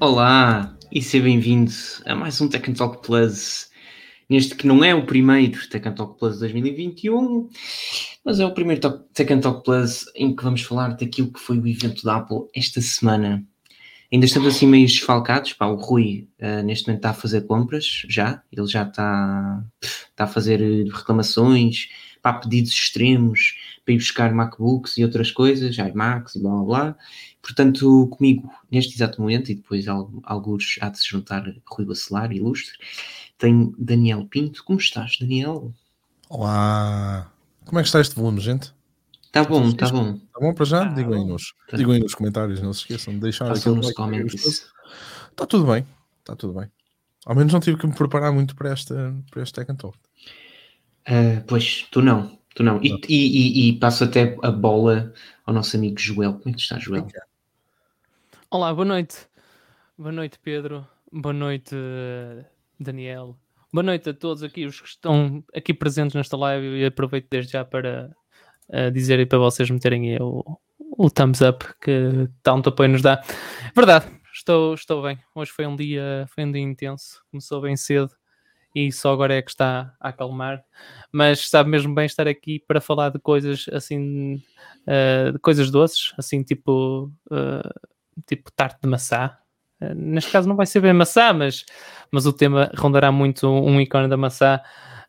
Olá e seja bem-vindo a mais um Tech Talk Plus. Neste que não é o primeiro Tech Talk Plus 2021, mas é o primeiro Tech Talk Plus em que vamos falar daquilo que foi o evento da Apple esta semana. Ainda estamos assim meio desfalcados. Pá, o Rui uh, neste momento está a fazer compras, já. Ele já está, está a fazer reclamações, pá, pedidos extremos para ir buscar MacBooks e outras coisas, iMacs e blá blá blá. Portanto, comigo, neste exato momento, e depois alguns há de se juntar Rui Bacelar, ilustre, tenho Daniel Pinto. Como estás, Daniel? Olá! Como é que está este volume, gente? Está bom, está bom. Está bom para já? Ah, digam, aí nos, tá. digam aí nos comentários, não se esqueçam de deixar aquele nos comentários. Está tudo bem, está tudo bem. Ao menos não tive que me preparar muito para, esta, para este Tech Talk. Uh, pois, tu não, tu não. E, e, e, e, passo até a bola ao nosso amigo Joel. Como é que está, Joel? Olá, boa noite. Boa noite, Pedro. Boa noite, Daniel. Boa noite a todos aqui, os que estão aqui presentes nesta live e aproveito desde já para uh, dizer para vocês meterem aí o, o thumbs up que tanto apoio nos dá. Verdade, estou, estou bem. Hoje foi um dia, foi um dia intenso, começou bem cedo e só agora é que está a acalmar. Mas sabe mesmo bem estar aqui para falar de coisas assim, uh, de coisas doces, assim tipo, uh, tipo tarte de maçã. Uh, neste caso não vai ser bem maçã, mas, mas o tema rondará muito um ícone da maçã.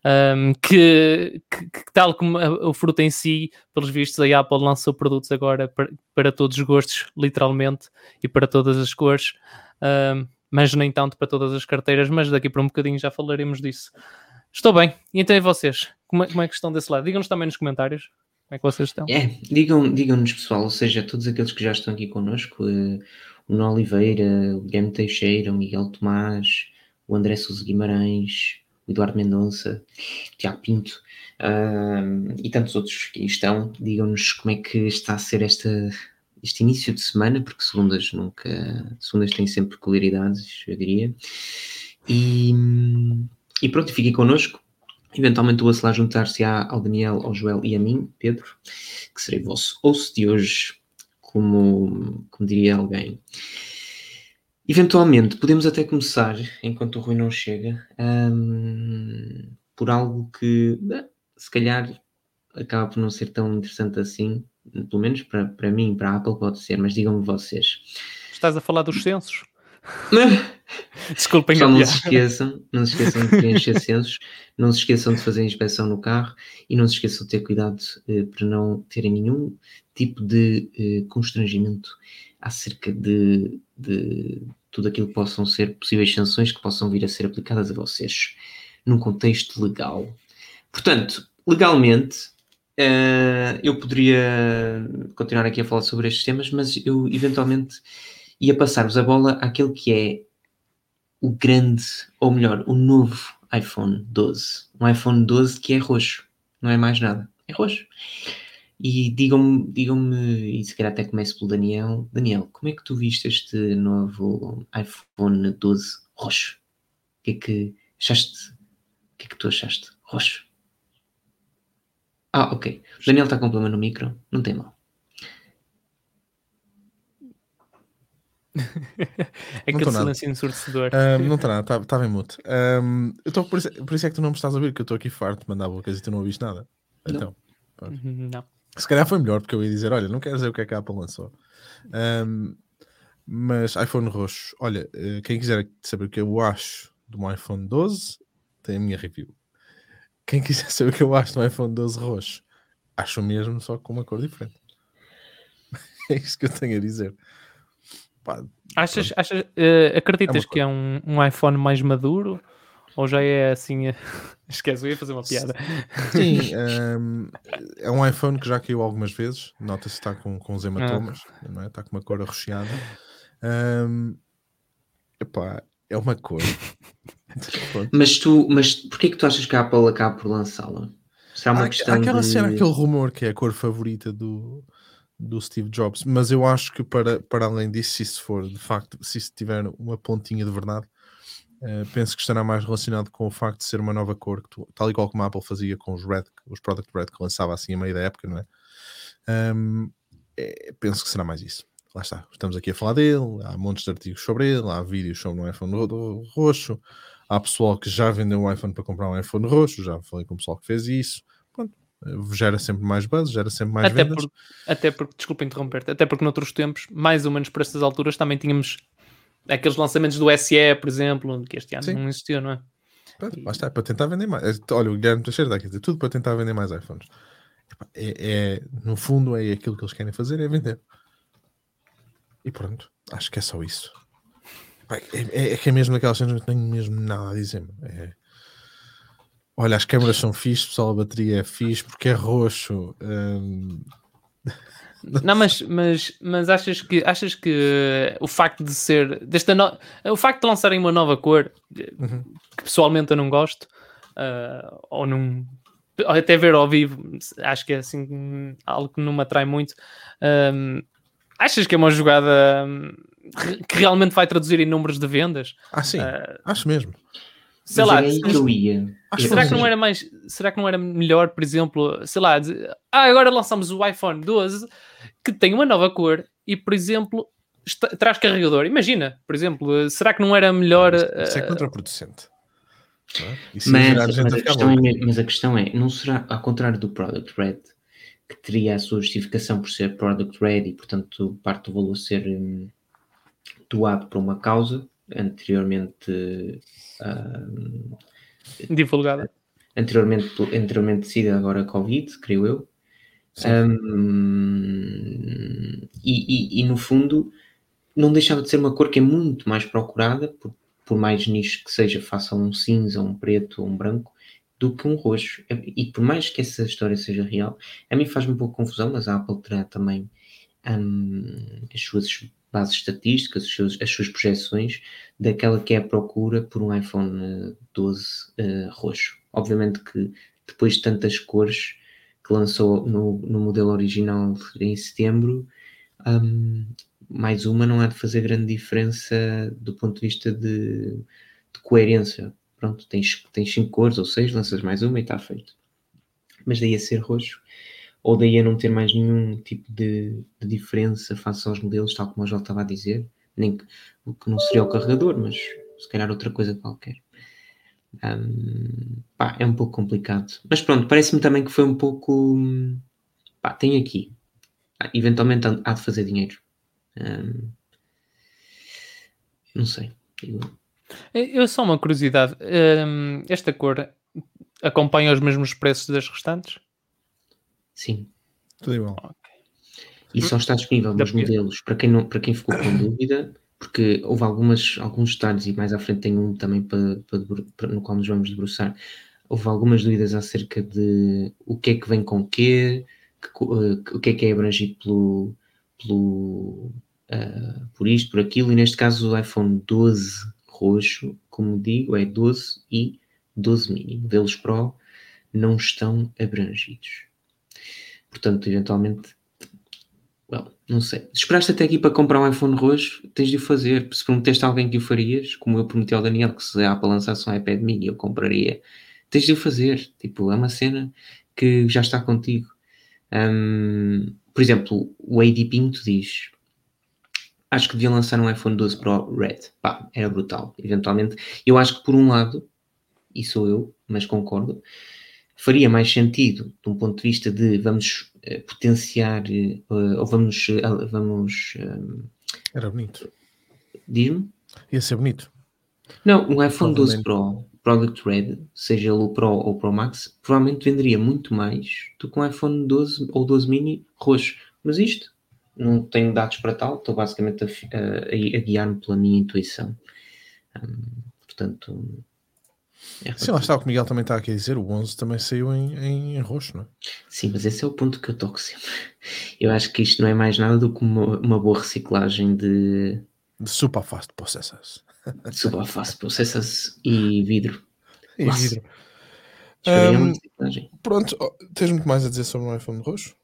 Um, que, que, que, tal como o fruto em si, pelos vistos, a Apple lançou produtos agora para, para todos os gostos, literalmente, e para todas as cores. Um, mas nem tanto para todas as carteiras, mas daqui para um bocadinho já falaremos disso. Estou bem. E então e vocês? Como é, como é que estão desse lado? Digam-nos também nos comentários como é que vocês estão. É, digam, digam-nos pessoal, ou seja, todos aqueles que já estão aqui connosco, uh, o Nuno Oliveira, o Guilherme Teixeira, o Miguel Tomás, o André Sousa Guimarães, o Eduardo Mendonça, o Tiago Pinto uh, e tantos outros que estão, digam-nos como é que está a ser esta este início de semana, porque segundas nunca. Segundas têm sempre peculiaridades, eu diria. E, e pronto, fiquem connosco. Eventualmente o lá juntar-se ao Daniel, ao Joel e a mim, Pedro, que serei vosso host de hoje, como, como diria alguém. Eventualmente, podemos até começar, enquanto o Rui não chega, um, por algo que, se calhar, acaba por não ser tão interessante assim, pelo menos para, para mim, para a Apple pode ser, mas digam-me vocês. Estás a falar dos censos? Desculpem, Só não se esqueçam, não se esqueçam de preencher censos, não se esqueçam de fazer inspeção no carro e não se esqueçam de ter cuidado eh, para não terem nenhum tipo de eh, constrangimento acerca de, de tudo aquilo que possam ser possíveis sanções que possam vir a ser aplicadas a vocês num contexto legal. Portanto, legalmente, Uh, eu poderia continuar aqui a falar sobre estes temas, mas eu eventualmente ia passar-vos a bola àquele que é o grande, ou melhor, o novo iPhone 12. Um iPhone 12 que é roxo, não é mais nada, é roxo. E digam-me, digam-me, e se calhar até começo pelo Daniel. Daniel, como é que tu viste este novo iPhone 12 roxo? O que é que achaste? O que é que tu achaste? Roxo? Ah, ok. O Daniel está com problema no micro, não tem mal. é aquele silêncio ensurdecedor. Um, não está nada, estava tá, em mute. Um, eu tô, por, isso, por isso é que tu não me estás a ouvir, que eu estou aqui farto de mandar bocas e tu não ouviste nada. Então, uhum, não. Se calhar foi melhor, porque eu ia dizer: olha, não quero dizer o que é que a Apple lançou. Um, mas iPhone roxo, olha, eh, quem quiser saber o que eu acho de um iPhone 12, tem a minha review. Quem quiser saber o que eu acho do iPhone 12 roxo, acho mesmo, só com uma cor diferente. é isso que eu tenho a dizer. Pá, achas, achas uh, acreditas é que é um, um, iPhone mais maduro? Ou já é assim? Esquece, eu ia fazer uma piada. Sim, um, ehm, é um iPhone que já caiu algumas vezes. Nota-se que está com, com os hematomas, ah. não é? está com uma cor arroxeada. Um, ehm, epá, é uma cor. Mas tu, mas porquê que tu achas que a Apple acaba por lançá-la? Será uma Há, questão aquela de... cena, aquele rumor que é a cor favorita do, do Steve Jobs, mas eu acho que para, para além disso, se isso for de facto, se isso tiver uma pontinha de verdade, uh, penso que estará mais relacionado com o facto de ser uma nova cor, que tu, tal e qual como a Apple fazia com os Red, os Product Red que lançava assim a meio da época, não é? Um, é penso que será mais isso. lá está, estamos aqui a falar dele, há montes de artigos sobre ele, há vídeos sobre um iPhone ro- ro- roxo, há pessoal que já vendeu um iPhone para comprar um iPhone roxo, já falei com o pessoal que fez isso, pronto, eh, gera sempre mais buzz, gera sempre mais Até, vendas. por, até porque, desculpa interromper-te, até porque noutros tempos, mais ou menos por estas alturas, também tínhamos aqueles lançamentos do SE, por exemplo, que este ano Sim. não existiu, não é? Pronto, lá está, é para tentar vender mais. É, Olha, o Guilherme Teixeira está aqui a dizer tudo para tentar vender mais iPhones. É, é- no fundo, é aquilo que eles querem fazer, é vender. E pronto, acho que é só isso. É, é- é que é mesmo aquelas cenas que não tenho mesmo nada a dizer. É- Olha, as câmeras são fixe, pessoal, a bateria é fixe porque é roxo. hum, Não, mas, mas, mas achas que achas que o facto de ser desta no- o facto de lançarem uma nova cor Uhum. que pessoalmente eu não gosto ah, ou não ou até ver ao vivo acho que é assim hum, algo que não me atrai muito Hum, achas que é uma jogada re- que realmente vai traduzir em números de vendas Ah, sim, Ah, acho mesmo. sei Mas lá era aí que eu ia. Acho Será que não era mais. Será que não era melhor, por exemplo, sei lá, dizer, ah, agora lançamos o iPhone 12 que tem uma nova cor e, por exemplo, está- traz carregador. Imagina, por exemplo, será que não era melhor. Isso é eh, contraproducente. É? Mas, mas, a é, mas a questão é, não será, ao contrário do Product Red, que teria a sua justificação por ser Product Red e, portanto, parte do valor ser hum, doado para uma causa, anteriormente, hum, divulgada. anteriormente, anteriormente decidida, agora Covid, creio eu. Hum, e, e- e, no fundo não deixava de ser uma cor que é muito mais procurada, por, por mais nicho que seja, faça um cinza, um preto ou um branco, do que um roxo. E por mais que essa história seja real, a mim faz-me um pouco confusão, mas a Apple terá também hum, as suas bases estatísticas, os seus- as suas projeções daquela que é a procura por um iPhone eh, 12 eh, roxo. Obviamente que depois de tantas cores que lançou no, no modelo original em setembro, hum, mais uma não há de fazer grande diferença do ponto de vista de, de coerência. Pronto, tens, tens cinco cores ou seis, lanças mais uma e está feito. Mas daí a ser roxo, ou daí a não ter mais nenhum tipo de, de diferença face aos modelos, tal como eu já estava a dizer, nem que, o que não seria o carregador, mas se calhar outra coisa qualquer. Hum, pá, é um pouco complicado. Mas pronto, parece-me também que foi um pouco. Pá, tem aqui. Ah, Eventualmente há- de fazer dinheiro. Hum, não sei. eu. Só uma curiosidade: hum, esta cor acompanha os mesmos preços das restantes? Sim. Tudo igual. E só está disponível nos modelos. Para quem, não, para quem ficou com dúvida, porque houve algumas, alguns detalhes e mais à frente tem um também para, para para- no qual nos vamos debruçar. Houve algumas dúvidas acerca de o que é que vem com o quê, que eh, o que é que é abrangido pelo, pelo, ah, por isto, por aquilo, e neste caso o iPhone 12 roxo, como digo, é 12 e 12 mini. Modelos Pro não estão abrangidos. Portanto, eventualmente Well, não sei. Se esperaste até aqui para comprar um iPhone roxo, tens de o fazer. Se prometeste a alguém que o farias, como eu prometi ao Daniel, que se a Apple lançasse um iPad mini eu compraria, tens de o fazer. Tipo, é uma cena que já está contigo. Hum, por exemplo, o AD Pinto diz: Acho que devia lançar um iPhone 12 Pro Red. Pá, era brutal. Eventualmente, eu acho que por um lado, e sou eu, mas concordo, faria mais sentido de um ponto de vista de vamos eh, potenciar eh, ou vamos, eh, vamos Era bonito. diz-me? Ia ser bonito. Não, um iPhone 12 Provavelmente. Pro Product Red, seja ele o Pro ou o Pro Max, provavelmente venderia muito mais do que um iPhone 12 ou 12 mini roxo. Mas isto, não tenho dados para tal, estou basicamente a, a- a- guiar-me pela minha intuição. Hum, portanto, é Sim, lá está o que o Miguel também está aqui a dizer. O 11 também saiu em, em, em roxo, não é? Sim, mas esse é o ponto que eu toco sempre. Eu acho que isto não é mais nada do que uma, uma boa reciclagem de, De super fast processors. de superfast processors e vidro. E Nossa. vidro. Hum, reciclagem. Pronto, tens muito mais a dizer sobre o iPhone roxo?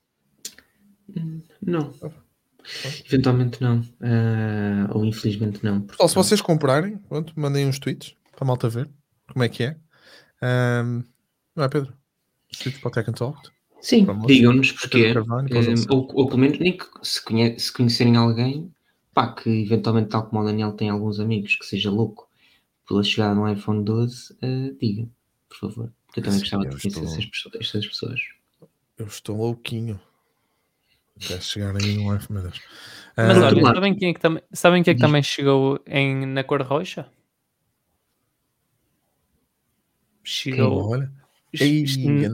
Não. Eventualmente não. Ah, ou infelizmente não. Pessoal, se vocês comprarem, pronto, mandem uns tweets para a malta ver como é que é. Ahm, não é, Pedro? Os tweets para o Tech and Talk. Sim, digam-nos porquê. Eh, ouvintes. ou, ou pelo menos nem que se, conhe- se conhecerem alguém, pá, que eventualmente, tal como o Daniel tem alguns amigos, que seja louco pela chegada no iPhone 12, eh, digam, por favor. Porque eu também Sim, gostava eu de conhecer estou- essas, pessoas- essas pessoas. Eu estou louquinho. Até chegar aí no iPhone, meu Deus. Mas Ah, outro olha, sabem quem é que, também, sabem quem é que também chegou em, na cor roxa? Chegou. olha. Ei,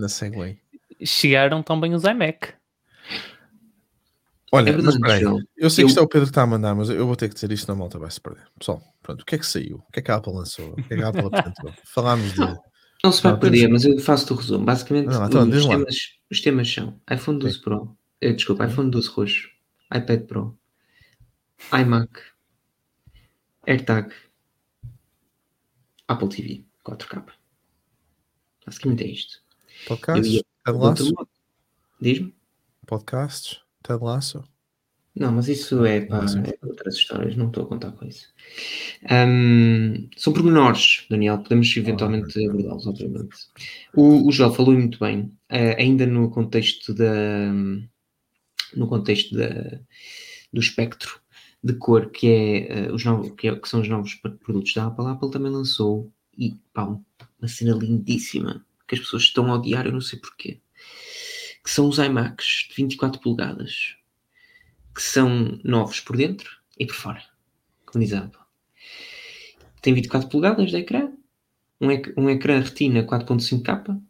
segue chegaram também os iMac. Olha, É mas verdade, espera aí. João. Eu sei Eu- que isto é o Pedro que está a mandar, mas eu vou ter que dizer isto na malta vai se perder. Pessoal, pronto, o que é que saiu? O que é que a Apple lançou? O que é que a Apple apresentou? Falámos de. Não se vai Não, perder, mas eu faço-te o resumo. Basicamente, Não, então, os, temas, os temas são iPhone 12 Pro, eh, desculpa, Sim. iPhone 12 roxo, iPad Pro, iMac, AirTag, Apple TV 4K. Basicamente é isto. Podcasts? ia- Ted outro Lasso? Diz-me? Podcasts? Ted Lasso? Não, mas isso é para é para outras histórias, não estou a contar com isso. Ahm, são pormenores, Daniel, podemos eventualmente abordá-los, obviamente. O, o João falou muito bem, eh, ainda no contexto da no contexto da, do espectro de cor que, é, eh, os novos, que, é- que são os novos produtos da Apple. A Apple também lançou e pá, uma cena lindíssima que as pessoas estão a odiar, eu não sei porquê. Que são os iMacs de 24 polegadas que são novos por dentro e por fora, como diz a Apple. Tem 24 polegadas de ecrã, um, ec- um ecrã retina 4.5K,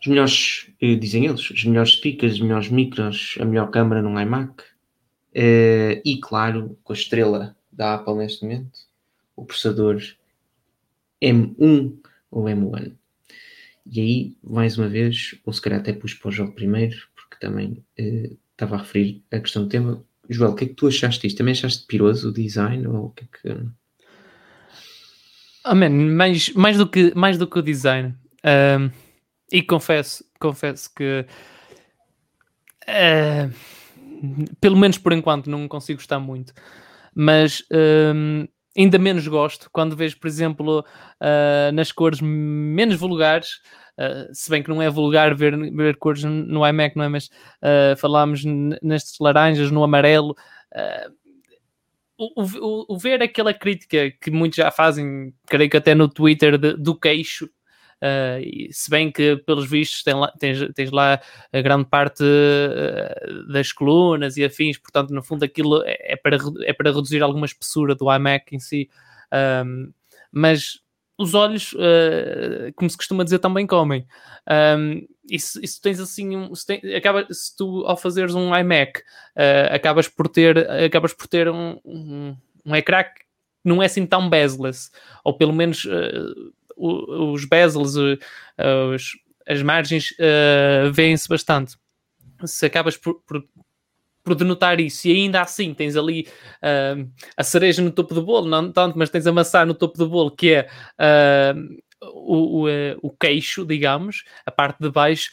os melhores, eh, dizem eles, os melhores speakers, os melhores micros, a melhor câmera num iMac, eh, e claro, com a estrela da Apple neste momento, o processador M1 ou M1. E aí, mais uma vez, ou se calhar até pus para o jogo primeiro, porque também eh, estava a referir a questão do tema. Joel, o que é que tu achaste disto? Também achaste piroso o design? Ou o que é que... Ah, man, mais, mais, do que, mais do que o design. E confesso, confesso que ah, pelo menos por enquanto não consigo gostar muito. Mas ainda menos gosto quando vejo, por exemplo, ah, nas cores menos vulgares. ah, se bem que não é vulgar ver, ver cores no iMac, não é? Mas ah, falámos nestes laranjas, no amarelo. o, o- o ver aquela crítica que muitos já fazem, creio que até no Twitter, de- do queixo, e se bem que pelos vistos tem lá- tens, tens lá a grande parte ah, das colunas e afins, portanto, no fundo, aquilo é, é para, é para reduzir alguma espessura do iMac em si, Ahm, mas os olhos, ah, como se costuma dizer, também comem. Ahm, e se, e se tens assim, um, se, tem- acaba, se tu ao fazeres um iMac uh, acabas por ter, acabas por ter um, um, um ecrã que não é assim tão bezel-less, ou pelo menos uh, os bezels, uh, os- as margens uh, vêem-se bastante. Se acabas por, por, por denotar isso e ainda assim tens ali uh, a cereja no topo do bolo, não tanto, mas tens a maçã no topo do bolo, que é uh, o, o, o queixo, digamos, a parte de baixo.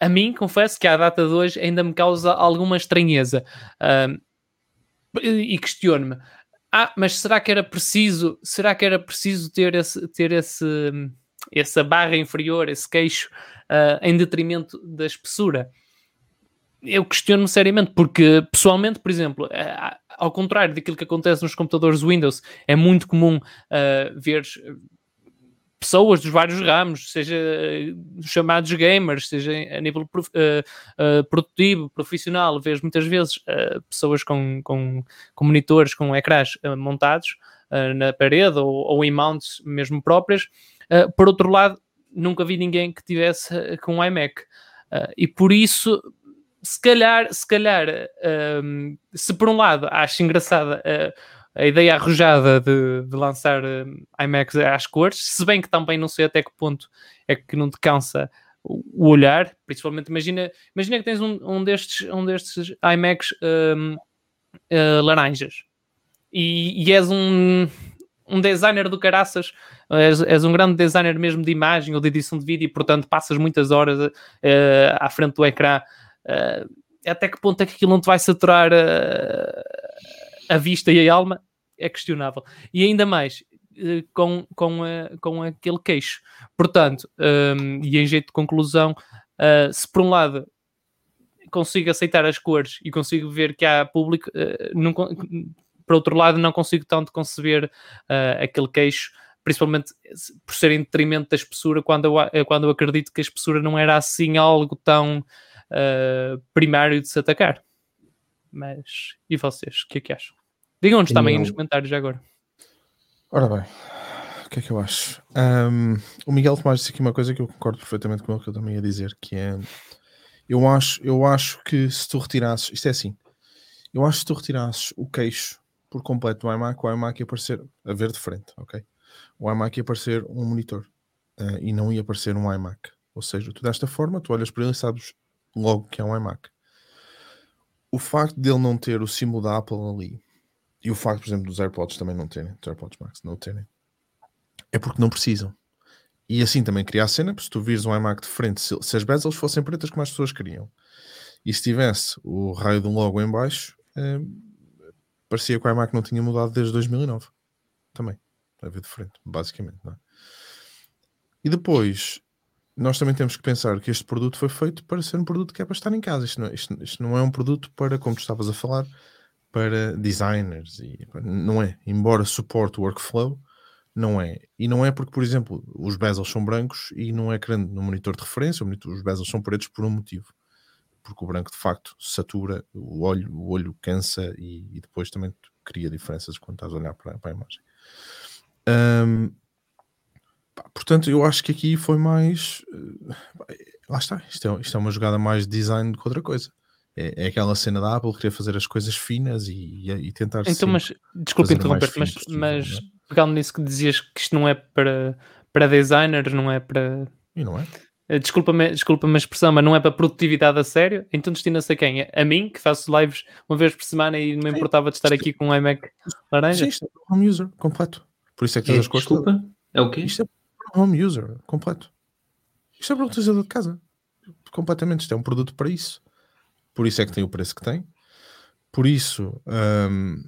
a mim, confesso que à data de hoje ainda me causa alguma estranheza. E questiono-me. Ah, mas será que era preciso, será que era preciso ter esse, ter esse, essa barra inferior, esse queixo, ah, em detrimento da espessura? Eu questiono-me seriamente, porque pessoalmente, por exemplo, ah, ao contrário daquilo que acontece nos computadores Windows, é muito comum ah, ver pessoas dos vários ramos, seja eh, chamados gamers, seja a nível prof- eh, eh, produtivo, profissional, vês muitas vezes eh, pessoas com, com, com monitores, com ecrãs montados na parede ou, ou em mounts mesmo próprias. Por outro lado, nunca vi ninguém que tivesse com um iMac. E por isso, se calhar, se calhar, eh, se por um lado acho engraçada a ideia arrojada de, de lançar eh, iMacs às cores, se bem que também não sei até que ponto é que não te cansa o olhar, principalmente imagina, imagina que tens um, um destes, um destes iMacs hum, eh, laranjas e, e és um, um designer do caraças, és, és um grande designer mesmo de imagem ou de edição de vídeo e portanto passas muitas horas eh, à frente do ecrã eh, até que ponto é que aquilo não te vai saturar a vista e a alma é questionável. E ainda mais eh, com, com, a- com aquele queixo. Portanto, hum, e em jeito de conclusão, uh, se por um lado consigo aceitar as cores e consigo ver que há público, uh, não, por outro lado, não consigo tanto conceber uh, aquele queixo, principalmente por ser em detrimento da espessura, quando eu, quando eu acredito que a espessura não era assim algo tão primário de se atacar. Mas e vocês? O que é que acham? Digam-nos também nos comentários já agora. Ora bem, o que é que eu acho? Um, o Miguel Tomás disse aqui uma coisa que eu concordo perfeitamente com ele que eu também ia dizer, que é eu acho, eu acho que se tu retirasses, isto é assim, eu acho que se tu retirasses o queixo por completo do iMac, o iMac ia aparecer a ver de frente, ok? O iMac ia aparecer um monitor uh, e não ia aparecer um iMac. Ou seja, tu desta forma, tu olhas para ele e sabes logo que é um iMac. O facto dele não ter o símbolo da Apple ali e o facto, por exemplo, dos AirPods também não terem, dos AirPods Max não terem, é porque não precisam. E assim também cria a cena, se tu vires um iMac de frente, se, se as bezels fossem pretas como as pessoas queriam, e se tivesse o raio de um logo em baixo, eh, parecia que o iMac não tinha mudado desde 2009. Também. A ver de frente, basicamente. É? E depois, nós também temos que pensar que este produto foi feito para ser um produto que é para estar em casa. Isto não, isto, isto não é um produto para, como tu estavas a falar, para designers. E, não é. Embora suporte o workflow, não é. E não é porque, por exemplo, os bezels são brancos e não é grande no monitor de referência, os bezels são pretos por um motivo porque o branco de facto satura o olho, o olho cansa e, e depois também cria diferenças quando estás a olhar para, para a imagem. Um, portanto, eu acho que aqui foi mais. Uh, lá está, isto é, isto é uma jogada mais de design do que outra coisa. É, é aquela cena da Apple querer fazer as coisas finas e, e, e tentar. Então, mas desculpa interromper, mas, possível, mas é? pegando nisso que dizias que isto não é para, para designers, não é para. E não é? Eh, desculpa-me desculpa a expressão, mas não é para produtividade a sério, então destina-se a quem? A mim, que faço lives uma vez por semana e não me importava de estar aqui com um iMac laranja? Sim, isto é para home user, completo. Por isso é que tens é, as costas. Desculpa, é o quê? Isto é para home user, completo. Isto é para o utilizador de casa. Completamente. Isto é um produto para isso. Por isso é que tem o preço que tem. Por isso, um,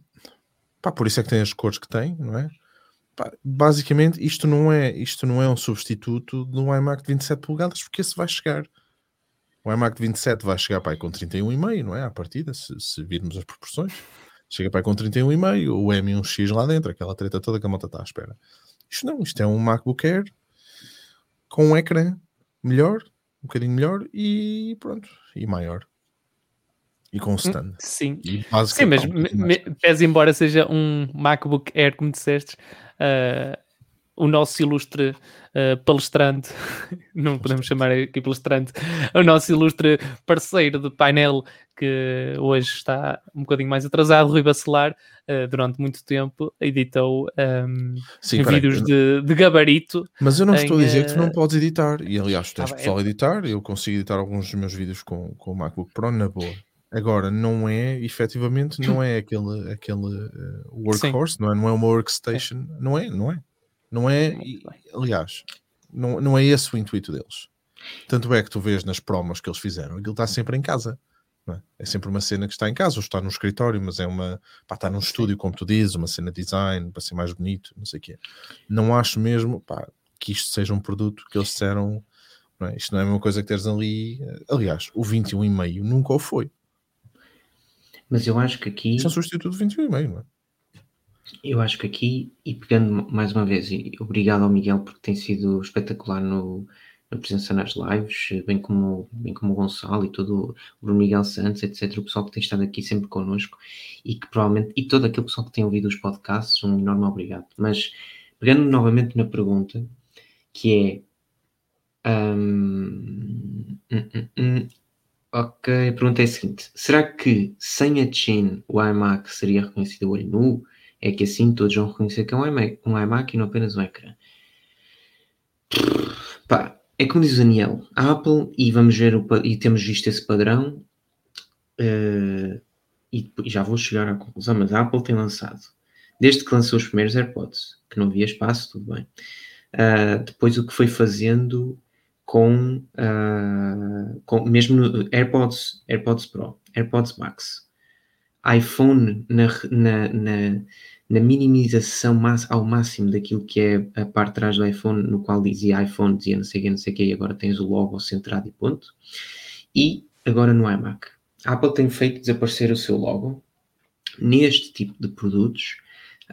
pá, por isso é que tem as cores que tem, não é? basicamente isto não é isto não é um substituto de um iMac de 27 polegadas porque esse vai chegar. O iMac de 27 vai chegar para aí com 31,5 não é? À partida se, se virmos as proporções. Chega para aí com 31,5 o M1X lá dentro aquela treta toda que a moto está à espera. Isto não, isto é um MacBook Air com um ecrã melhor um bocadinho melhor e pronto, e maior e com stand. Sim, Sim mas pese embora seja um MacBook Air, como disseste, uh, o nosso ilustre uh, palestrante, não podemos chamar aqui palestrante, o nosso ilustre parceiro de painel que hoje está um bocadinho mais atrasado, Rui Bacelar, uh, durante muito tempo editou um, Sim, vídeos de, de, gabarito. Mas eu não em, estou a dizer que tu não podes editar, e aliás, tu tens ah, pessoal a editar, eu consigo editar alguns dos meus vídeos com, com o MacBook Pro na boa. Agora, não é, efetivamente, não é aquele, aquele uh, workhorse, não é, não é uma workstation, é. não é, não é. Não é, e, aliás, não, não é esse o intuito deles. Tanto é que tu vês nas promos que eles fizeram, aquilo está sempre em casa. É? é? sempre uma cena que está em casa, ou está no escritório, mas é uma. Pá, está num estúdio, como tu dizes, uma cena de design, para ser mais bonito, não sei o quê. Não acho mesmo pá, que isto seja um produto que eles disseram. Não é? Isto não é a mesma coisa que teres ali. Eh, aliás, o 21,5 nunca o foi. Mas eu acho que aqui. Isso é um substituto de 21,5, não é? Eu acho que aqui, e pegando mais uma vez, e obrigado ao Miguel porque tem sido espetacular no, na presença nas lives, bem como, bem como o Gonçalo e todo o Bruno Miguel Santos, etc. O pessoal que tem estado aqui sempre connosco e que provavelmente, e todo aquele pessoal que tem ouvido os podcasts, um enorme obrigado. Mas pegando novamente na pergunta, que é. Um, um, um, Ok, a pergunta é a seguinte: será que sem a chain o iMac seria reconhecido a olho nu? É que assim todos vão reconhecer que é um iMac, um iMac e não apenas um ecrã. Pá, é como diz o Daniel, a Apple, e vamos ver, o, e temos visto esse padrão, uh, e já vou chegar à conclusão, mas a Apple tem lançado, desde que lançou os primeiros AirPods, que não havia espaço, tudo bem. Uh, depois o que foi fazendo com, uh, com mesmo AirPods, AirPods Pro, AirPods Max, iPhone na, na, na, na minimização ao máximo daquilo que é a parte de trás do iPhone, no qual dizia iPhone, dizia não sei o que, não sei o que, e agora tens o logo centrado e ponto. E agora no iMac. A Apple tem feito desaparecer o seu logo neste tipo de produtos,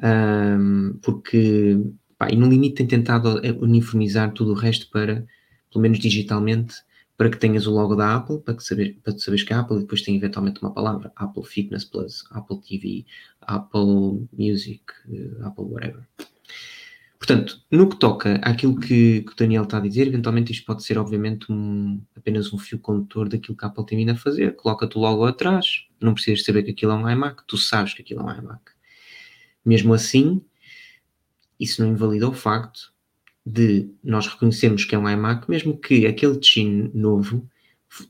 um, porque pá, e no limite tem tentado uniformizar tudo o resto para, pelo menos digitalmente, para que tenhas o logo da Apple, para, que saber, para tu saberes que é Apple, e depois tem eventualmente uma palavra, Apple Fitness Plus, Apple TV, Apple Music, uh, Apple whatever. Portanto, no que toca àquilo que, que, o Daniel está a dizer, eventualmente isto pode ser, obviamente, um, apenas um fio condutor daquilo que a Apple tem vindo a fazer. Coloca-te logo atrás, não precisas saber que aquilo é um iMac, tu sabes que aquilo é um iMac. Mesmo assim, isso não invalida o facto de nós reconhecermos que é um iMac, mesmo que aquele chin novo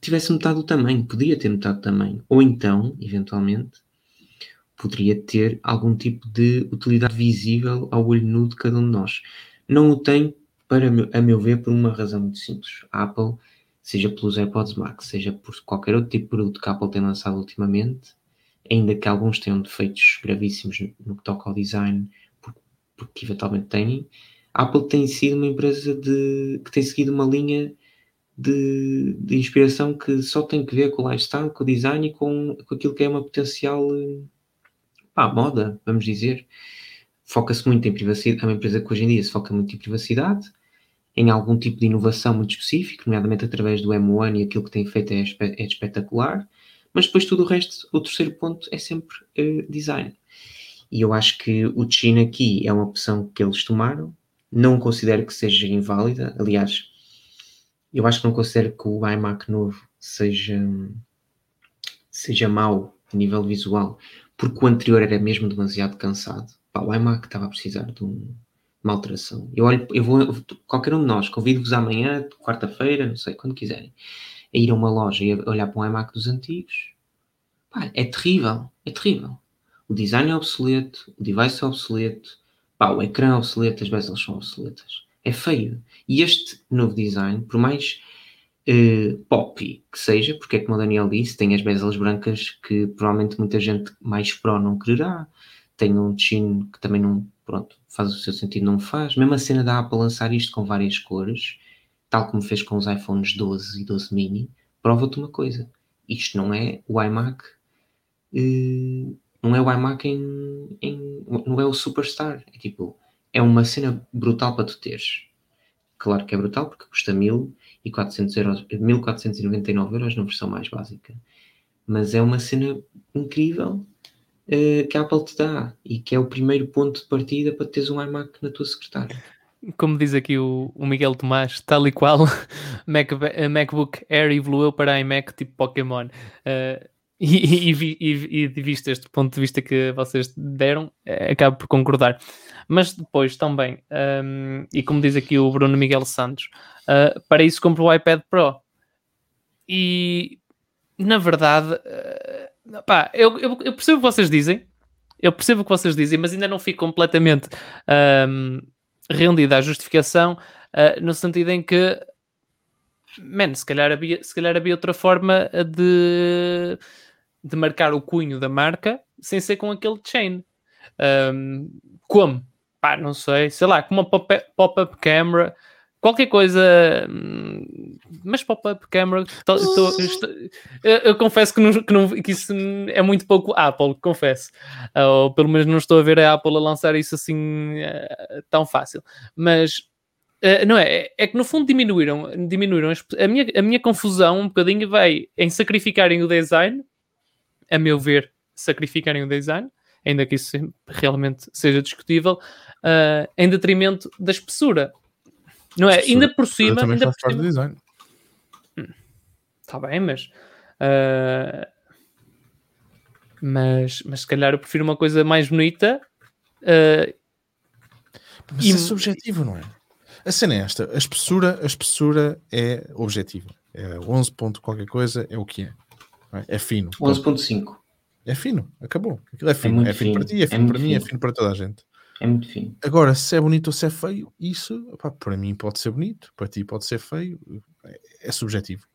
tivesse metade do tamanho, podia ter metade do tamanho, ou então, eventualmente, poderia ter algum tipo de utilidade visível ao olho nu de cada um de nós. Não o tem, para, a meu ver, por uma razão muito simples. A Apple, seja pelos AirPods Max, seja por qualquer outro tipo de produto que a Apple tem lançado ultimamente, ainda que alguns tenham defeitos gravíssimos no que toca ao design, porque, porque eventualmente têm, a Apple tem sido uma empresa de, que tem seguido uma linha de, de, inspiração que só tem que ver com o lifestyle, com o design e com, com aquilo que é uma potencial pá, moda, vamos dizer. Foca-se muito em privacidade, é uma empresa que hoje em dia se foca muito em privacidade, em algum tipo de inovação muito específico, nomeadamente através do M1 e aquilo que tem feito é, é espetacular, mas depois tudo o resto, o terceiro ponto é sempre uh, design. E eu acho que o China aqui é uma opção que eles tomaram, não considero que seja inválida. Aliás, eu acho que não considero que o iMac novo seja, seja mau a nível visual, porque o anterior era mesmo demasiado cansado. Pá, o iMac estava a precisar de um, uma alteração. Eu olho, eu vou, qualquer um de nós, convido-vos amanhã, quarta-feira, não sei, quando quiserem, a ir a uma loja e olhar para um iMac dos antigos. Pá, é terrível, é terrível. O design é obsoleto, o device é obsoleto, Pá, o ecrã é obsoleto, as bezels são obsoletas. É feio. E este novo design, por mais uh, poppy que seja, porque é como o Daniel disse, tem as bezels brancas que provavelmente muita gente mais pro não quererá. Tem um chin que também não, pronto, faz o seu sentido, não faz. Mesmo a cena da Apple lançar isto com várias cores, tal como fez com os iPhones 12 e 12 mini, prova-te uma coisa. Isto não é o iMac uh, não é o iMac em, em, não é o Superstar. É tipo, é uma cena brutal para tu teres. Claro que é brutal porque custa 1400 euros, 1499 euros na versão mais básica. Mas é uma cena incrível uh, que a Apple te dá e que é o primeiro ponto de partida para teres um iMac na tua secretária. Como diz aqui o, o Miguel Tomás, tal e qual, Mac, MacBook Air evoluiu para iMac tipo Pokémon. Uh, e, e, e, e visto este ponto de vista que vocês deram, eh, acabo por concordar. Mas depois também, um, e como diz aqui o Bruno Miguel Santos, uh, para isso compro o iPad Pro. E na verdade, uh, pá, eu, eu, eu, percebo o que vocês dizem, eu percebo o que vocês dizem, mas ainda não fico completamente um, rendido à justificação, uh, no sentido em que man, se calhar havia, se calhar havia outra forma de de marcar o cunho da marca sem ser com aquele chain. Um, como? Pá, não sei, sei lá, com uma pop-up camera, qualquer coisa, hum, mas pop-up camera. Tô, tô, estou, eu, eu, confesso que, não, que, não, que, isso é muito pouco Apple, confesso. Ou pelo menos não estou a ver a Apple a lançar isso assim uh, tão fácil. Mas não é? É que no fundo diminuíram, diminuíram a minha, a minha confusão um bocadinho vai em sacrificarem o design a meu ver, sacrificarem o design, ainda que isso realmente seja discutível, uh, em detrimento da espessura. Não é? Ainda por cima. Ainda por cima... design. Está hum, bem, mas. Uh, mas, mas se calhar eu prefiro uma coisa mais bonita. Uh, mas e... é subjetivo, não é? A cena é esta: a espessura, a espessura é objetiva. É 11 ponto qualquer coisa, é o que é. É? é fino. 11.5. É fino, acabou. Aquilo é, é fino. É, é fino, para ti, é fino é para mim, fino. é fino para toda a gente. É muito fino. Agora, se é bonito ou se é feio, isso para mim pode ser bonito, para ti pode ser feio, é, é subjetivo.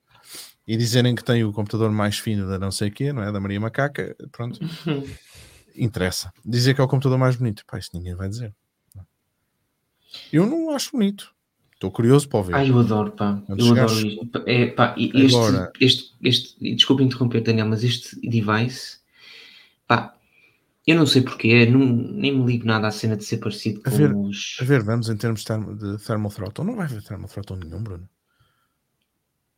e dizerem que tem o computador mais fino da não sei quê, não é? Da Maria Macaca, pronto, interessa. Dizer que é o computador mais bonito, pá, isso ninguém vai dizer. Eu não acho bonito. Estou curioso para ouvir. Ai, eu adoro, pá. Quando eu chegares- adoro isto. É, pá, este, Agora- este, este, e desculpa interromper, Daniel, mas este device, pá, eu não sei porquê, não, nem me ligo nada à cena de ser parecido A com ver, os. A ver, vamos em termos de, termo, de thermal throttle. Não vai haver thermal throttle nenhum, Bruno.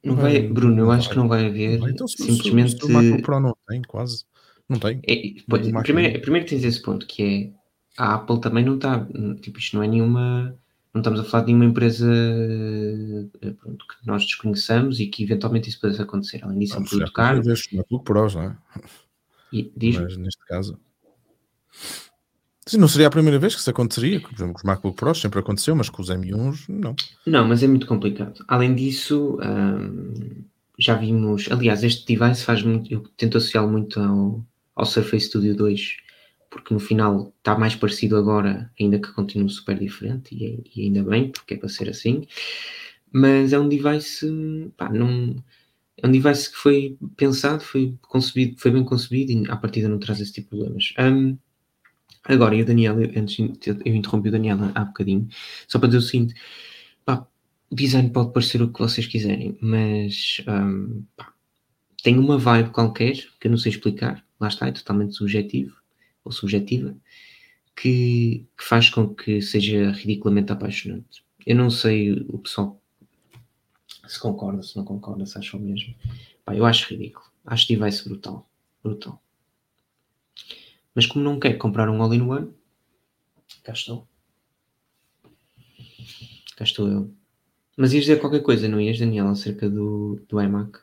Não vai, Bruno, eu não acho vai. que não vai haver. Não, então, se, simplesmente. se, se o Pro não tem, quase. Não tem. É, pois, primeiro, primeiro tens esse ponto que é a Apple também não está, tipo, isto não é nenhuma, não estamos a falar de nenhuma empresa eh, pronto, que nós desconheçamos e que eventualmente isso pudesse acontecer. Além disso, é um produto caro ver os MacBook Pros, não é? e diz Mas neste caso. Sim, não seria a primeira vez que isso aconteceria. Por exemplo, com os MacBook Pros sempre aconteceu, mas com os M1s, não. Não, mas é muito complicado. Além disso, hum, já vimos. Aliás, este device faz muito. Eu tento associá-lo muito ao, ao Surface Studio 2, porque no final está mais parecido agora, ainda que continue super diferente, e, e ainda bem, porque é para ser assim. Mas é um device. Pá. É um device que foi pensado, foi concebido, foi bem concebido e à partida não traz esse tipo de problemas. Hum, agora, e o Daniel, eu, antes eu interrompi o Daniel há bocadinho, só para dizer o seguinte: pá, o design pode parecer o que vocês quiserem, mas hum, pá, tem uma vibe qualquer que eu não sei explicar, lá está, é totalmente subjetivo ou subjetiva, que, que faz com que seja ridiculamente apaixonante. Eu não sei o pessoal se concorda, se não concorda, se acha o mesmo. Pá, eu acho ridículo. Acho device brutal. Brutal. Mas como não quer comprar um all-in-one, cá estou. Cá estou eu. Mas ias dizer qualquer coisa, não ias, Daniel, acerca do, do iMac?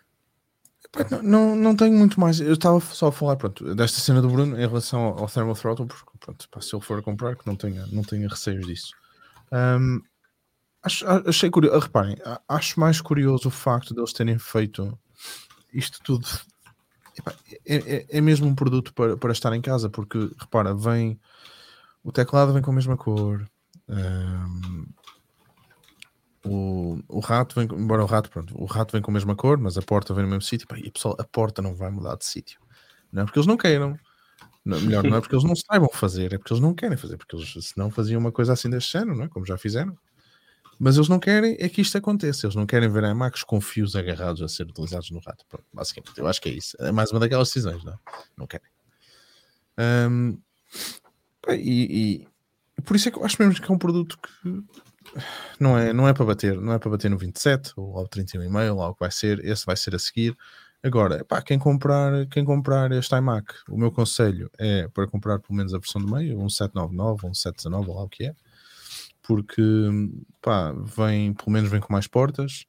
Não, não, tenho muito mais. Eu estava só a falar pronto, desta cena do Bruno em relação ao, Thermal Throttle, porque pronto, pá, se ele for comprar, que não tenha, não tenha receios disso. Ahm, acho, achei curioso. Reparem, a- acho mais curioso o facto de eles terem feito isto tudo. É, é, é mesmo um produto para, para estar em casa, porque repara, vem o teclado vem com a mesma cor. ahm, o, o rato vem, embora o rato, pronto, o rato vem com a mesma cor, mas a porta vem no mesmo sítio. E pessoal, a porta não vai mudar de sítio. Não é porque eles não queiram. Não, melhor, não é porque eles não saibam fazer, é porque eles não querem fazer, porque eles senão faziam uma coisa assim deste género, não é? Como já fizeram. Mas eles não querem é que isto aconteça. Eles não querem ver iMacs com fios agarrados a ser utilizados no rato. Pronto, basicamente, eu acho que é isso. É mais uma daquelas decisões, não é? Não querem. Pá, e, e por isso é que eu acho mesmo que é um produto que não é, não é para bater, não é para bater no 27 ou ao 31,5, lá o que vai ser, esse vai ser a seguir. Agora, pá, quem comprar, quem comprar este iMac, o meu conselho é para comprar pelo menos a versão do meio, um 799 um 719, ou lá o que é, porque pá, vem, pelo menos vem com mais portas,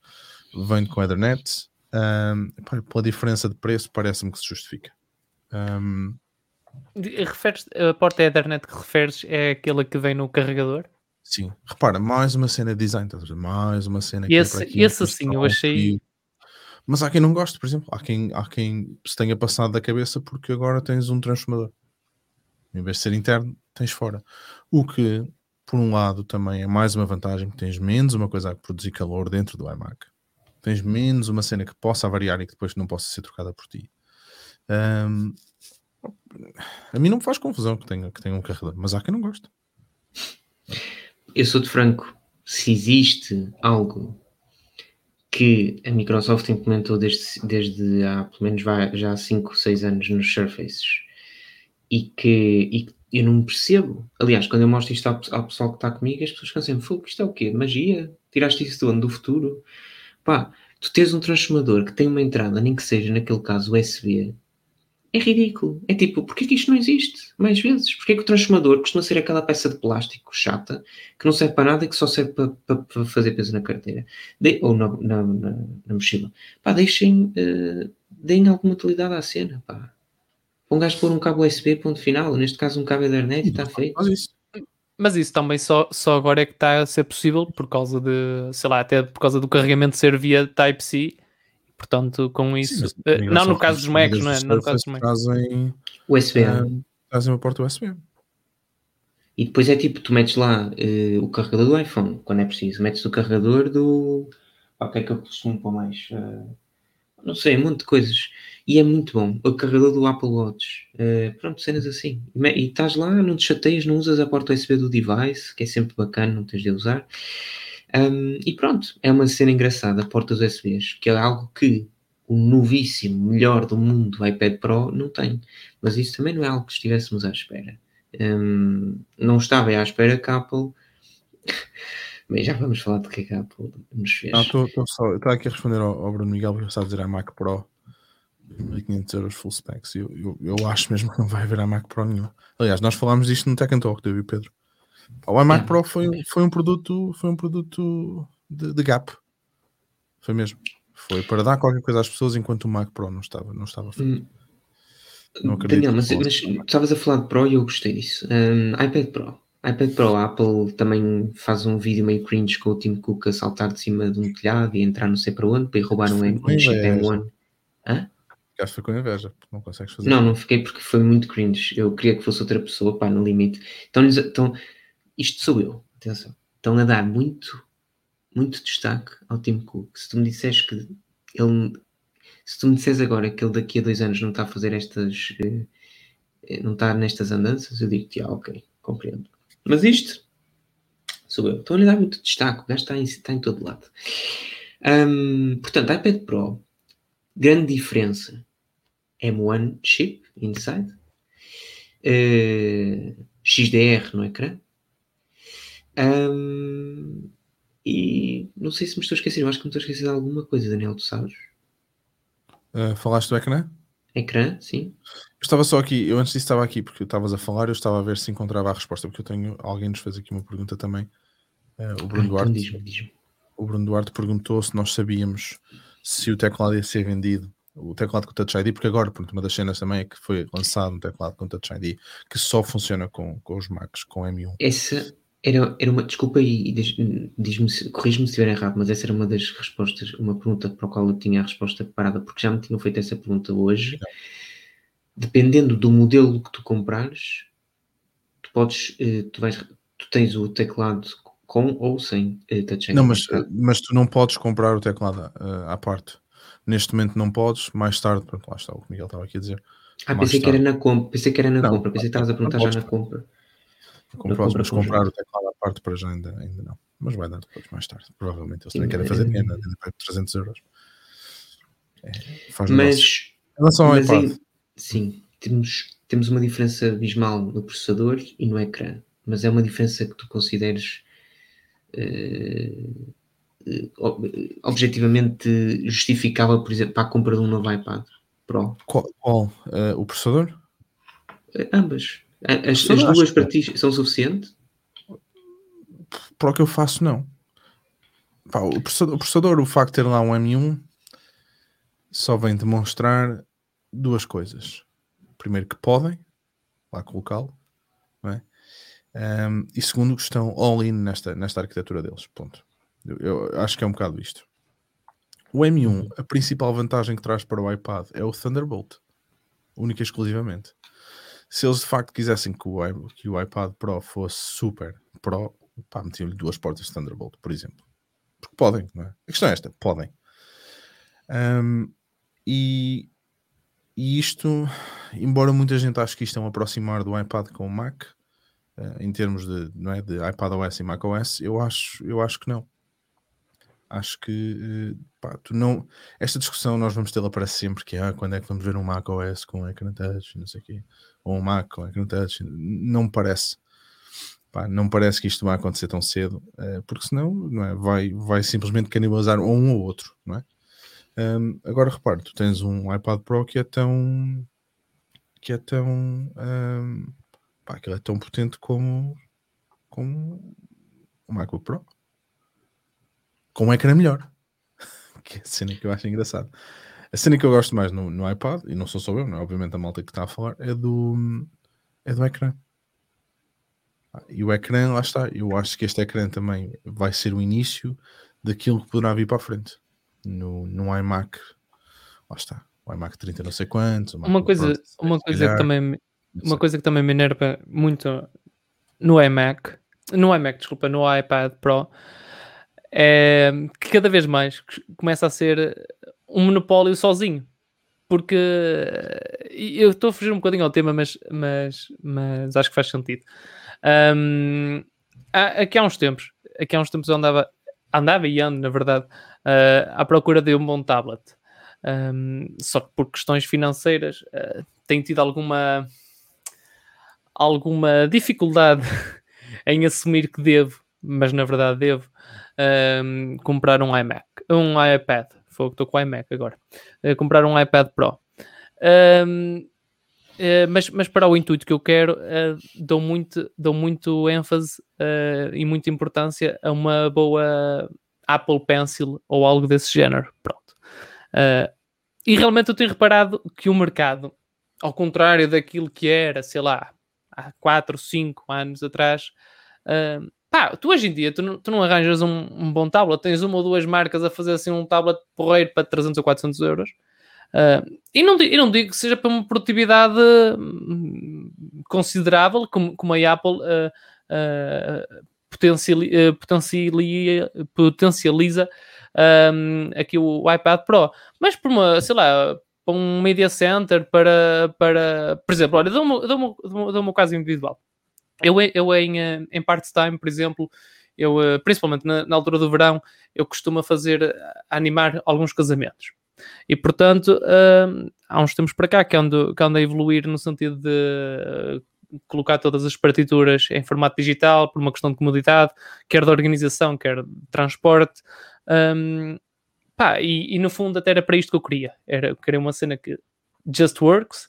vem com Ethernet, ahm, pá, pela diferença de preço parece-me que se justifica. De- Referes, a porta Ethernet que referes é aquela que vem no carregador? Sim, repara, mais uma cena de design, mais uma cena que Esse- é aqui, esse sim, eu um achei-. Mas há quem não goste, por exemplo, há quem, há quem se tenha passado da cabeça porque agora tens um transformador. Em vez de ser interno, tens fora. O que, por um lado, também é mais uma vantagem, que tens menos uma coisa a produzir calor dentro do iMac. Tens menos uma cena que possa variar e que depois não possa ser trocada por ti. Ahm, a mim não me faz confusão que tenha, que tenha um carregador, mas há quem não goste. Eu sou de franco. Se existe algo que a Microsoft implementou desde, desde há pelo menos já há 5, 6 anos nos Surfaces e que, e eu não percebo. Aliás, quando eu mostro isto ao, ao pessoal que está comigo, as pessoas ficam sempre, fogo, isto é o quê? Magia? Tiraste isso do ano do futuro? Pá, tu tens um transformador que tem uma entrada, nem que seja naquele caso USB, é ridículo. É tipo, porquê que isto não existe mais vezes? Porquê que o transformador costuma ser aquela peça de plástico chata que não serve para nada e que só serve para, para- para fazer peso na carteira De- ou na, na, na- na mochila? Pá, deixem, eh, deem alguma utilidade à cena. Pá. Um gajo pôr um cabo USB, ponto final. Neste caso, um cabo Ethernet e está feito. Faz isso. Mas isso também só, só agora é que está a ser possível por causa de, sei lá, até por causa do carregamento ser via Type-C. Portanto, com isso. Sim, mas eh, não no caso dos Macs, não é? Não no caso dos Macs. Trazem, USB. ah, trazem uma porta USB. E depois é tipo, tu metes lá eh, o carregador do iPhone, quando é preciso. Metes o carregador do. O que é que eu costumo pôr mais? Eh, não sei, um monte de coisas. E é muito bom. O carregador do Apple Watch. Uh, pronto, cenas assim. E estás lá, não te chateias, não usas a porta USB do device, que é sempre bacana, não tens de usar. Um, e pronto, é uma cena engraçada, portas USBs, que é algo que o novíssimo, melhor do mundo iPad Pro não tem. Mas isso também não é algo que estivéssemos à espera. Um, não estava à espera que a Apple. Bem, já vamos falar do que, é que a Apple nos fez. Estou aqui a responder ao, ao Bruno Miguel, porque está a dizer a Mac Pro 1500 euros full specs. Eu, eu, eu, acho mesmo que não vai haver a Mac Pro nenhum. Aliás, nós falámos disto no Tech Talk, eu e Pedro. O iMac é, Pro foi, foi um produto, foi um produto de, de, gap. Foi mesmo. Foi para dar qualquer coisa às pessoas enquanto o Mac Pro não estava, não estava feito. Hum. Não Daniel, mas, mas estavas a falar de Pro e eu gostei disso. Um, iPad Pro. iPad Pro, a Apple também faz um vídeo meio cringe com o Tim Cook a saltar de cima de um telhado e entrar não sei para onde para ir roubar um, um chip M1. Hã? Ficaste foi com inveja, não consegues fazer. Não, não fiquei porque foi muito cringe. Eu queria que fosse outra pessoa, pá, no limite. Então, então isto sou eu, atenção. Estão a dar muito, muito destaque ao Tim Cook. Se tu me disseres que ele. Se tu me disseres agora que ele daqui a dois anos não está a fazer estas. Eh, não está nestas andanças, eu digo-te, ah, ok, compreendo. Mas isto sou eu. Estão a lhe dar muito destaque, o gajo está em, está em todo lado. Um, portanto, iPad Pro, grande diferença. M1 chip inside, uh, XDR no ecrã, um, e não sei se me estou a esquecer, eu acho que me estou a esquecer de alguma coisa, Daniel, tu sabes? Uh, falaste do ecrã? Ecrã, sim. Eu estava só aqui, eu antes disso estava aqui porque estavas a falar, eu estava a ver se encontrava a resposta, porque eu tenho, alguém nos fez aqui uma pergunta também, uh, o Bruno ah, Duarte. Então diz-me, diz-me. O Bruno Duarte perguntou se nós sabíamos se o teclado ia ser vendido, o teclado com Touch ID, porque agora, pronto, uma das cenas também é que foi lançado um teclado com Touch ID que só funciona com, com os Macs, com M1. Essa, era, era uma, desculpa e, diz-me, corrijo-me se estiver errado, mas essa era uma das respostas, uma pergunta para a qual eu tinha a resposta preparada, porque já me tinham feito essa pergunta hoje. Dependendo do modelo que tu comprares, tu podes, eh, tu vais, tu tens o teclado com ou sem uh, touch Não, mas, mas tu não podes comprar o teclado à parte. Neste momento não podes, mais tarde, pronto, lá está o que o Miguel estava aqui a dizer. Ah, pensei que, era na compra, pensei que era na não, compra, pensei que estavas a perguntar já na compra. Comprar, mas comprar o teclado à parte para já ainda, ainda não. Mas vai dar depois, mais tarde. Provavelmente eles também querem fazer dinheiro, ainda para 300 euros. É, faz mas, em relação ao iPad. Em, sim, temos, temos uma diferença abismal no processador e no ecrã. Mas é uma diferença que tu consideres uh, objetivamente justificável, por exemplo, para a compra de um novo iPad Pro. Qual? qual? Uh, o processador? ambas. As, as duas para ti são suficientes? Para o que eu faço, não. Pá, o, processador, o, processador, o facto de ter lá um M1, só vem demonstrar duas coisas. Primeiro, que podem lá colocá-lo, é? um, e segundo, que estão all-in nesta, nesta arquitetura deles. Ponto. Eu, eu, acho que é um bocado isto. O M1, a principal vantagem que traz para o iPad é o Thunderbolt, única e exclusivamente se eles de facto quisessem que o, que o iPad Pro fosse super Pro, pá, metiam-lhe duas portas Thunderbolt, por exemplo. Porque podem, não é? A questão é esta, podem. Um, e, e, isto, embora muita gente ache que isto é um aproximar do iPad com o Mac, uh, em termos de, não é, de iPad OS e Mac OS, eu acho, eu acho que não. Acho que uh, pá, tu não. Esta discussão nós vamos tê-la para sempre, que é ah, quando é que vamos ver um Mac OS com ecrã touch, não sei o quê ou um Mac com ecrã touch, não me parece. Pá, não parece que isto vai acontecer tão cedo, uh, porque senão não é, vai, vai simplesmente canibalizar um ou outro, não é? Um, agora repare, tu tens um iPad Pro que é tão que é tão um, pá, que é tão potente como, como o MacBook Pro com um ecrã melhor que é a cena que eu acho engraçado a cena que eu gosto mais no, no iPad, e não sou só eu, não é? obviamente a malta que está a falar, é do, é do ecrã. E o ecrã, lá está. Eu acho que este ecrã também vai ser o início daquilo que poderá vir para a frente. No, no iMac, lá está. O iMac 30 não sei quantos. Uma coisa, uma coisa que também uma coisa que também me enerva muito no iMac, no iMac, desculpa, no iPad Pro, é que cada vez mais começa a ser um monopólio sozinho. Porque eu estou a fugir um bocadinho ao tema, mas, mas, mas acho que faz sentido. Um, aqui há uns tempos, aqui há uns tempos eu andava, andava e ando, na verdade, uh, à procura de um bom tablet. Um, só que por questões financeiras uh, tenho tido alguma alguma dificuldade em assumir que devo, mas na verdade devo um, comprar um iMac, um iPad. Foi que estou com o iMac agora. Uh, comprar um iPad Pro. Um, Uh, mas, mas para o intuito que eu quero, uh, dou, muito, dou muito ênfase uh, e muita importância a uma boa Apple Pencil ou algo desse género. Pronto. e realmente eu tenho reparado que o mercado, ao contrário daquilo que era, sei lá, há 4, 5 anos atrás, pá, tu hoje em dia tu não, tu não arranjas um, um, bom tablet, tens uma ou duas marcas a fazer assim um tablet porreiro para 300 ou 400 euros. Uh, e, não, não digo que seja para uma produtividade hum, considerável, como, como a Apple uh, uh, potencializa, potencializa um, aqui o, iPad Pro, mas por uma, sei lá, para um media center, para, para por exemplo, olha, dou-me dou dou dou caso individual. Eu, eu em, em part-time, por exemplo, eu, principalmente na, na, altura do verão, eu costumo fazer, animar alguns casamentos. E portanto, uh, há uns tempos para cá que ando, que ando a evoluir no sentido de colocar todas as partituras em formato digital por uma questão de comodidade, quer da organização, quer de transporte. Um, pá, e, e, no fundo até era para isto que eu queria. Era, eu queria uma cena que just works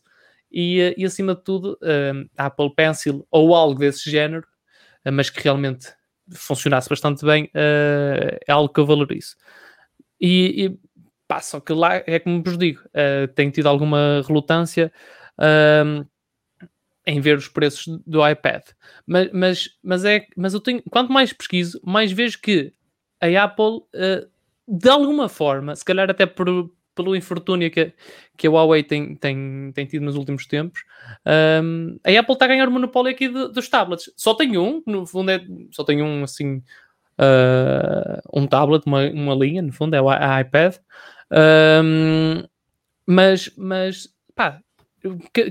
e, eh, e acima de tudo a Apple Pencil ou algo desse género, eh, mas que realmente funcionasse bastante bem, uh, é algo que eu valorizo. E, e Pá, só que lá é como vos digo, tenho tido alguma relutância uh, em ver os preços do iPad. Mas, mas, mas, é, mas eu tenho, quanto mais pesquiso, mais vejo que a Apple, de alguma forma, se calhar até por, pelo infortúnio que, que a Huawei tem, tem, tem tido nos últimos tempos, um, a Apple está a ganhar o monopólio aqui de, dos tablets. Só tem um, no fundo é, só tem um assim, uh, um tablet, uma, uma linha, no fundo é a iPad, um, mas, mas pá,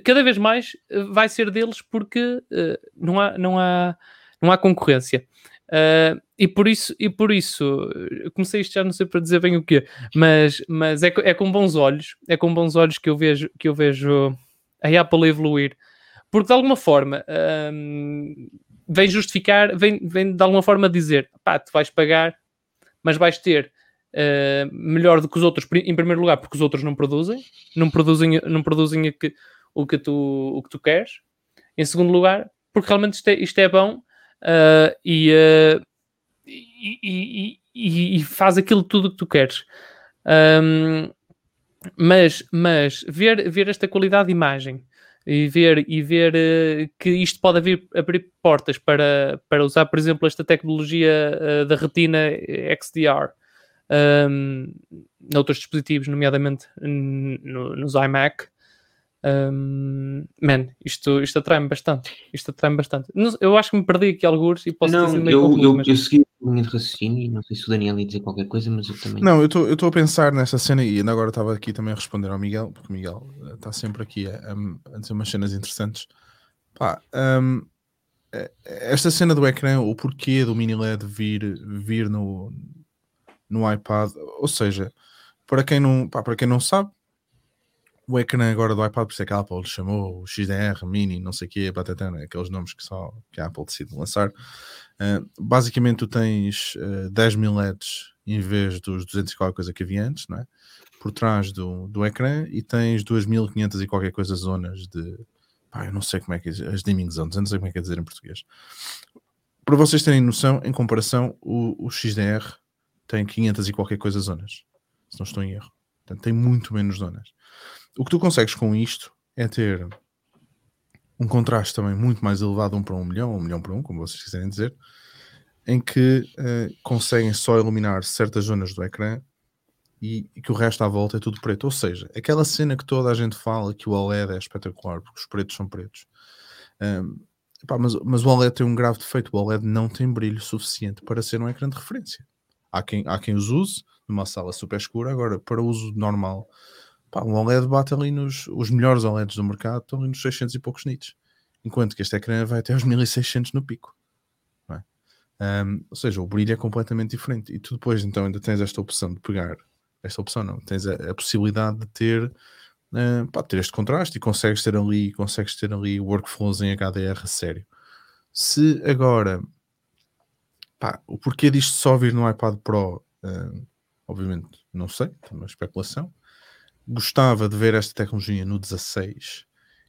cada vez mais vai ser deles porque uh, não, há, não, há, não há concorrência. Uh, e por isso, e por isso comecei isto já não sei para dizer bem o quê, mas, mas é, é com bons olhos, é com bons olhos que eu vejo, que eu vejo a Apple evoluir, porque de alguma forma vem justificar, vem, vem de alguma forma dizer pá, tu vais pagar, mas vais ter uh, melhor do que os outros, em primeiro lugar, porque os outros não produzem, não produzem, não produzem o, que, o, que tu, o que tu queres. Em segundo lugar, porque realmente isto é, isto é bom uh, e, uh, e, e, e, faz aquilo tudo que tu queres. Um, mas mas ver, ver esta qualidade de imagem e ver, e ver uh, que isto pode abrir, abrir portas para, para usar, por exemplo, esta tecnologia uh, da retina XDR um, noutros dispositivos, nomeadamente no, nos iMac. Um, man, isto, isto atrai-me bastante. Isto atrai-me bastante. Eu acho que me perdi aqui alguns e posso não, dizer meio eu, confuso, eu, mas... eu segui a linha de raciocínio e não sei se o Daniel ia dizer qualquer coisa, mas eu também. Não, eu estou a pensar nessa cena e ainda agora estava aqui também a responder ao Miguel, porque o Miguel está eh, sempre aqui a, a, dizer umas cenas interessantes. Pá, um, eh, esta cena do ecrã, o porquê do mini LED vir, vir no, no iPad. Ou seja, para quem não, pá, para quem não sabe, o ecrã agora do iPad, por isso é que a Apple chamou o XDR, Mini, não sei o que, Batatana, aqueles nomes que só que a Apple decide lançar. Uh, basicamente, tu tens uh, 10 mil LEDs em vez dos 200 e qualquer coisa que havia antes, não é? Por trás do, do ecrã e tens 2500 e qualquer coisa zonas de. Pá, eu não sei como é que é, as dimming zones, eu não sei como é que é dizer em português. Para vocês terem noção, em comparação, o, o XDR tem 500 e qualquer coisa zonas, se não estou em erro. Portanto, tem muito menos zonas. O que tu consegues com isto é ter um contraste também muito mais elevado, um para um milhão, um milhão para um, como vocês quiserem dizer, em que uh, conseguem só iluminar certas zonas do ecrã e, e, que o resto à volta é tudo preto. Ou seja, aquela cena que toda a gente fala que o OLED é espetacular, porque os pretos são pretos. Um, mas, mas o OLED tem um grave defeito: o OLED não tem brilho suficiente para ser um ecrã de referência. há quem, há quem os use numa sala super escura, agora para uso normal, pá, um OLED bate ali nos, os melhores OLEDs do mercado estão ali nos 600 e poucos nits, enquanto que este ecrã vai até aos 1600 no pico. É? Um, ou seja, o brilho é completamente diferente. E tu depois então ainda tens esta opção de pegar, esta opção não, tens a, a possibilidade de ter, uh, pá, ter este contraste e consegues ter ali, consegues ter ali workflows em HDR sério. Se agora pá, o porquê disto só vir no iPad Pro, uh, obviamente não sei, é uma especulação. Gostava de ver esta tecnologia no 16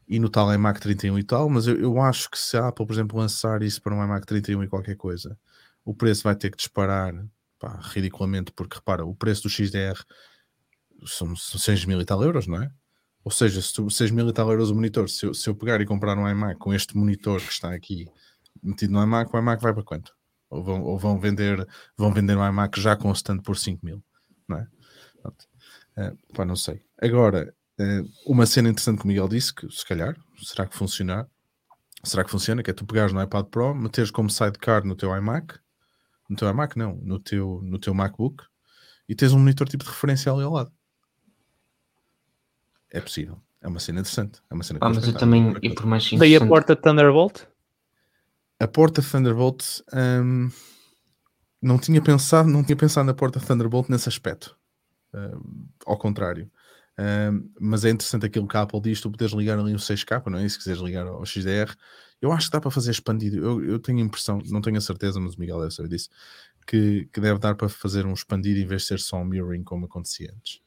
e no tal iMac 31 e tal, mas eu, eu acho que se a Apple, por exemplo, lançar isso para um iMac 31 e qualquer coisa, o preço vai ter que disparar pá, ridiculamente, porque repara, o preço do XDR são, são 6 mil e tal euros, não é? Ou seja, se tu, 6 mil e tal euros o monitor, se eu, se eu pegar e comprar um iMac com este monitor que está aqui metido no iMac, o iMac vai para quanto? Ou vão, ou vão vender vão vender um iMac já stand por 5 mil, não é? Uh, pá, não sei. Agora, uh, uma cena interessante que o Miguel disse, que se calhar, será que funcionar? Será que funciona? Que é tu pegares no iPad Pro, meteres como sidecar no teu iMac, no teu iMac não, no teu, no teu MacBook, e tens um monitor tipo de referência ali ao lado. É possível. É uma cena interessante. É uma cena ah, mas eu também, e por mais Daí a porta Thunderbolt? A porta Thunderbolt um, não tinha pensado, não tinha pensado na porta Thunderbolt nesse aspecto. Um, ao contrário. Um, mas é interessante aquilo que a Apple diz: tu podes ligar ali um 6K, não é? E se quiseres ligar ao XDR, eu acho que dá para fazer expandido. Eu, eu tenho a impressão, não tenho a certeza, mas o Miguel deve saber disso, que, que deve dar para fazer um expandido em vez de ser só um mirroring como acontecia antes.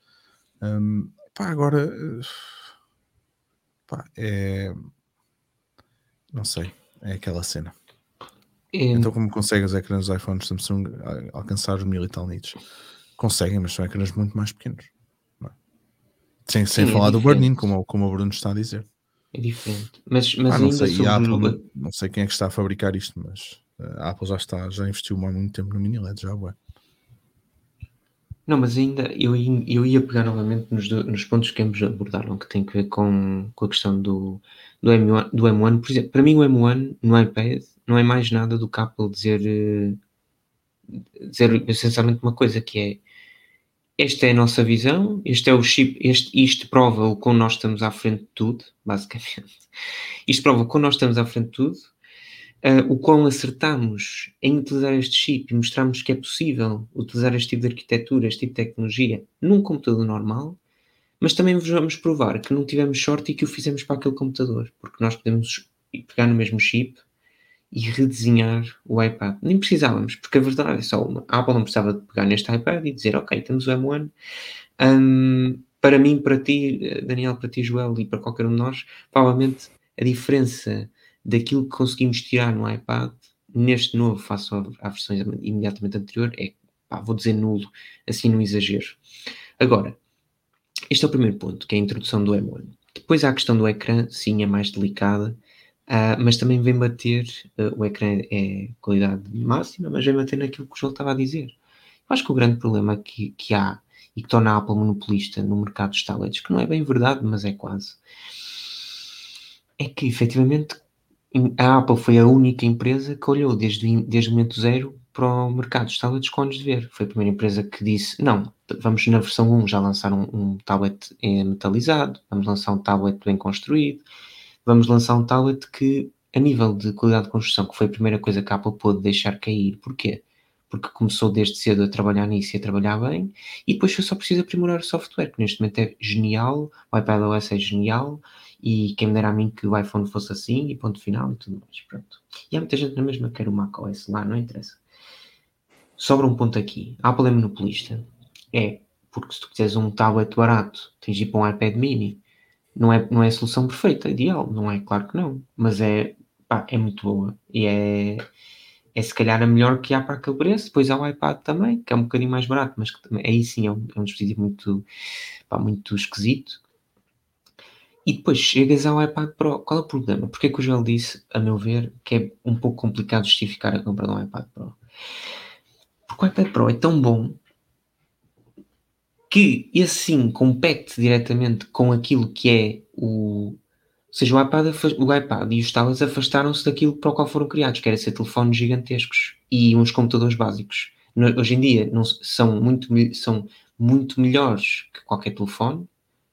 Um, pá, agora pá, é não sei, é aquela cena. Então, como conseguem os ecrãs dos iPhones Samsung alcançar os mil e tal nits? Conseguem, mas são ecrãs muito mais pequenos. É? Sem, sem Sim, é falar é do burn-in, como, como o Bruno está a dizer. É diferente. Mas, mas ah, não, sei, sobre... Apple, não sei quem é que está a fabricar isto, mas eh, a Apple já, está, já investiu há muito tempo no mini LED, já é. Não, mas ainda eu, eu ia pegar novamente nos, nos pontos que ambos abordaram, que tem que ver com, com a questão do, do, M1, do M1. Por exemplo, para mim o M1 no iPad não é mais nada do que Apple dizer, eh, dizer essencialmente uma coisa que é esta é a nossa visão, este é o chip, este, isto prova o quão nós estamos à frente de tudo, basicamente. Isto prova o quão nós estamos à frente de tudo, uh, o quão acertamos em utilizar este chip e mostramos que é possível utilizar este tipo de arquitetura, este tipo de tecnologia num computador normal, mas também vos vamos provar que não tivemos sorte e que o fizemos para aquele computador, porque nós podemos pegar no mesmo chip e redesenhar o iPad. Nem precisávamos, porque a verdade é só uma. A Apple não precisava de pegar neste iPad e dizer, ok, temos o M1. Um, para mim, para ti, Daniel, para ti, Joel e para qualquer um de nós, provavelmente a diferença daquilo que conseguimos tirar no iPad neste novo face à versão imediatamente anterior é, pá, vou dizer nulo, assim no exagero. Agora, este é o primeiro ponto, que é a introdução do M1. Depois há a questão do ecrã, sim, é mais delicada, Uh, mas também vem bater, uh, o ecrã é qualidade máxima, mas vem bater naquilo que o João estava a dizer. Eu acho que o grande problema que, que há e que torna a Apple monopolista no mercado dos tablets, que não é bem verdade, mas é quase, é que efetivamente a Apple foi a única empresa que olhou desde, desde o momento zero para o mercado dos tablets com olhos de ver. Foi a primeira empresa que disse: não, vamos na versão 1 já lançar um, um tablet eh, metalizado, vamos lançar um tablet bem construído vamos lançar um tablet que, a nível de qualidade de construção, que foi a primeira coisa que a Apple pôde deixar cair. Porquê? Porque começou desde cedo a trabalhar nisso e a trabalhar bem, e depois só preciso aprimorar o software, que neste momento é genial, o iPadOS é genial, e quem me dera a mim que o iPhone fosse assim, e ponto final, e tudo mais, pronto. E há muita gente na mesma que quer o macOS lá, não interessa. Sobra um ponto aqui, a Apple é monopolista. É, porque se tu quiseres um tablet barato, tens de ir para um iPad mini, não é, não é a solução perfeita, ideal, não é? Claro que não, mas é, pá, é muito boa e é, é se calhar a melhor que há para aquele preço. Depois há o iPad também, que é um bocadinho mais barato, mas que também, aí sim é um, é um dispositivo muito, pá, muito esquisito. E depois chegas ao iPad Pro. Qual é o problema? Porque é que o Joel disse, a meu ver, que é um pouco complicado justificar a compra de um iPad Pro? Porque o iPad Pro é tão bom que esse sim compete diretamente com aquilo que é o. Ou seja, o iPad, o iPad e os tablets afastaram-se daquilo para o qual foram criados, que era ser telefones gigantescos e uns computadores básicos. Hoje em dia não, são, muito, são muito melhores que qualquer telefone,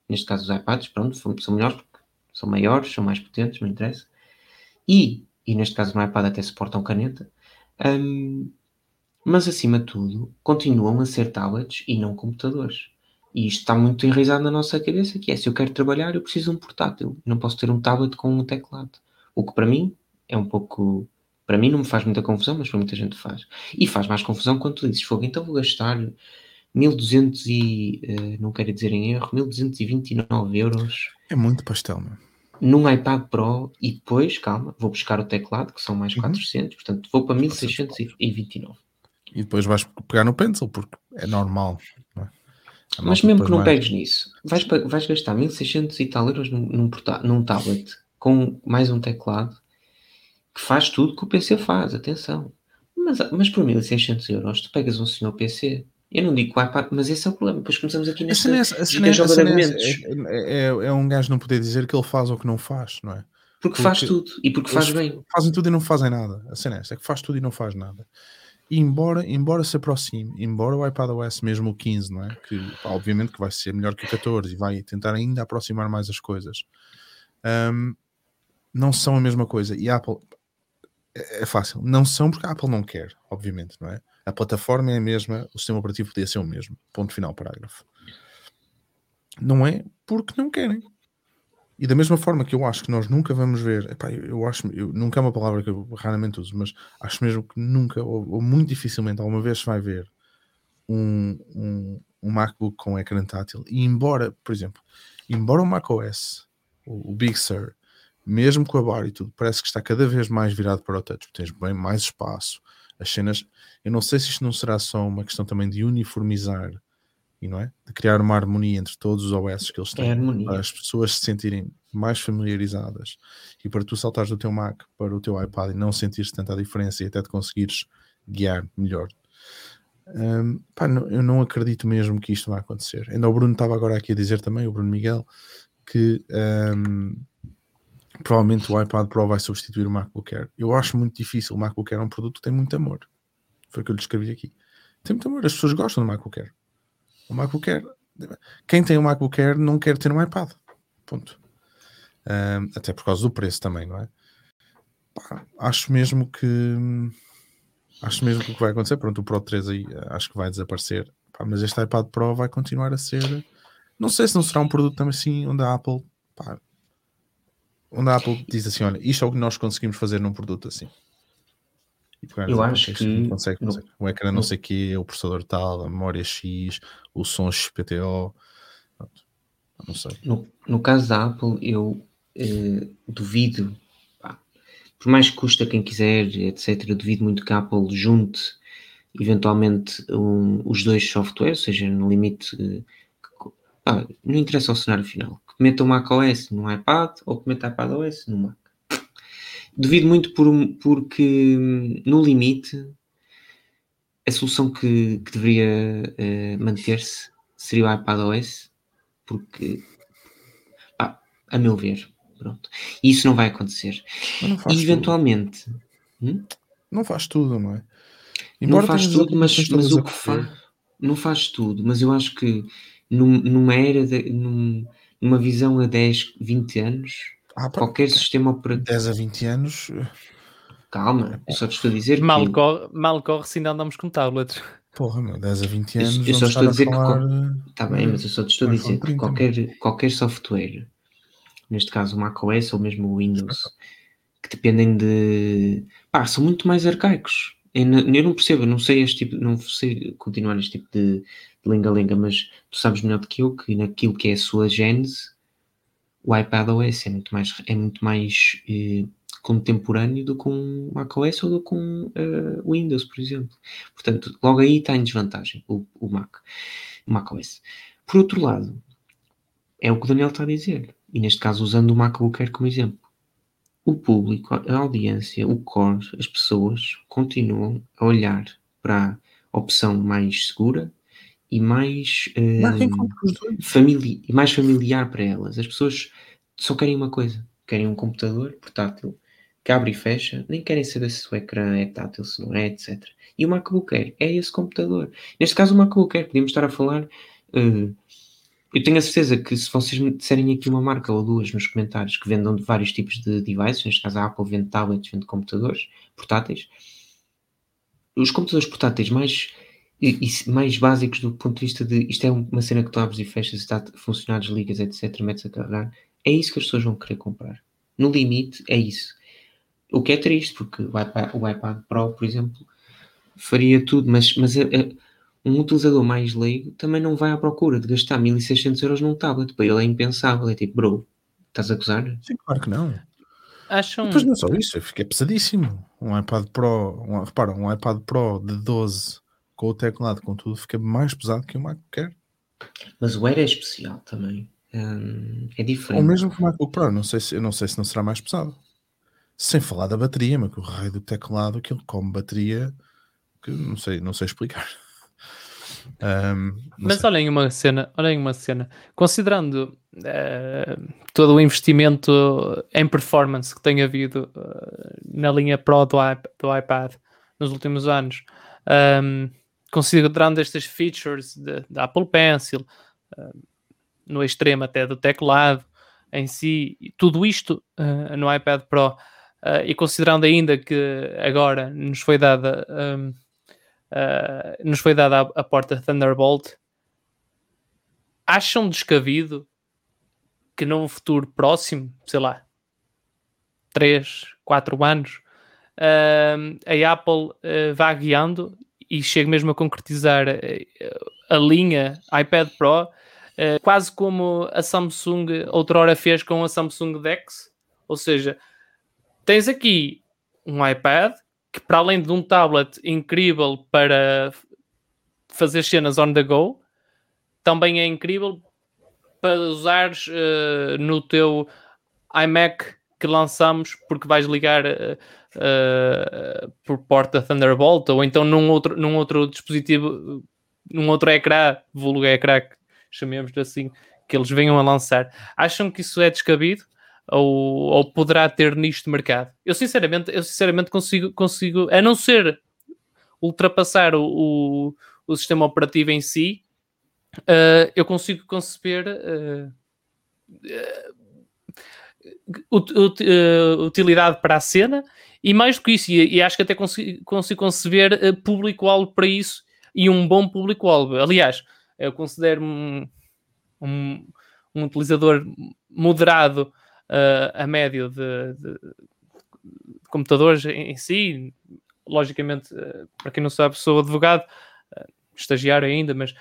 neste caso os iPads, pronto, são, melhores porque são maiores, são mais potentes, não interessa. E, e neste caso no iPad até suportam caneta. Hum, mas acima de tudo, continuam a ser tablets e não computadores. E isto está muito enraizado na nossa cabeça, que é, se eu quero trabalhar, eu preciso de um portátil. Não posso ter um tablet com um teclado. O que para mim é um pouco... Para mim não me faz muita confusão, mas para muita gente faz. E faz mais confusão quando tu dizes, fogo, então vou gastar 1200 e... eh, não quero dizer em erro, 1229 euros É muito pastel, meu. num iPad Pro e depois, calma, vou buscar o teclado, que são mais Uhum. 400, portanto vou para 1629. E depois vais pegar no pencil, porque é normal. é? A Mas mesmo que não mais- pegues nisso, vais, vais gastar 1600 e tal euros num, num, num tablet com mais um teclado que faz tudo que o PC faz, atenção. Mas, mas por 1600 euros tu pegas um senhor PC. Eu não digo que mas esse é o problema. Depois começamos aqui A nesta cena é essa- cena é- de é argumentos. essa, é- é- é um gajo não poder dizer que ele faz ou que não faz, não é? Porque faz porque tudo e porque faz bem. Fazem tudo e não fazem nada. A cena é esta, é que faz tudo e não faz nada. Embora, embora se aproxime, embora o iPadOS, mesmo o 15, não é? Que obviamente que vai ser melhor que o 14 e vai tentar ainda aproximar mais as coisas, hum, não são a mesma coisa. E a Apple é, é fácil, não são porque a Apple não quer, obviamente, não é? A plataforma é a mesma, o sistema operativo podia ser o mesmo. Ponto final, parágrafo. Não é porque não querem. E da mesma forma que eu acho que nós nunca vamos ver, epá, eu, acho, eu, nunca é uma palavra que eu raramente uso, mas acho mesmo que nunca, ou, ou muito dificilmente, alguma vez se vai ver um, um, um MacBook com ecrã tátil. E embora, por exemplo, embora o macOS, o, o Big Sur, mesmo com a bar e tudo, parece que está cada vez mais virado para o touch, tens bem mais espaço. As cenas, eu não sei se isto não será só uma questão também de uniformizar e não é? De criar uma harmonia entre todos os OS que eles É têm harmonia. para as pessoas se sentirem mais familiarizadas e para tu saltares do teu Mac para o teu iPad e não sentires tanta diferença e até te conseguires guiar melhor. Hum, pá, não- eu não acredito mesmo que isto vai acontecer. Ainda o Bruno estava agora aqui a dizer também, o Bruno Miguel, que hum, provavelmente o iPad Pro vai substituir o MacBook Air. Eu acho muito difícil. O MacBook Air é um produto que tem muito amor. Foi o que eu lhe escrevi aqui. Tem muito amor. As pessoas gostam do MacBook Air. MacBook Air, quem tem o MacBook Air não quer ter um iPad. Ponto. Um, até por causa do preço também, não é? Pá, acho mesmo que acho mesmo que o que vai acontecer, pronto, o Pro 3 aí eh, acho que vai desaparecer, Pá, mas este iPad Pro vai continuar a ser não sei se não será um produto também assim onde a Apple pá, onde a Apple diz assim, olha, isto é o que nós conseguimos fazer num produto assim. Eu acho "Ok, isto não que consegue fazer." o ecrã não sei o quê, o processador tal, a memória X, o som XPTO, pronto. não sei. No, no caso da Apple, eu eh, duvido, pá, por mais que custa quem quiser, etc., eu duvido muito que a Apple junte eventualmente um- os dois softwares, ou seja, no limite, eh, que- pá, não interessa o cenário final, que meta o macOS no iPad ou que meta o iPadOS no Mac. Duvido muito por, porque, hum, no limite, a solução que, que deveria eh, manter-se seria o iPadOS, porque, pá, a meu ver, pronto. E isso não vai acontecer. Não E eventualmente, hum? não faz tudo, não é? não faz tudo, mas, mas o que faz, não faz tudo, mas eu acho que num- numa era, de, num- numa visão a 10, 20 anos, ah, pá, qualquer sistema operativo, 10 a 20 anos, calma, eu só te estou a dizer Mal que corre, mal corre se ainda andamos com tablets. porra, meu, 10 a 20 Eu- eu anos, só estou a dizer que falar, Está bem, mas eu só te estou a dizer que 30, qualquer, qualquer software, neste caso o macOS ou mesmo o Windows, que dependem de. pá, são muito mais arcaicos. Eu não, eu percebo, eu não sei este tipo, não sei continuar este tipo de, de lenga-lenga, mas tu sabes melhor do que eu que naquilo que é a sua gênese, o iPadOS é muito mais, é muito mais eh, contemporâneo do que um macOS ou do que um eh, Windows, por exemplo. Portanto, logo aí está em desvantagem o, o Mac, o macOS. Por outro lado, é o que o Daniel está a dizer, e neste caso usando o MacBook Air como exemplo. O público, a audiência, o core, as pessoas continuam a olhar para a opção mais segura e mais, dois. famili- e mais familiar para elas. As pessoas só querem uma coisa: querem um computador portátil que abre e fecha, nem querem saber se o ecrã é tátil, se não é, etc. E o MacBook Air é esse computador. Neste caso, o MacBook Air, podíamos estar a falar. Uh, eu tenho a certeza que se vocês me disserem aqui uma marca ou duas nos comentários que vendam de vários tipos de devices, neste caso a Apple vende tablets, vende computadores portáteis, os computadores portáteis mais, e, e mais básicos do ponto de vista de isto é uma cena que tu abres e fechas, está a funcionar, desligas, etc., metes a carregar, é isso que as pessoas vão querer comprar. No limite, é isso. O que é triste, porque o iPad, o iPad Pro, por exemplo, faria tudo, mas, mas é, é, um utilizador mais leigo também não vai à procura de gastar 1600 euros num tablet. Para ele é impensável. É tipo, bro, estás a gozar? Sim, claro que não. Acham... Depois não é só isso, fiquei pesadíssimo. Um iPad Pro, um, repara, um iPad Pro de 12 com o teclado, com tudo, fica mais pesado que o MacBook Air. Mas o Air é especial também. Hum, é diferente. Ou mesmo que o MacBook Pro, não sei se, eu não sei se não será mais pesado. Sem falar da bateria, mas que o raio do teclado, aquilo come bateria que não sei, não sei explicar. Um, mas sei. olhem uma cena, olhem uma cena. Considerando uh, todo o investimento em performance que tem havido uh, na linha Pro do, iP do, iPad nos últimos anos, um, considerando estas features da Apple Pencil, uh, no extremo até do teclado em si, tudo isto no iPad Pro, e considerando ainda que agora nos foi dada um, uh, nos foi dada a, a, porta Thunderbolt, acham descabido que num futuro próximo, sei lá, 3, 4 anos, uh, a Apple uh, vá guiando e chegue mesmo a concretizar a linha iPad Pro, quase como a Samsung outrora fez com a Samsung Dex, ou seja, tens aqui um iPad que para além de um tablet incrível para fazer cenas on the go, também é incrível para usares uh, no teu iMac que lançamos porque vais ligar uh, por porta Thunderbolt ou então num outro, num outro dispositivo, num outro ecrã, vulgo ecrã, chamemos assim, que eles venham a lançar. Acham que isso é descabido? ou, ou poderá ter de mercado. Eu sinceramente, eu sinceramente consigo, consigo a não ser ultrapassar o, o, o sistema operativo em si, uh, eu consigo conceber utilidade para a cena e mais do que isso, e, acho que até consigo, consigo conceber público-alvo para isso e um bom público-alvo. Aliás, eu considero um, um, um utilizador moderado uh, a médio de, de, de, computadores em si. Logicamente, uh, para quem não sabe, sou advogado, estagiário ainda, mas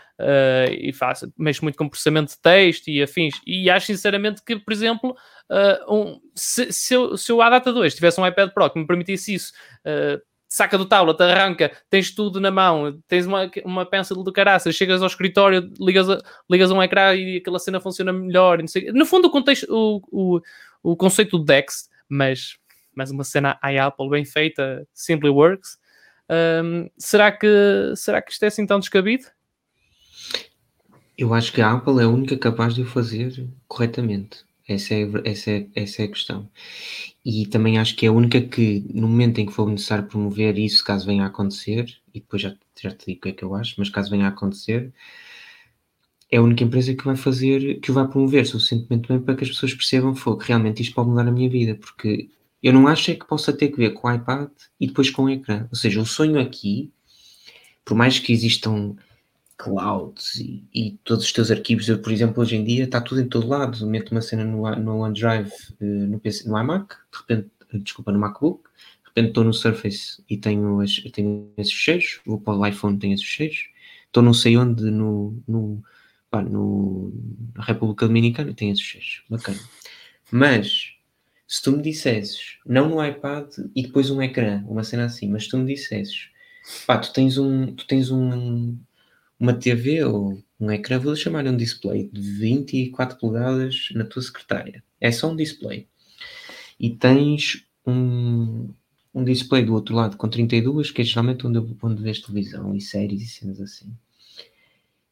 e faço, mexo muito com processamento de texto e afins. E acho sinceramente que, por exemplo, um, se, se, eu, se eu à data 2 tivesse um iPad Pro que me permitisse isso saca do tablet, arranca, tens tudo na mão, tens uma, uma pencil do caraças, chegas ao escritório, ligas, a, ligas um ecrã e aquela cena funciona melhor. No fundo, o, contexto, o, o, o conceito do Dex, mas, mas uma cena iApple bem feita, simply works. Um, será, que, será que isto é assim tão descabido? Eu acho que a Apple é a única capaz de o fazer corretamente. Essa é, essa, é, essa é a questão. E também acho que é a única que, no momento em que for necessário promover isso, caso venha a acontecer, e depois já, já te digo o que é que eu acho, mas caso venha a acontecer, é a única empresa que vai fazer, que o vai promover suficientemente bem para que as pessoas percebam que realmente isto pode mudar a minha vida, porque eu não acho é que possa ter que ver com o iPad e depois com o ecrã. Ou seja, o sonho aqui, por mais que existam clouds e, e, todos os teus arquivos. Eu, por exemplo, hoje em dia está tudo em todo lado. Meto uma cena no, no OneDrive, uh, no, PC, no iMac, de repente, desculpa, no MacBook, de repente estou no Surface e tenho, as, tenho esses cheiros, vou para o iPhone tenho esses cheiros, estou não sei onde no, no, pá, no na República Dominicana tenho esses cheiros. Bacana. Mas se tu me dissesses, não no iPad e depois um ecrã, uma cena assim, mas se tu me dissesses, pá, tu tens um, tu tens um, uma TV ou um ecrã, vou chamar um display de 24 polegadas na tua secretária. É só um display. E tens um, um display do outro lado com 32, que é geralmente onde, onde vês televisão e séries e cenas assim.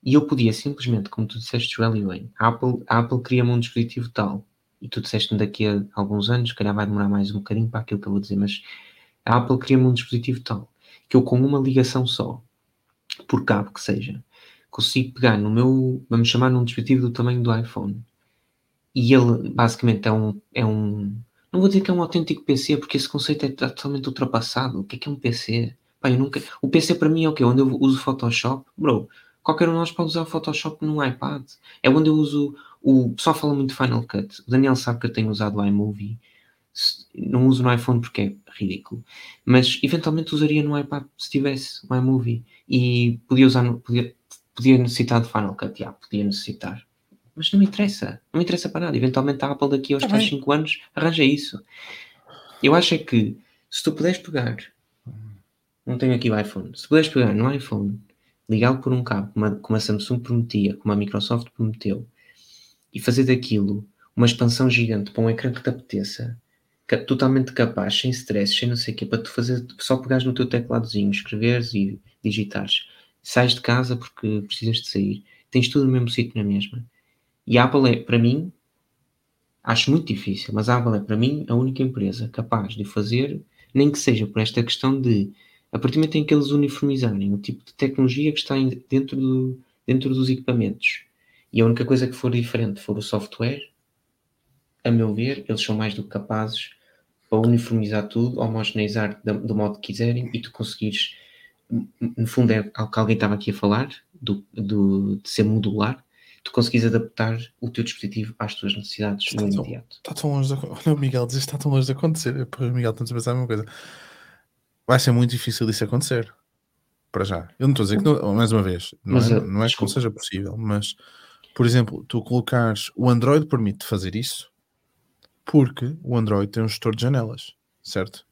E eu podia simplesmente, como tu disseste, Joel e bem, a Apple, a Apple cria-me um dispositivo tal e tu disseste-me daqui a alguns anos, calhar vai demorar mais um bocadinho para aquilo que eu vou dizer, mas a Apple cria-me um dispositivo tal que eu com uma ligação só, por cabo que seja, consigo pegar no meu, vamos chamar num dispositivo do tamanho do iPhone, e ele basicamente é um, é um não vou dizer que é um autêntico PC, porque esse conceito é totalmente ultrapassado. O que é que é um PC? Pá, eu nunca... O PC para mim é o quê? Onde eu uso Photoshop? Bro, qualquer um de nós pode usar o Photoshop no iPad. É onde eu uso o pessoal fala muito de Final Cut. O Daniel sabe que eu tenho usado o iMovie. Não uso no iPhone porque é ridículo. Mas eventualmente usaria no iPad se tivesse o iMovie. E podia usar, no, podia, podia necessitar de Final Cut. Já, podia necessitar. Mas não me interessa. Não me interessa para nada. Eventualmente a Apple daqui aos 3, 5 anos arranja isso. Eu acho é que se tu puderes pegar. Não tenho aqui o iPhone. Se puderes pegar no iPhone, ligá-lo por um cabo, como a Samsung prometia, como a Microsoft prometeu, e fazer daquilo uma expansão gigante para um ecrã que te apeteça, que, totalmente capaz, sem stress, sem não sei o quê, para tu fazer, só pegares no teu tecladozinho, escreveres e digitares. Sais de casa porque precisas de sair. Tens tudo no mesmo sítio na mesma. E a Apple é, para mim, acho muito difícil, mas a Apple é, para mim, a única empresa capaz de fazer, nem que seja por esta questão de, a partir do momento em que eles uniformizarem o tipo de tecnologia que está dentro, do, dentro dos equipamentos, e a única coisa que for diferente for o software, a meu ver, eles são mais do que capazes para uniformizar tudo, homogeneizar do modo que quiserem e tu conseguires, no fundo é algo que alguém estava aqui a falar, do, do, de ser modular, tu conseguis adaptar o teu dispositivo às tuas necessidades está no imediato. Está tão longe de, olha, o Miguel diz está tão longe de acontecer. O Miguel, estamos a pensar a mesma coisa. Vai ser muito difícil isso acontecer. Para já. Eu não estou a dizer que, não, mais uma vez, não mas, é, não é que não seja possível, mas por exemplo, tu colocares o Android permite fazer isso porque o Android tem um gestor de janelas, certo?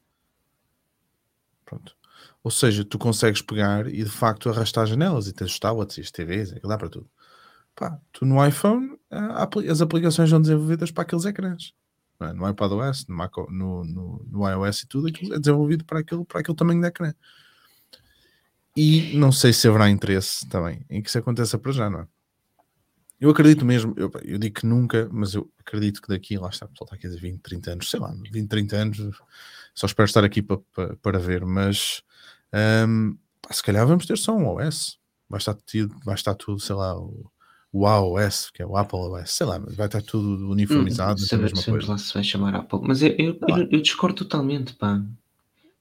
Pronto. Ou seja, tu consegues pegar e de facto arrastar janelas e tens os tablets e as TVs, dá para tudo. Pá, tu no iPhone, as aplicações são desenvolvidas para aqueles ecrãs. É? No iPadOS, no, Mac, no, no, no, iOS e tudo, aquilo é desenvolvido para aquele, para aquele tamanho de ecrã. E não sei se haverá interesse também em que isso aconteça para já, não é? Eu acredito mesmo, eu, eu, digo que nunca, mas eu acredito que daqui, lá está, o pessoal está aqui a dizer 20, 30 anos, sei lá, 20, 30 anos, só espero estar aqui para, para, para ver, mas um, pá, se calhar vamos ter só um OS, vai estar, tudo, vai estar tudo, sei lá, o, o iOS, que é o Apple OS, sei lá, vai estar tudo uniformizado, hum, mesma coisa. lá se vai chamar Apple, mas eu, eu, eu, eu discordo totalmente, pá.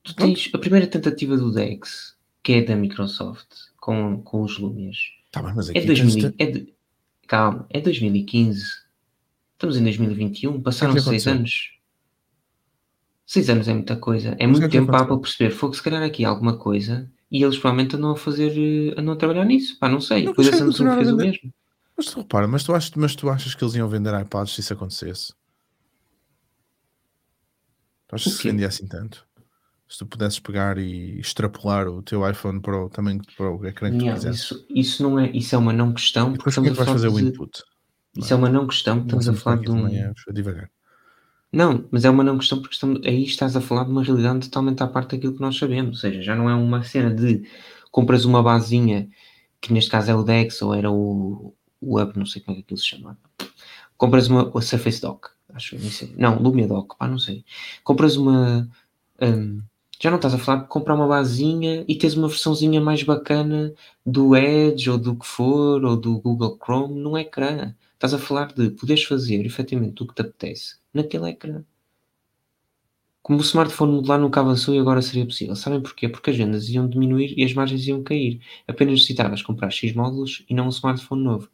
Tu tens a primeira tentativa do DeX, que é da Microsoft, com, com os Lumias. Tá bem, mas é, 2000, é de, Calma, é 2015. Estamos em 2021, passaram é seis anos. Seis anos é muita coisa. É muito é tempo para a Apple perceber. Fogo, se calhar aqui alguma coisa. E eles provavelmente andam a fazer, eh, andam a trabalhar nisso. Pá, não sei. Não, Depois a Samsung fez o mesmo. Mas tu repara, mas tu, achas, mas tu achas que eles iam vender iPads se isso acontecesse? Tu achas que se vendia assim tanto? Se tu pudesses pegar e extrapolar o teu iPhone para o tamanho para o ecrã que tu isso, isso não é isso é uma não questão porque estamos é que vais fazer de, o input isso é? uma não questão estamos a falar de um é devagar. Não mas é uma não questão porque estamos, aí estás a falar de uma realidade totalmente à parte daquilo que nós sabemos. Ou seja já não é uma cena de compras uma basinha que neste caso é o Dex ou era o, o Hub não sei como é que aquilo se chama. Compras uma a Surface Dock acho não sei. Não Lumia Dock pá não sei. Compras uma um, já não estás a falar de comprar uma basinha e teres uma versãozinha mais bacana do Edge ou do que for, ou do Google Chrome no ecrã. Estás a falar de poderes fazer efetivamente o que te apetece naquele ecrã. Como o smartphone modular nunca avançou e agora seria possível. Sabem porquê? Porque as vendas iam diminuir e as margens iam cair. Apenas necessitavas comprar X módulos e não um smartphone novo.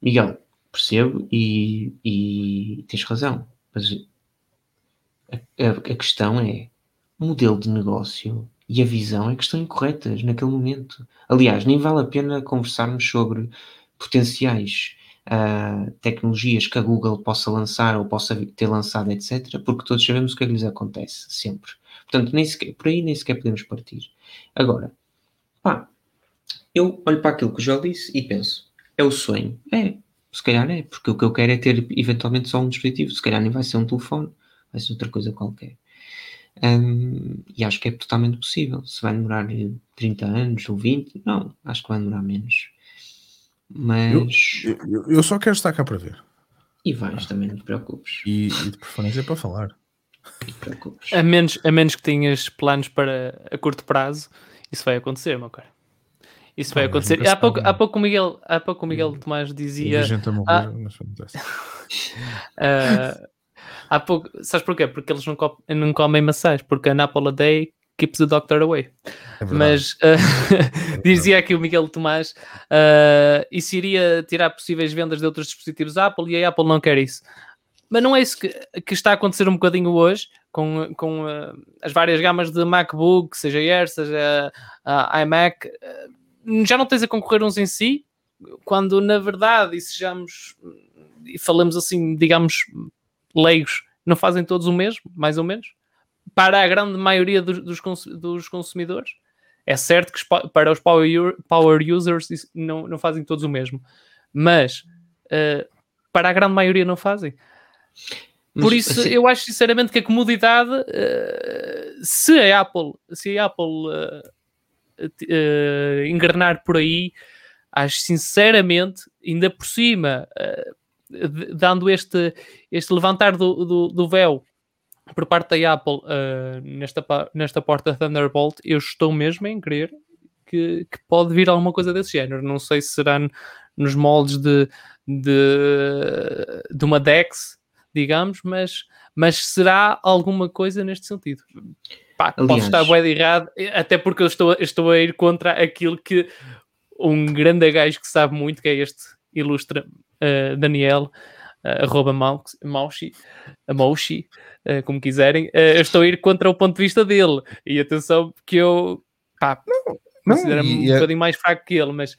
Miguel, percebo e, e tens razão. Mas a, a, a questão é o modelo de negócio e a visão é que estão incorretas naquele momento. Aliás, nem vale a pena conversarmos sobre potenciais uh, tecnologias que a Google possa lançar ou possa ter lançado, etc., porque todos sabemos o que é que lhes acontece, sempre. Portanto, nem sequer, por aí nem sequer podemos partir. Agora, pá, eu olho para aquilo que Joel disse e penso, é o sonho? É, se calhar é, porque o que eu quero é ter eventualmente só um dispositivo, se calhar nem vai ser um telefone, vai ser outra coisa qualquer. Um, e acho que é totalmente possível. Se vai demorar 30 anos ou 20, não, acho que vai demorar menos. Mas. Eu, eu, eu só quero estar cá para ver. E vais também, não te preocupes. E, e de preferência para falar. A menos, a menos que tenhas planos para a curto prazo, isso vai acontecer, meu cara. Isso vai acontecer. Há pouco, há pouco o Miguel, há pouco o Miguel Tomás E dizia. a gente a morrer, Ah. mas acontece. ah, há pouco, sabes porquê? Porque eles não, co- não comem maçãs, porque a Apple a day keeps the doctor away. É. Mas ah, dizia aqui o Miguel Tomás, ah, isso iria tirar possíveis vendas de outros dispositivos Apple e a Apple não quer isso. Mas não é isso que, que está a acontecer um bocadinho hoje com, com ah, as várias gamas de MacBook, seja Air, seja a iMac. ah, já não tens a concorrer uns em si, quando na verdade, e sejamos, e falamos assim, digamos, leigos, não fazem todos o mesmo, mais ou menos, para a grande maioria dos, dos, cons- dos consumidores. É certo que para os power, users não, não fazem todos o mesmo, mas eh, para a grande maioria não fazem. Mas, Por isso, assim, eu acho sinceramente que a comodidade, eh, se a Apple, se a Apple eh, engrenar por aí, acho sinceramente, ainda por cima, d- dando este, este levantar do, do, do véu por parte da Apple eh, nesta, nesta porta Thunderbolt, eu estou mesmo em crer que, que pode vir alguma coisa desse género. Não sei se será nos moldes de, de, de uma DeX, digamos, mas, mas será alguma coisa neste sentido. Pá, posso estar bem errado, até porque eu estou, estou a ir contra aquilo que um grande gajo que sabe muito, que é este ilustre eh, Daniel, uh, arroba Maushi, Maushi, eh, como quiserem, eu estou a ir contra o ponto de vista dele. E atenção, que eu pá, não, considero-me um é- bocadinho mais fraco que ele, mas,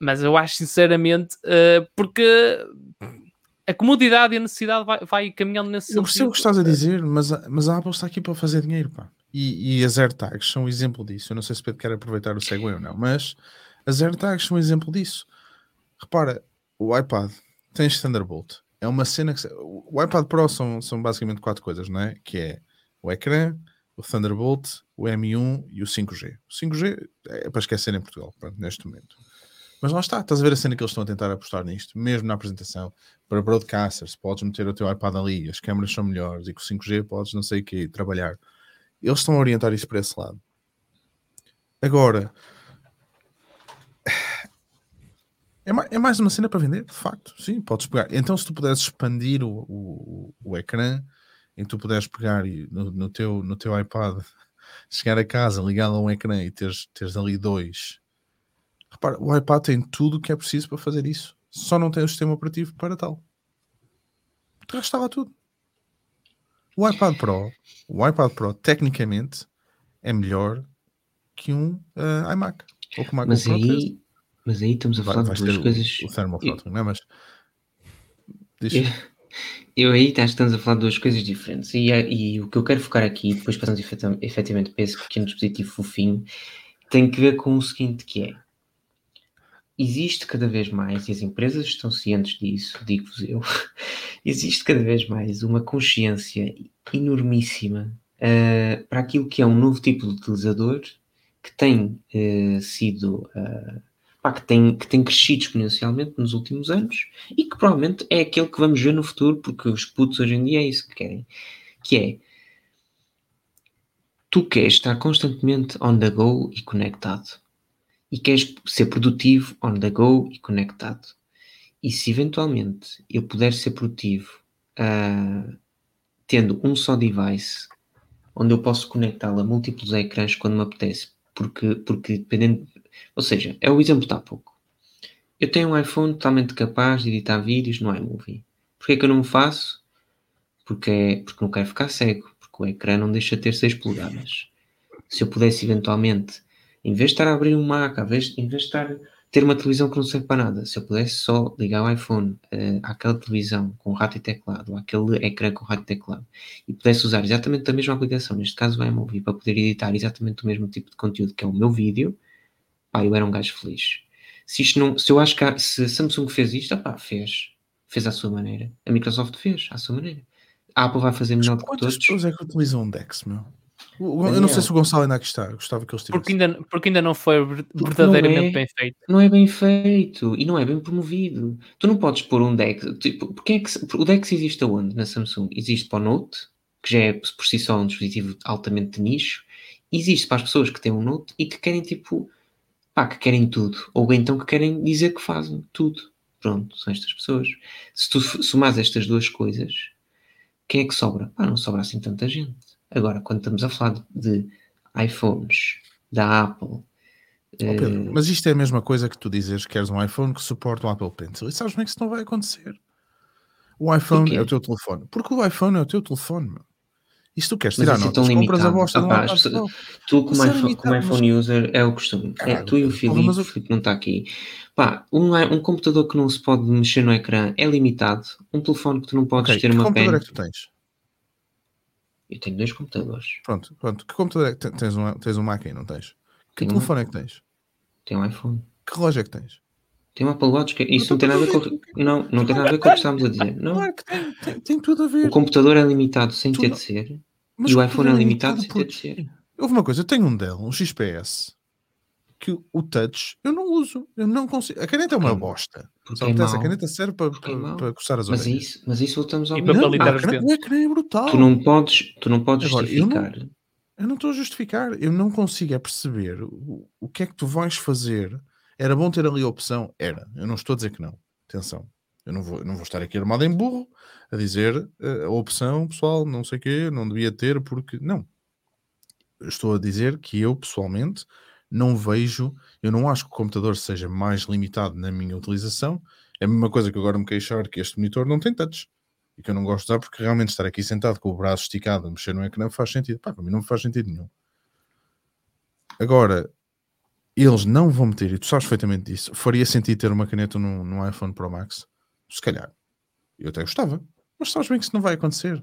mas eu acho sinceramente porque a comodidade e a necessidade vai, vai caminhando nesse Eu percebo o que estás a dizer, mas a, mas a Apple está aqui para fazer dinheiro, pá. E, e as AirTags são um exemplo disso. Eu não sei se Pedro quer aproveitar o segue ou não, mas as AirTags são um exemplo disso. Repara, o iPad este Thunderbolt. É uma cena que... O iPad Pro são, são basicamente quatro coisas, não é? Que é o ecrã, o Thunderbolt, o M1 e o 5G. O 5G é para esquecer em Portugal, pronto, neste momento. Mas lá está, estás a ver a cena que eles estão a tentar apostar nisto, mesmo na apresentação para broadcasters, podes meter o teu iPad ali, as câmaras são melhores e com 5G podes não sei o que trabalhar. Eles estão a orientar isso para esse lado. Agora, é, ma- é mais uma cena para vender, de facto. Sim, podes pegar. Então, se tu pudesses expandir o, o, o ecrã, que tu puderes pegar e no, no teu, no teu iPad, chegar a casa ligado a um ecrã e teres, teres ali dois. Repara, o iPad tem tudo o que é preciso para fazer isso. Só não tem o sistema operativo para tal. Já estava tudo. O iPad Pro, o iPad Pro, tecnicamente, é melhor que um eh, iMac. Ou que o MacBook mas Pro 3. aí, mas aí estamos a Vai- falar vais de duas o- coisas. O, não é? Mas. Eu, eu aí tá- estamos a falar de duas coisas diferentes. E, é- e o que eu quero focar aqui, depois passamos efetiva- efetivamente para esse pequeno dispositivo fofinho, tem que ver com o seguinte que é. Existe cada vez mais, e as empresas estão cientes disso, digo-vos eu, existe cada vez mais uma consciência enormíssima eh, para aquilo que é um novo tipo de utilizador que tem eh, sido eh, pá, que, tem, que tem crescido exponencialmente nos últimos anos e que provavelmente é aquele que vamos ver no futuro, porque os putos hoje em dia é isso que querem, que é tu queres estar constantemente on the go e conectado e queres ser produtivo on the go e conectado. E se eventualmente eu puder ser produtivo ah, tendo um só device onde eu posso conectá-lo a múltiplos ecrãs quando me apetece porque, porque dependendo ou seja, é o exemplo de há pouco eu tenho um iPhone totalmente capaz de editar vídeos no iMovie Porquê que eu não o faço? Porque, é- porque não quero ficar cego, porque o ecrã não deixa de ter 6 polegadas. Se eu pudesse eventualmente, em vez de estar a abrir um Mac, em vez, em vez de estar ter uma televisão que não serve para nada, se eu pudesse só ligar o iPhone eh, àquela televisão com rato e teclado, ou àquele ecrã com rato e teclado, e pudesse usar exatamente a mesma aplicação, neste caso o iMovie, para poder editar exatamente o mesmo tipo de conteúdo que é o meu vídeo, pá, eu era um gajo feliz. Se isto não, se eu acho que há- se a Samsung fez isto, pá, fez. Fez à sua maneira. A Microsoft fez à sua maneira. A Apple vai fazer melhor do que Quantas todos. pessoas é que utilizam um Dex, meu? Eu não sei se o Gonçalo ainda aqui está. Gostava que ele estivesse. Porque ainda, porque ainda não foi verdadeiramente não é. bem feito. Não é bem feito e não é bem promovido. Tu não podes pôr um Dex. Tipo, porque é que o Dex existe aonde na Samsung? Existe para o Note, que já é por si só um dispositivo altamente de nicho. Existe para as pessoas que têm um Note e que querem tipo, pá, que querem tudo. Ou então que querem dizer que fazem tudo. Pronto, são estas pessoas. Se tu somares estas duas coisas, quem é que sobra? Pá, não sobra assim tanta gente. Agora, quando estamos a falar de iPhones, da Apple, Oh, Pedro, eh, mas isto é a mesma coisa que tu dizes que queres um iPhone que suporta um Apple Pencil. E sabes bem que isso não vai acontecer. O iPhone é o teu telefone. Porque o iPhone é o teu telefone, meu. E se tu queres tirar é notas, tão compras a bosta de um. Tu, como, é iPhone, como iPhone user, é o costume. É, Caralho, tu e o Filipe, o Filipe não está aqui. Pá, um, um computador que não se pode mexer no ecrã é limitado. Um telefone que tu não podes Ok, ter que uma computador pen. é que tu tens? Eu tenho dois computadores. Pronto, pronto. Que computador é que te- tens? Um, tens um Mac aí, não tens? Que Tenho um telefone é que tens? Tenho um iPhone. Que relógio é que tens? Tenho um Apple Watch. Que... Isso não tem nada a ver com. Não, não tem nada a ver com o que estávamos a dizer. Não. Claro que tem, tem, tem tudo a ver. O computador é limitado sem Tu ter não- de ser. Mas e o iPhone é computador limitado sem por ter de ser. Houve uma coisa, eu tenho um Dell, um XPS, que o- touch eu não uso, eu não consigo. A caneta é uma bosta. Só é a caneta serve para, Porque é para, para coçar as Mas é orelhas. isso, mas isso voltamos ao E mesmo. para Não, a caneta- ecrã é brutal. Tu não podes, tu não podes Agora, eu não- justificar. Eu não estou a justificar, eu não consigo é perceber o, o que é que tu vais fazer. Era bom ter ali a opção? Era. Eu não estou a dizer que não. Atenção. Eu não vou, não vou estar aqui armado em burro a dizer eh, a opção, pessoal, não sei o quê, não devia ter, porque. Não. Eu estou a dizer que eu, pessoalmente, não vejo, eu não acho que o computador seja mais limitado na minha utilização. É a mesma coisa que agora me queixar que este monitor não tem touch. E que eu não gosto de usar porque realmente estar aqui sentado com o braço esticado a mexer no ecrã faz sentido. Pá, para mim não faz sentido nenhum. Agora, eles não vão meter, e tu sabes perfeitamente disso, faria sentido ter uma caneta no, no iPhone Pro Max? Se calhar. Eu até gostava. Mas sabes bem que isso não vai acontecer.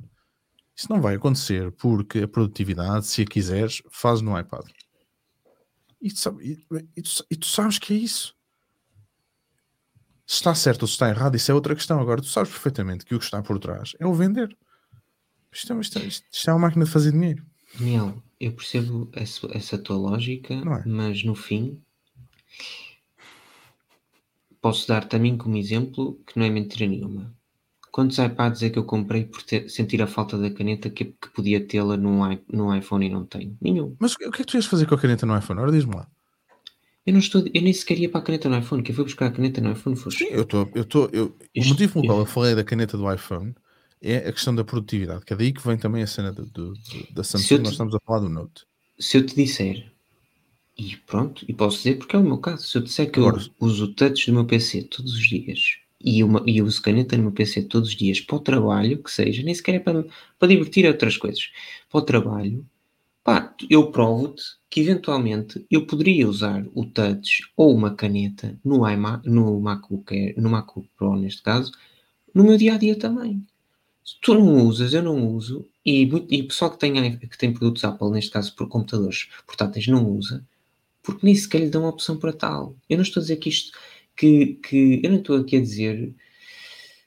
Isso não vai acontecer porque a produtividade, se a quiseres, faz no iPad. E tu, sabe- e- e tu- e tu sabes que é isso. Se está certo ou se está errado, isso é outra questão. Agora, tu sabes perfeitamente que o que está por trás é o vender. Isto é, isto é- isto é uma máquina de fazer dinheiro. Daniel, eu percebo essa, essa tua lógica, é? mas no fim posso dar-te a mim como exemplo que não é mentira nenhuma. Quantos iPads é que eu comprei por ter- sentir a falta da caneta que, que podia tê-la num, iPhone e não tenho? Nenhum. Mas o que é que tu ias fazer com a caneta no iPhone? Ora, diz-me lá. Eu, não estou, eu nem sequer ia para a caneta no iPhone. Quem foi buscar a caneta no iPhone foi Sim, eu estou. Eu tô, eu, o motivo pelo qual eu falei da caneta do iPhone é a questão da produtividade, que é daí que vem também a cena do, do- da Samsung. te- Nós estamos a falar do Note. se eu te disser, e pronto, e posso dizer porque é o meu caso, se eu te disser que Agora- eu uso o touch do meu PC todos os dias e, uma, e eu uso caneta no meu PC todos os dias para o trabalho, que seja, nem sequer é para, para divertir outras coisas, para o trabalho, pá, eu provo-te que eventualmente eu poderia usar o touch ou uma caneta no, iMac, no, MacBook Air, no MacBook Pro neste caso, no meu dia a dia também. Se tu não usas, eu não uso, e, o pessoal que tem, que tem produtos Apple, neste caso por computadores portáteis, não usa, porque nem sequer lhe dão opção para tal. Eu não estou a dizer que isto, que, que eu não estou aqui a dizer,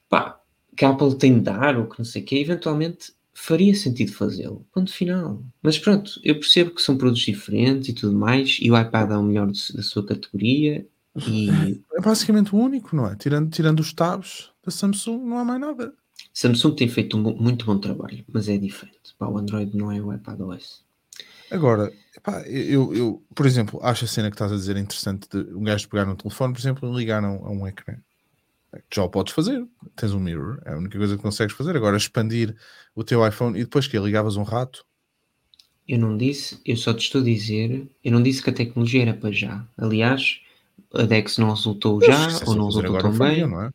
pá, que a Apple tem de dar ou que não sei o quê, eventualmente faria sentido fazê-lo. Ponto final. Mas pronto, eu percebo que são produtos diferentes e tudo mais, e o iPad é o melhor da sua categoria, e É basicamente o único, não é? Tirando, tirando os tabs da Samsung, não há mais nada. Samsung tem feito um muito bom trabalho, mas é diferente. Pá, o Android não é o iPad OS. Agora, epá, eu, eu, por exemplo, acho a cena que estás a dizer interessante de um gajo pegar no telefone, por exemplo, e ligar a um, a um ecrã. É Já o podes fazer, tens um mirror, é a única coisa que consegues fazer. Agora, expandir o teu iPhone e depois que ligavas um rato, Eu não disse, eu só te estou a dizer, eu não disse que a tecnologia era para já. Aliás, a Dex não resultou já, ou não fazer resultou tão bem. não é?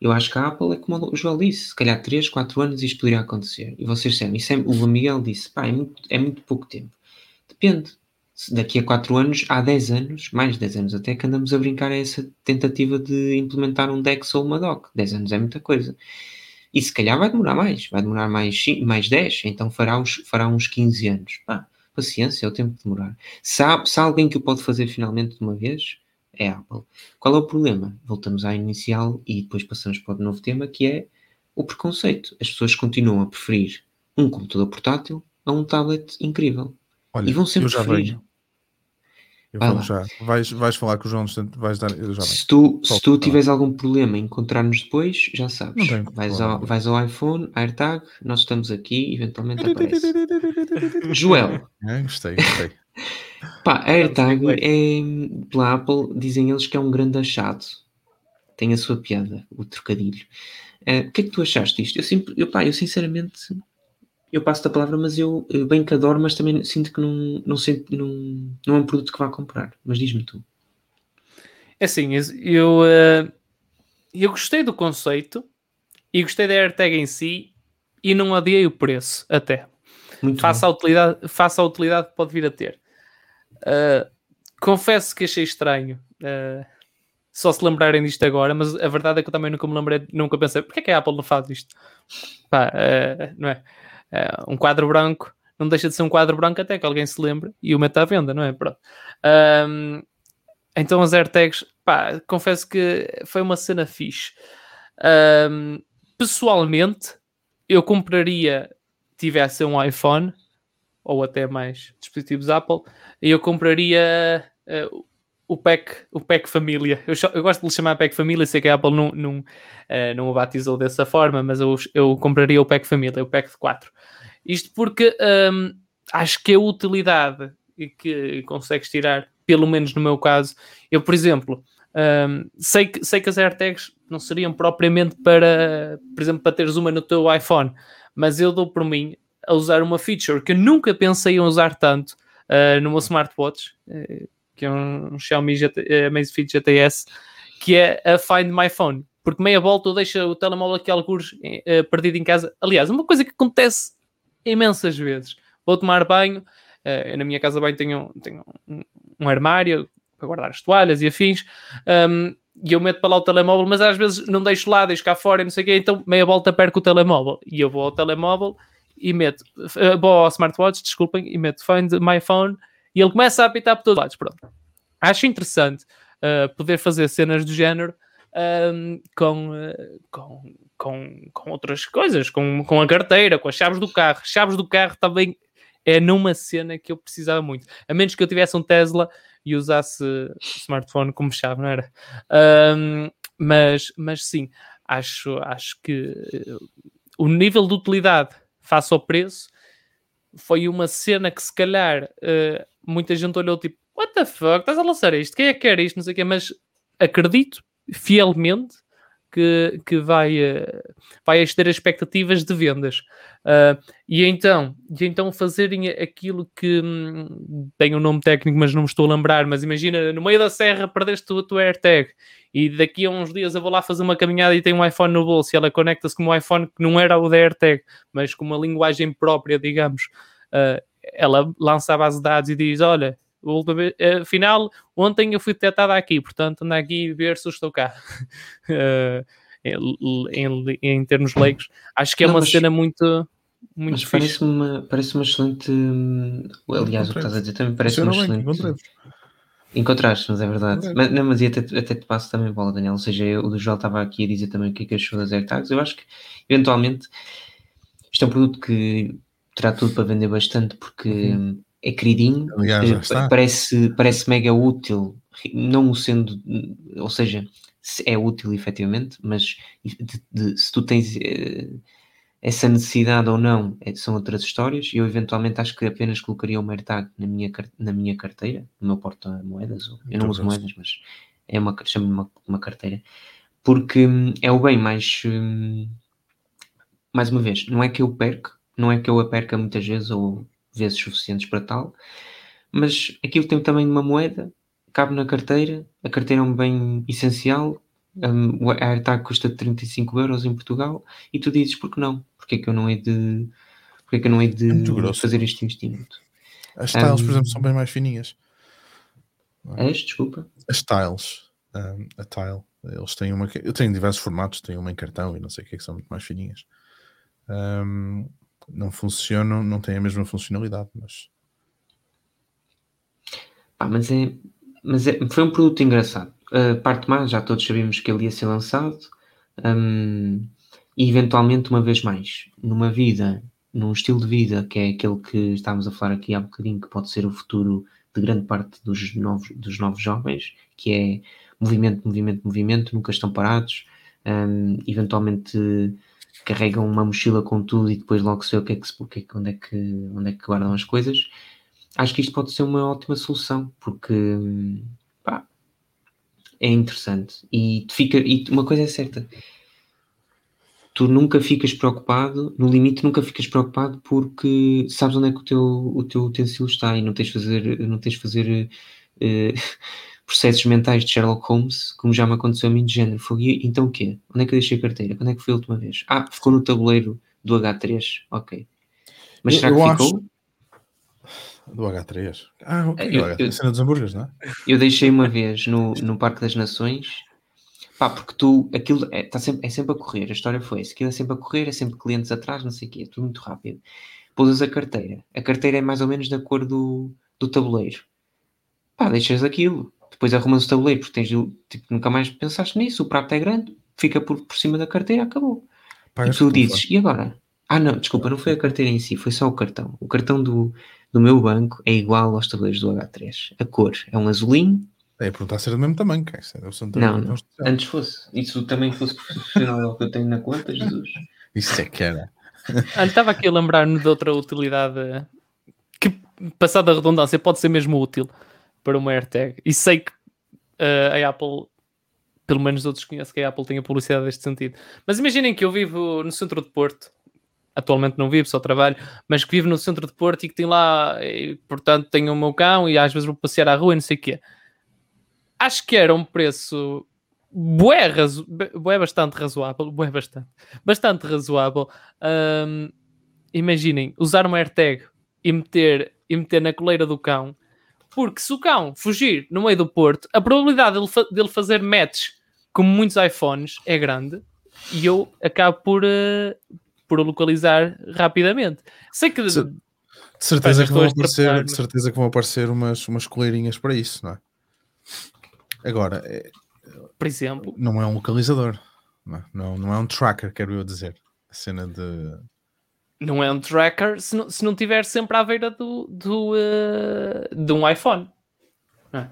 Eu acho que a Apple é como o Joel disse, se calhar 3, 4 anos isto poderia acontecer. E vocês disseram, isso é, o Miguel disse, pá, é muito, é muito pouco tempo. Depende. Se daqui a 4 anos, há 10 anos, mais de 10 anos até, que andamos a brincar a essa tentativa de implementar um DeX ou uma dock. 10 anos é muita coisa. E se calhar vai demorar mais, vai demorar mais, mais 10, então fará uns, fará uns 15 anos. Pá, paciência, é o tempo de demorar. Se há, se há alguém que o pode fazer finalmente de uma vez, é a Apple. Qual é o problema? Voltamos à inicial e depois passamos para o novo tema, que é o preconceito. As pessoas continuam a preferir um computador portátil a um tablet incrível. Olha, e vão sempre eu já preferir. venho. Eu Vai já. Vais, vais falar com o João, vais dar. Eu já venho. Se tu, se tu tá. tiveres algum problema em encontrar-nos depois, já sabes. Vais, ao, vais ao iPhone, AirTag, nós estamos aqui, eventualmente aparece. Joel, É, gostei, gostei. Pá, a AirTag Vamos é, pela Apple, dizem eles que é um grande achado. Tem a sua piada, o trocadilho. Eh, o que é que tu achaste disto? Eu, eu, pá, eu sinceramente, eu passo-te a palavra, mas eu, eu bem que adoro, mas também sinto que não, não, sei, não, não é um produto que vá comprar. Mas diz-me tu. É assim, eu, eh, eu gostei do conceito e gostei da AirTag em si e não adiei o preço até. Muito Faça a utilidade, faça a utilidade que pode vir a ter. Uh, confesso que achei estranho. uh, só se lembrarem disto agora, mas a verdade é que eu também nunca me lembrei, nunca pensei, porque é que a Apple não faz isto? Pá, uh, não é? Um quadro branco não deixa de ser um quadro branco até que alguém se lembre e o meta à venda, não é? Pronto. Um, então as AirTags, pá, confesso que foi uma cena fixe. Um, pessoalmente, eu compraria, tivesse um iPhone ou até mais dispositivos Apple, e eu compraria uh, o pack, o pack família. Eu, eu gosto de lhe chamar pack família, sei que a Apple não, não, uh, não o batizou dessa forma, mas eu, eu compraria o pack família, o pack de 4. Isto porque um, acho que a utilidade que consegues tirar, pelo menos no meu caso, eu, por exemplo, um, sei, que, sei que as AirTags não seriam propriamente para, por exemplo, para teres uma no teu iPhone, mas eu dou por mim a usar uma feature que eu nunca pensei em usar tanto uh, meu smartwatch, uh, que é um, um Xiaomi GT, uh, Amazfit GTS, que é a Find My Phone. Porque meia volta eu deixo o telemóvel aqui alguns uh, perdido em casa. Aliás, uma coisa que acontece imensas vezes. Vou tomar banho, na minha casa de banho tenho, tenho um, um armário para guardar as toalhas e afins, um, e eu meto para lá o telemóvel, mas às vezes não deixo lá, deixo cá fora e não sei o quê, então meia volta perco o telemóvel. E eu vou ao telemóvel e meto, uh, vou ao smartwatch, desculpem, e meto Find My Phone e ele começa a apitar por todos os lados. Pronto. Acho interessante uh, poder fazer cenas do género um, com, uh, com, com, com outras coisas, com, com a carteira, com as chaves do carro. Chaves do carro também é numa cena que eu precisava muito. A menos que eu tivesse um Tesla e usasse smartphone como chave, não era? Um, mas, mas sim, acho, acho que o nível de utilidade face ao preço foi uma cena que se calhar uh, muita gente olhou tipo, what the fuck, estás a lançar isto? Quem é que quer isto? Não sei o quê, mas acredito fielmente que, que vai, uh, vai exceder as expectativas de vendas. Uh, e, então, e então fazerem aquilo que hum, tem um nome técnico, mas não me estou a lembrar, mas imagina, no meio da serra perdeste a tua AirTag e daqui a uns dias eu vou lá fazer uma caminhada e tenho um iPhone no bolso e ela conecta-se com um iPhone que não era o da AirTag, mas com uma linguagem própria, digamos. Uh, ela lança a base de dados e diz, olha, afinal, ontem eu fui detectada aqui, portanto anda aqui a ver se eu estou cá. uh, em, em, em, termos leigos, acho que é Não, uma mas- cena muito, muito parece-me uma, parece uma excelente. hum, Aliás, o que estás a dizer também parece uma excelente. encontrei-vos. Encontraste, mas é verdade. Mas, não, mas e até, até te passo também bola, Daniel. Ou seja, eu- o do Joel estava aqui a dizer também o que é que achou das AirTags. Eu acho que, eventualmente, isto é um produto que terá tudo para vender bastante porque hum, é queridinho, Aliás, eh, parece, parece mega útil, não o sendo, ou seja, se é útil efetivamente, mas de- de- se tu tens eh, essa necessidade ou não eh, são outras histórias. Eu eventualmente acho que apenas colocaria uma AirTag na minha, na minha carteira, no meu porta-moedas. ou- Eu não Muito uso moedas, mas é uma, chamo-lhe uma, uma carteira, porque hum, é o bem mais. hum, mais uma vez, não é que eu perco, não é que eu a perca muitas vezes ou vezes suficientes para tal, mas aquilo tem de uma moeda, cabe na carteira, a carteira é um bem essencial, um, a AirTag custa 35 euros em Portugal e tu dizes porque não? Porque é que eu não hei de, porque é que eu não hei de É fazer este investimento? As tiles, por Um, exemplo, são bem mais fininhas. És, desculpa. As tiles, um, a tile, eles têm uma. Eu tenho diversos formatos, tenho uma em cartão e não sei o que, é que são muito mais fininhas. Um, não funcionam, não têm a mesma funcionalidade, mas mas é, mas é, foi um produto engraçado. A parte mais, já todos sabíamos que ele ia ser lançado. hum, e eventualmente, uma vez mais, numa vida num estilo de vida que é aquele que estávamos a falar aqui há bocadinho, que pode ser o futuro de grande parte dos novos, dos novos jovens, que é movimento, movimento, movimento, nunca estão parados, um, eventualmente carregam uma mochila com tudo e depois logo se vê o que é que, que, é onde, é que, onde é que guardam as coisas. Acho que isto pode ser uma ótima solução, porque pá, é interessante. E, fica, e uma coisa é certa, tu nunca ficas preocupado, no limite nunca ficas preocupado porque sabes onde é que o teu, o teu utensílio está e não tens de fazer, não tens fazer uh, processos mentais de Sherlock Holmes, como já me aconteceu a mim de género. Foi, então o quê? Onde é que eu deixei a carteira? Quando é que foi a última vez? Ah, ficou no tabuleiro do H3, ok. Mas será eu, que ficou? Acho... Do H3. Ah, ok. Eu, eu, a cena dos hambúrgueres, não é? Eu deixei uma vez no, no Parque das Nações Pá, porque tu, aquilo é, tá sempre, é sempre a correr, a história foi essa, aquilo é sempre a correr, é sempre clientes atrás, não sei o quê, é tudo muito rápido. Pousas a carteira, a carteira é mais ou menos da cor do, do tabuleiro. Pá, deixas aquilo, depois arrumas o tabuleiro, porque tens, tipo, nunca mais pensaste nisso, o prato é grande, fica por, por cima da carteira, acabou. Pá, e tu dizes, e agora? Ah, não, desculpa, não foi a carteira em si, foi só o cartão. O cartão do, do meu banco é igual aos tabuleiros do H3. A cor é um azulinho é perguntar se era do mesmo tamanho, que é, não, não. antes fosse. Isso também fosse profissional que eu tenho na conta, Jesus. Isso é que era. Olha, estava aqui a lembrar-me de outra utilidade que, passada a redundância, pode ser mesmo útil para uma AirTag. E sei que uh, a Apple, pelo menos outros conhecem que a Apple tem a publicidade neste sentido. Mas imaginem que eu vivo no centro de Porto. Atualmente não vivo, só trabalho, mas que vivo no centro de Porto e que tem lá, e, portanto, tenho o meu cão e às vezes vou passear à rua e não sei o quê acho que era um preço bué, razo... bué bastante razoável, bué bastante, bastante razoável. Um, imaginem, usar uma AirTag e meter, e meter na coleira do cão, porque se o cão fugir no meio do porto, a probabilidade dele, fa dele fazer match como muitos iPhones é grande e eu acabo por, uh, por localizar rapidamente. Sei que... De, de certeza, que vão aparecer, de certeza que vão aparecer umas, umas coleirinhas para isso, não é? Agora, é, por exemplo, não é um localizador, não, é? não, não é um tracker, quero eu dizer. A cena de. Não é um tracker se não, se não tiver sempre à beira do, do, uh, de um iPhone. É?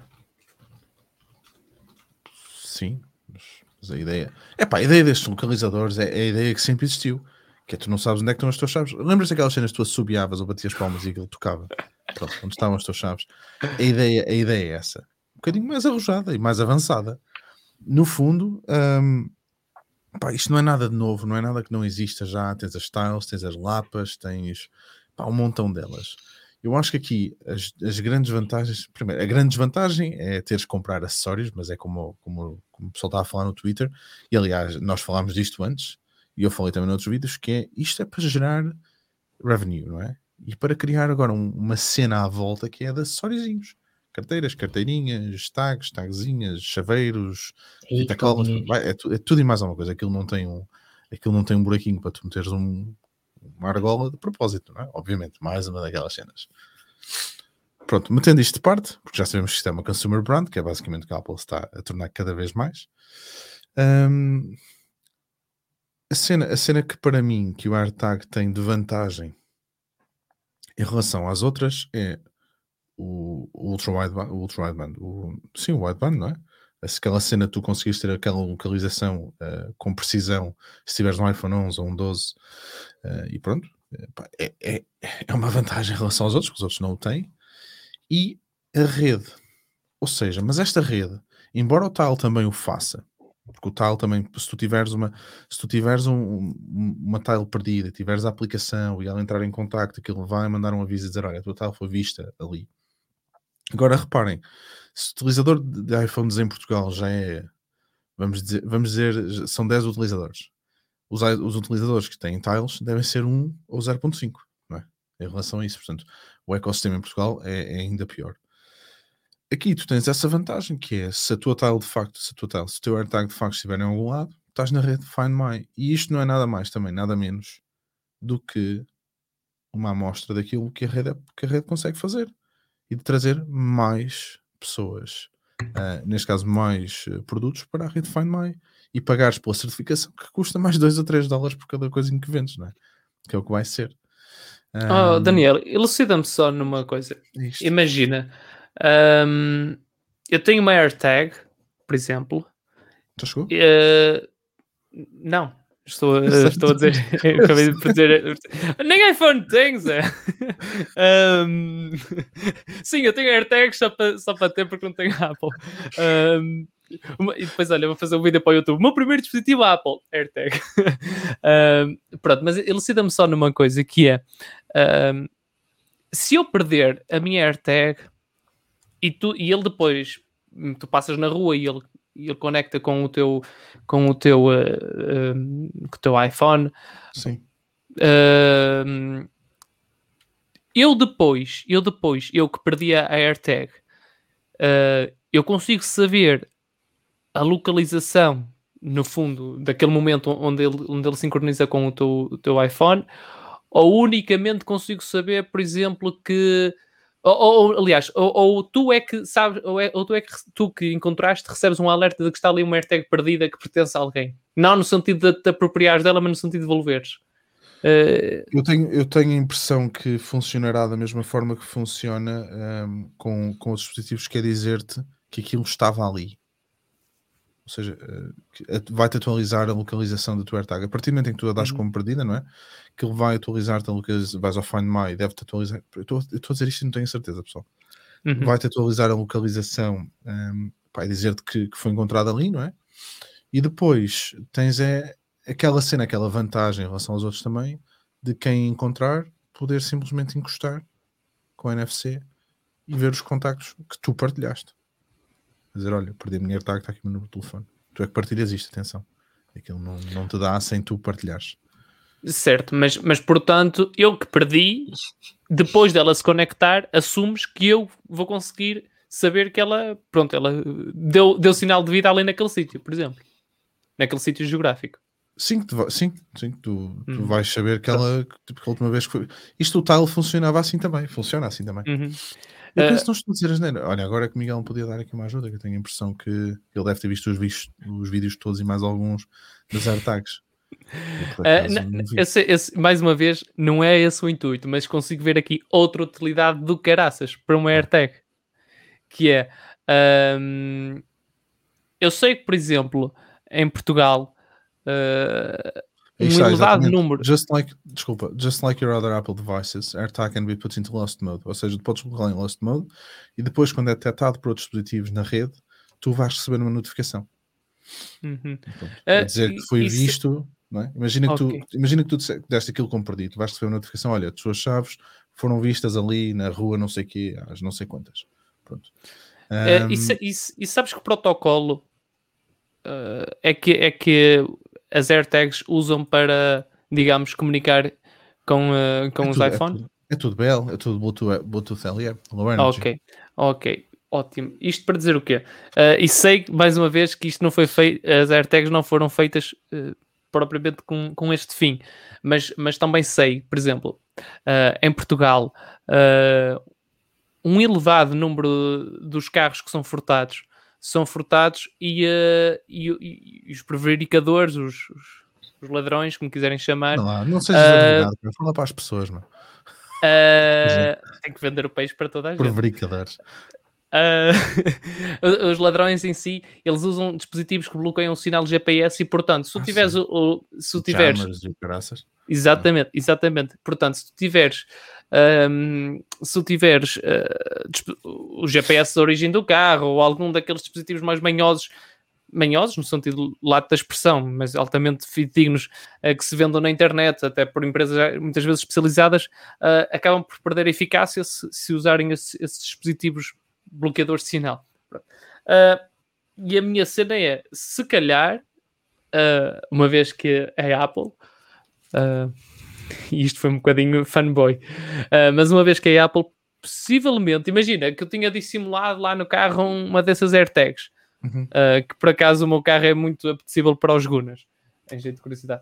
Sim, mas a ideia. É pá, a ideia destes localizadores é, é, a ideia que sempre existiu. Que é tu não sabes onde é que estão as tuas chaves. Lembras daquelas cenas que tu assobiavas ou batias palmas e aquilo tocava? Pronto, onde estavam as tuas chaves? A ideia, a ideia é essa bocadinho mais arrojada e mais avançada. No fundo, um, pá, isto não é nada de novo, não é nada que não exista já. Tens as tiles, tens as lapas, tens pá, um montão delas. Eu acho que aqui as, as, grandes vantagens, primeiro, a grande desvantagem é teres que comprar acessórios, mas é como, como, como o pessoal estava a falar no Twitter, e aliás, nós falámos disto antes, e eu falei também noutros vídeos, que é isto é para gerar revenue, não é? E para criar agora um, uma cena à volta que é de acessóriozinhos carteiras, carteirinhas, tags, tagzinhas, chaveiros, fita colas, é, é, tudo e mais alguma coisa. Aquilo não tem um, aquilo não tem um buraquinho para tu meteres um, uma argola de propósito, não é? Obviamente, mais uma daquelas cenas. Pronto, metendo isto de parte, porque já sabemos que isto é uma consumer brand, que é basicamente o que a Apple está a tornar cada vez mais. Um, a, cena, a cena que para mim que o AirTag tem de vantagem em relação às outras é o, ultra wideband, o sim, o wideband, não é? Aquela cena tu conseguiste ter aquela localização uh, com precisão se tiveres um iPhone 11 ou um 12 uh, eh, e pronto, é, é, é uma vantagem em relação aos outros, que os outros não o têm. E a rede, ou seja, mas esta rede, embora o Tile também o faça, porque o Tile também, se tu tiveres uma, se tu tiveres um, uma Tile perdida, tiveres a aplicação e ela entrar em contacto, aquilo vai mandar um aviso e dizer, olha, a tua Tile foi vista ali Agora reparem, se o utilizador de iPhones em Portugal já é, vamos dizer, vamos dizer são 10 utilizadores. Os, os utilizadores que têm tiles devem ser 1 ou 0.5, não é? Em relação a isso, portanto, o ecossistema em Portugal é, é, ainda pior. Aqui tu tens essa vantagem que é se a tua tile de facto, se, a tua tile, se o teu AirTag de facto estiver em algum lado, estás na rede Find My. E isto não é nada mais também, nada menos do que uma amostra daquilo que a rede, que a rede consegue fazer e de trazer mais pessoas, uh, neste caso mais uh, produtos para a rede Find My e pagares pela certificação que custa mais 2 ou 3 dólares por cada coisa que vendes, não é? Que é o que vai ser. Oh, Um, Daniel, elucida-me só numa coisa. isto. Imagina, hum, eu tenho uma AirTag, por exemplo. Já chegou? eh, não, estou, estou a dizer. acabei de dizer. Nem iPhone tem, Zé. Hum, sim, eu tenho AirTags só para só para ter porque não tenho Apple. Uma- e depois, olha, vou fazer um vídeo para o YouTube. O meu primeiro dispositivo Apple, AirTag. Hum, pronto, mas elucida-me só numa coisa que é. hum, se eu perder a minha AirTag e, tu, e ele depois tu passas na rua e ele, e ele conecta com o teu com o teu eh, hum, com o teu iPhone Sim. hum, eu depois eu depois eu que perdi a AirTag eh, eu consigo saber a localização no fundo daquele momento onde ele, onde ele sincroniza com o teu, o teu iPhone ou unicamente consigo saber, por exemplo, que ou, ou- aliás, ou, ou tu é que sabes, ou, é- ou tu é que tu que encontraste recebes um alerta de que está ali uma AirTag perdida que pertence a alguém. Não no sentido de te apropriares dela, mas no sentido de devolveres. Eh, Eu tenho, eu tenho a impressão que funcionará da mesma forma que funciona ahm, com, com os dispositivos, quer dizer-te que aquilo estava ali. Ou seja, eh, at- vai-te atualizar a localização da tua AirTag. A partir do momento em que tu a das Uhum. como perdida, não é? Que ele vai atualizar-te a localização. Vais ao Find My, deve-te atualizar. Eu estou eu estou a dizer isto e não tenho certeza, pessoal. uhum. Vai-te atualizar a localização, um, vai dizer-te que, que foi encontrado ali, não é? E depois tens é, aquela cena, aquela vantagem em relação aos outros também, de quem encontrar poder simplesmente encostar com a NFC e ver os contactos que tu partilhaste. Dizer, olha, perdi AirTag, está aqui o meu número de telefone. Tu é que partilhas isto, atenção. Aquilo não, não te dá sem tu partilhares. Certo, mas, mas portanto, eu que perdi, depois dela se conectar, assumes que eu vou conseguir saber que ela, pronto, ela deu, deu sinal de vida ali naquele sítio, por exemplo. Naquele sítio geográfico. Sim, que tu, sim, sim, tu, tu Uhum. vais saber que ela, tipo, que a última vez que foi. Isto o Tile funcionava assim também, funciona assim também. Uhum. Eu Eh, penso que não estou a dizer asneira. Olha, agora que o Miguel me podia dar aqui uma ajuda, que eu tenho a impressão que ele deve ter visto os, os vídeos todos e mais alguns das AirTags. Na- não esse- esse- mais uma vez, não é esse o intuito, mas consigo ver aqui outra utilidade do caraças para uma AirTag, que é ahm, eu sei que, por exemplo, em Portugal ah, um está, elevado número. Just like, desculpa, just like your other Apple devices, AirTag can be put into lost mode. Ou seja, tu podes colocá-lo em lost mode e depois, quando é detectado por outros dispositivos na rede, tu vais receber uma notificação. Uhum. Ah, a dizer e- que foi isso- visto, não é? Imagina que, Ok. tu, imagina que tu deste aquilo como perdido, vais receber uma notificação, olha, as tuas chaves foram vistas ali na rua não sei quê, às não sei quantas. Pronto. Eh, Ahm, e, sa- e s- e sabes que protocolo eh, é, que, é que as AirTags usam para, digamos, comunicar com, eh, com é os tudo- é iPhones? tudo- É tudo BL, é tudo Bluetooth, Bluetooth LE, Low Energy. Ok, ok, ótimo. Isto para dizer o quê? Eh, e sei, mais uma vez, que isto não foi feito, as AirTags não foram feitas eh, propriamente com, com este fim, mas, mas também sei, por exemplo, eh, em Portugal, um elevado número dos carros que são furtados são furtados e, eh, e, e- e os prevaricadores, os, os- os ladrões, como quiserem chamar, Não, lá, não sejas Ah, advogado, fala para as pessoas, mano. eh, têm que vender o peixe para toda a gente. Prevaricadores. Ah, os ladrões em si, eles usam dispositivos que bloqueiam o sinal GPS e, portanto, se tu Ah, tiveres o, o- se tu tiveres e. Exatamente, exatamente. Portanto, se tu tiveres, ahm, se tiveres disp- o GPS da origem do carro ou algum daqueles dispositivos mais manhosos, manhosos no sentido lato da expressão, mas altamente fidedignos, ah, que se vendam na internet, até por empresas muitas vezes especializadas, ah, acabam por perder eficácia se, se usarem esse- esses dispositivos bloqueadores de sinal. E a minha cena é, se calhar, uma vez que é Apple, ah, e isto foi um bocadinho fanboy, ah, mas uma vez que é Apple, possivelmente, imagina que eu tinha dissimulado lá no carro uma dessas AirTags, Uhum. ah, que por acaso o meu carro é muito apetecível para os Gunas, em jeito de curiosidade.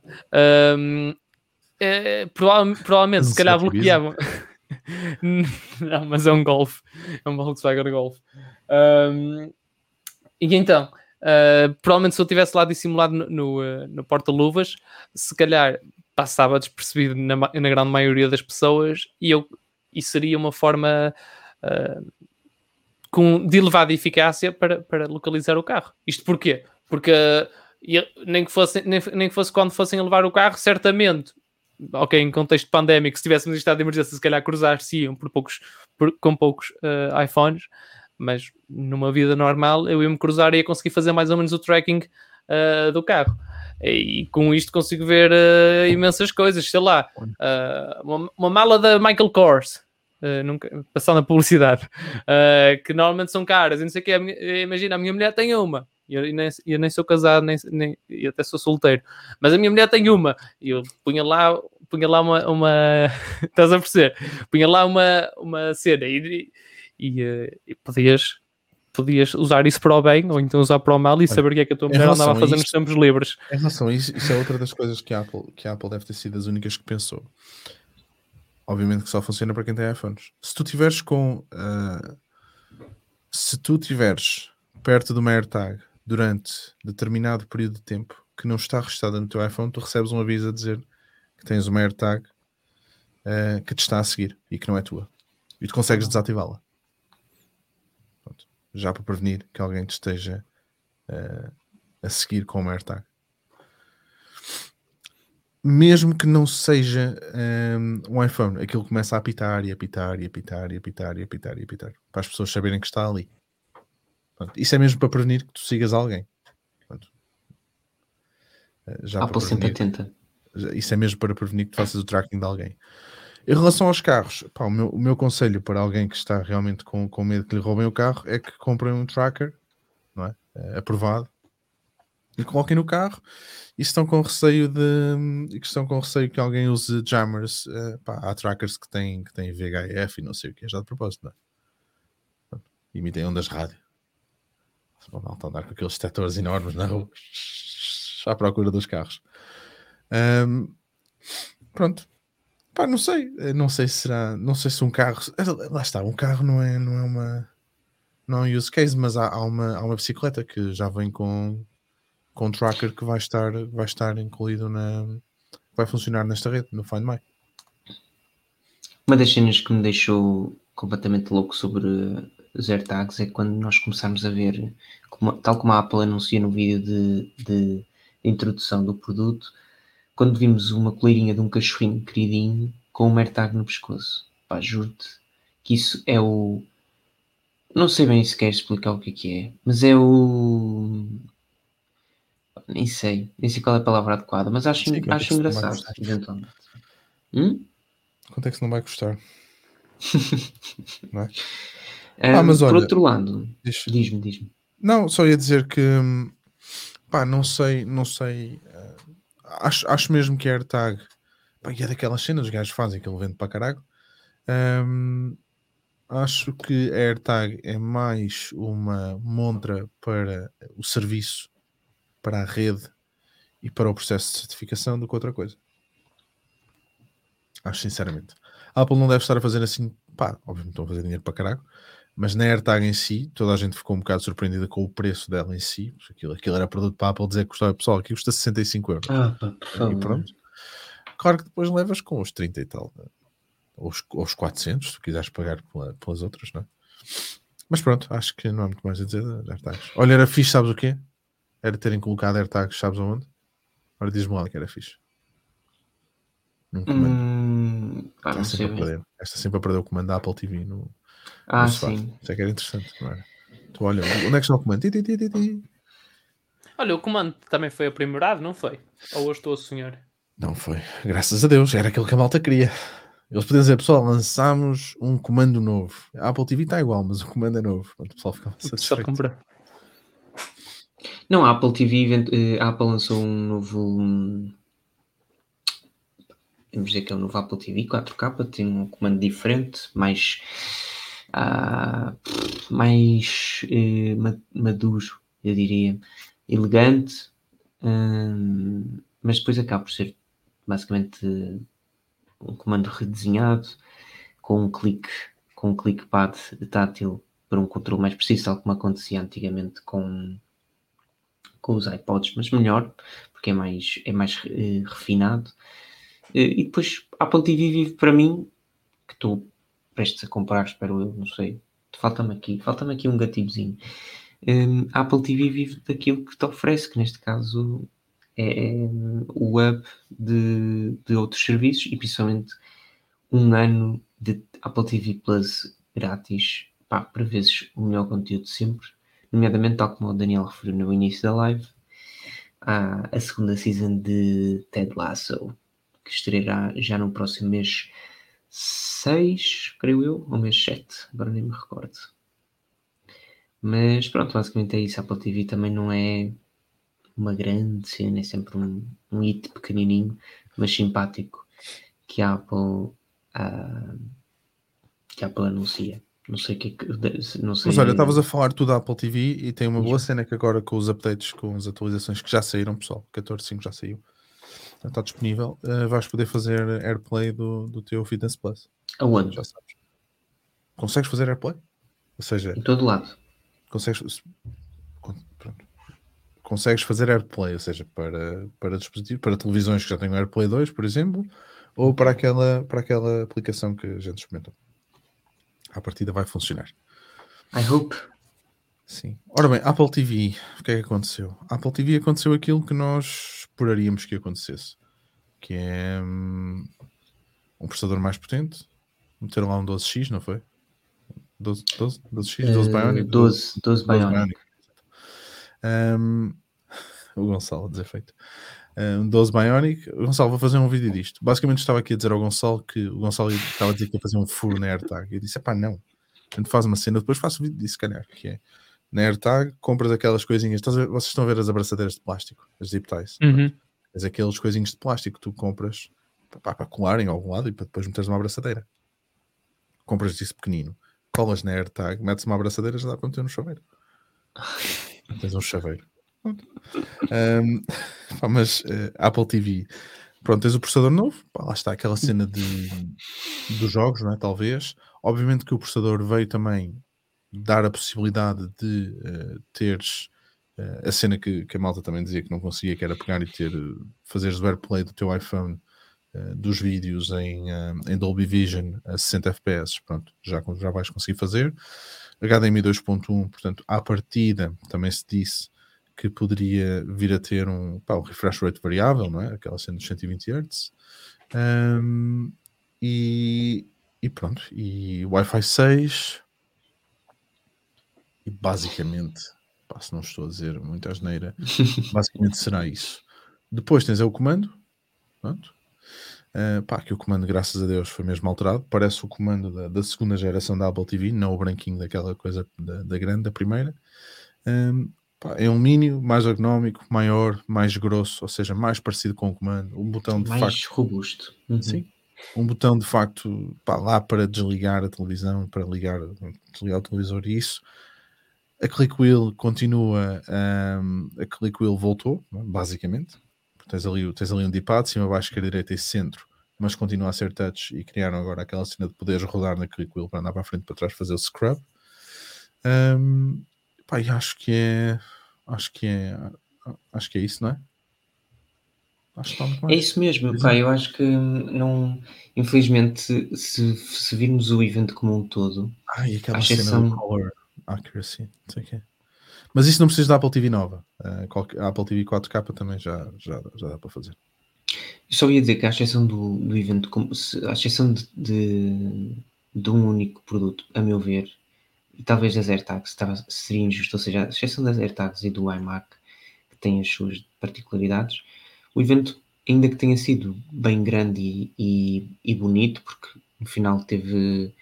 É, prova- provavelmente, se calhar bloqueavam. Não, mas é um Golf, é um Volkswagen Golf. E então, ah, provavelmente se eu tivesse lá dissimulado no, no, no porta-luvas, se calhar passava despercebido na, na grande maioria das pessoas e, eu, e seria uma forma uh, com, de elevada eficácia para, para localizar o carro. Isto porquê? Porque nem, que fosse, nem, nem que fosse quando fossem levar o carro, certamente ok, em contexto pandémico, se tivéssemos estado de emergência, se calhar cruzar-se-iam por poucos, por, com poucos uh, iPhones, mas numa vida normal eu ia-me cruzar e ia conseguir fazer mais ou menos o tracking uh, do carro. E com isto consigo ver uh, imensas coisas, sei lá, uma, uma, mala da Michael Kors. Uh, nunca, passando a publicidade, que normalmente são caras, e não sei o que, imagina, a minha mulher tem uma, eu, eu, nem, sou casado, nem, nem, até sou solteiro. Mas a minha mulher tem uma. E eu punha lá, punha lá uma. uma estás a perceber? Punha lá uma, uma cena e, e, eh, e, podias, podias usar isso para o bem ou então usar para o mal e saber o que é que a tua mulher andava a fazer nos tempos livres. Em relação a isso, isso é outra das coisas que a Apple, que a Apple deve ter sido das únicas que pensou. Obviamente que só funciona para quem tem iPhones. Se tu tiveres com. Uh, se tu tiveres perto de uma AirTag durante determinado período de tempo que não está registrada no teu iPhone, tu recebes um aviso a dizer que tens uma AirTag uh, que te está a seguir e que não é tua. E tu consegues desativá-la. Já para prevenir que alguém te esteja uh, a seguir com uma AirTag. Mesmo que não seja um, um iPhone, aquilo começa a apitar e apitar e apitar e apitar e apitar e apitar para as pessoas saberem que está ali. Pronto, isso é mesmo para prevenir que tu sigas alguém. Pronto. Eh, já Apple sempre atenta. Isso é mesmo para prevenir que tu faças o tracking de alguém. Em relação aos carros, pá, o, meu, o, meu, conselho para alguém que está realmente com, com medo que lhe roubem o carro é que comprem um tracker não é? é aprovado e coloquem no carro e estão com receio de que estão com receio que alguém use jammers uh, pá, há trackers que têm, que têm VHF e não sei o que é já de propósito não é? imitem ondas rádio uma malta andar com aqueles detectores enormes na rua à procura dos carros. Um, pronto. Pá, não sei. Não sei se será. Não sei se um carro. Lá está, um carro não é, não é uma. Não é um use case, mas há, há, uma, há uma bicicleta que já vem com, com um tracker que vai estar, vai estar incluído na. Vai funcionar nesta rede, no Find My. Uma das cenas que me deixou completamente louco sobre os AirTags é quando nós começarmos a ver, como, tal como a Apple anuncia no vídeo de, de, introdução do produto, quando vimos uma coleirinha de um cachorrinho queridinho com um AirTag no pescoço. Pá, juro-te que isso é o. Não sei bem se quer explicar o que é que é, mas é o. Nem sei, nem sei qual é a palavra adequada, mas acho, Sim, acho engraçado, eventualmente. Hum? Quanto é que isso não vai custar? não é? ah, mas olha, por outro lado, diz-me, diz-me. Não, só ia dizer que pá, não sei, não sei. Acho, acho mesmo que a AirTag pá, e é daquelas cenas os gajos fazem que ele vende para caralho. Um, acho que a AirTag é mais uma montra para o serviço, para a rede e para o processo de certificação do que outra coisa. Acho sinceramente. A Apple não deve estar a fazer assim, pá, obviamente estão a fazer dinheiro para caralho, mas na AirTag em si, toda a gente ficou um bocado surpreendida com o preço dela em si. Aquilo, aquilo era produto para a Apple dizer que custava, pessoal, aqui custa 65 euros. Ah, pá, por favor. E pronto. Claro que depois levas com os 30 e tal, né? ou os, ou os 400, se tu quiseres pagar pela, pelas outras, não é? Mas pronto, acho que não há muito mais a dizer AirTags. Olha, era fixe, sabes o quê? Era terem colocado AirTags, sabes aonde? Ora, diz-me lá que era fixe. Num comando. Hum, pá, está, sempre a perder, está sempre a perder o comando da Apple TV no, ah, sim. Isso é que era interessante, não era? Tu olha, onde é que está o comando? Olha, o comando também foi aprimorado, não foi? Ou hoje estou a sonhar? Não foi, graças a Deus, era aquilo que a malta queria. Eles podiam dizer, pessoal, lançámos um comando novo. A Apple TV está igual, mas o comando é novo. o pessoal ficava satisfeito. Compra. Não, a Apple TV, eh, a Apple lançou um novo. Vamos dizer que é um novo Apple TV 4K, tem um comando diferente, mais uh, mais uh, maduro, eu diria, elegante, uh, mas depois acaba por ser basicamente um comando redesenhado com um clique, com um clique pad tátil para um controle mais preciso, tal como acontecia antigamente com, com os iPods, mas melhor, porque é mais, é mais uh, refinado. E depois Apple TV vive para mim, que estou prestes a comprar, espero eu, não sei. Falta-me aqui, falta-me aqui um gatilhozinho. Um, Apple TV vive daquilo que te oferece, que neste caso é, é o hub de, de outros serviços e principalmente um ano de Apple TV Plus grátis para vezes o melhor conteúdo sempre, nomeadamente tal como o Daniel referiu no início da live, há a segunda season de Ted Lasso, que estreará já no próximo mês 6, creio eu, ou mês 7, agora nem me recordo. Mas pronto, basicamente é isso. A Apple TV também não é uma grande cena, é sempre um, um hit pequenininho, mas simpático que a Apple, uh, que a Apple anuncia. Não sei o que, é não sei. Mas olha, estavas a falar tudo da Apple TV e tem uma boa cena que agora com os updates, com as atualizações que já saíram, pessoal, 14.5 já saiu, está disponível, uh, vais poder fazer AirPlay do, do teu Fitness Plus. Aonde? Já sabes. Consegues fazer AirPlay? Ou seja, em todo lado. Consegues, pronto, consegues fazer AirPlay, ou seja, para, para dispositivos, para televisões que já têm AirPlay 2, por exemplo, ou para aquela, para aquela aplicação que a gente experimentou. A partida vai funcionar. I hope. Sim. Ora bem, Apple TV, o que é que aconteceu? Apple TV aconteceu aquilo que nós esperaríamos que acontecesse, que é hum, um processador mais potente, meteram lá um 12X, não foi? 12, 12, 12X, 12 Bionic? 12, 12 Bionic. Um, o Gonçalo, desafeito. Um, 12 Bionic. Gonçalo, vou fazer um vídeo disto. Basicamente estava aqui a dizer ao Gonçalo que o Gonçalo estava a dizer que ia fazer um furo na AirTag. Eu disse, pá, não. A gente faz uma cena, depois faço o vídeo disso, calhar, que é na AirTag, compras aquelas coisinhas, vocês estão a ver as abraçadeiras de plástico, as zip ties. Uhum. Mas aqueles coisinhos de plástico que tu compras para, para colar em algum lado e para depois meteres uma abraçadeira. Compras isso pequenino colas na AirTag, metes uma abraçadeira já dá para meter no chaveiro. Tens um chaveiro. Um, pá, mas uh, Apple TV, pronto, tens o processador novo, pá, lá está aquela cena de, dos jogos, não é? Talvez. Obviamente que o processador veio também dar a possibilidade de uh, teres uh, a cena que, que, a malta também dizia que não conseguia, que era pegar e ter, fazeres o AirPlay do teu iPhone eh, dos vídeos em, uh, em Dolby Vision a 60 FPS, pronto, já, já vais conseguir fazer. HDMI 2.1, portanto, à partida também se disse que poderia vir a ter um, pá, um refresh rate variável, não é? Aquela sendo 120 Hz. Um, e, e pronto, e Wi-Fi 6 e basicamente, pá, se não estou a dizer muita asneira, basicamente será isso. Depois tens o comando, pronto, Uh, pá, que o comando, graças a Deus, foi mesmo alterado. Parece o comando da, da segunda geração da Apple TV, não o branquinho daquela coisa da, da grande, da primeira. Um, pá, é um mini, mais ergonómico, maior, mais grosso, ou seja, mais parecido com o comando. Um botão de mais facto. robusto. Uhum. Sim. Um botão de facto pá, lá para desligar a televisão, para ligar, desligar o televisor e isso. A Click Wheel continua, um, a Click Wheel voltou, é? basicamente Tens ali, tens ali um D-pad, cima, baixo, esquerda, direita e centro, mas continua a ser touch e criaram agora aquela cena de poderes rodar na Quick Wheel para andar para a frente para trás fazer o scrub. Um, pá, acho que é. Acho que é. Acho que é isso, não é? Acho que é isso mesmo, pá, eu acho que não, infelizmente, se, se virmos o evento como um todo, Ai, aquela a exceção... cena do color accuracy, não sei o quê. Mas isso não precisa da Apple TV nova. Uh, a Apple TV 4K também já, já, já dá para fazer. Eu só ia dizer que, à exceção do, do evento, à exceção de, de, de, um único produto, a meu ver, e talvez das AirTags, seria injusto, ou seja, à exceção das AirTags e do iMac, que têm as suas particularidades, o evento, ainda que tenha sido bem grande e, e, e bonito, porque no final teve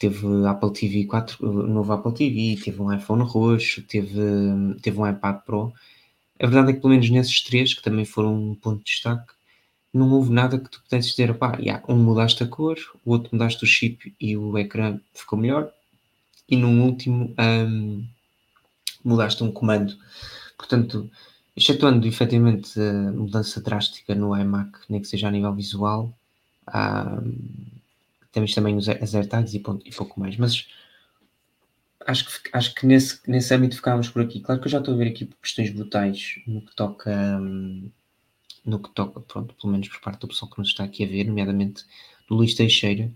teve Apple TV 4, o novo Apple TV, teve um iPhone roxo, teve, teve um iPad Pro. A verdade é que pelo menos nesses três, que também foram um ponto de destaque, não houve nada que tu pudesses dizer, pá, yeah, um mudaste a cor, o outro mudaste o chip e o ecrã ficou melhor, e no último um, mudaste um comando. Portanto, excetuando efetivamente a mudança drástica no iMac, nem que seja a nível visual, um, temos também os, as AirTags e, ponto, e pouco mais, mas acho que, acho que nesse, nesse âmbito ficámos por aqui. Claro que eu já estou a ver aqui questões brutais no que toca, no que toca, pronto, pelo menos por parte do pessoal que nos está aqui a ver, nomeadamente do Luís Teixeira,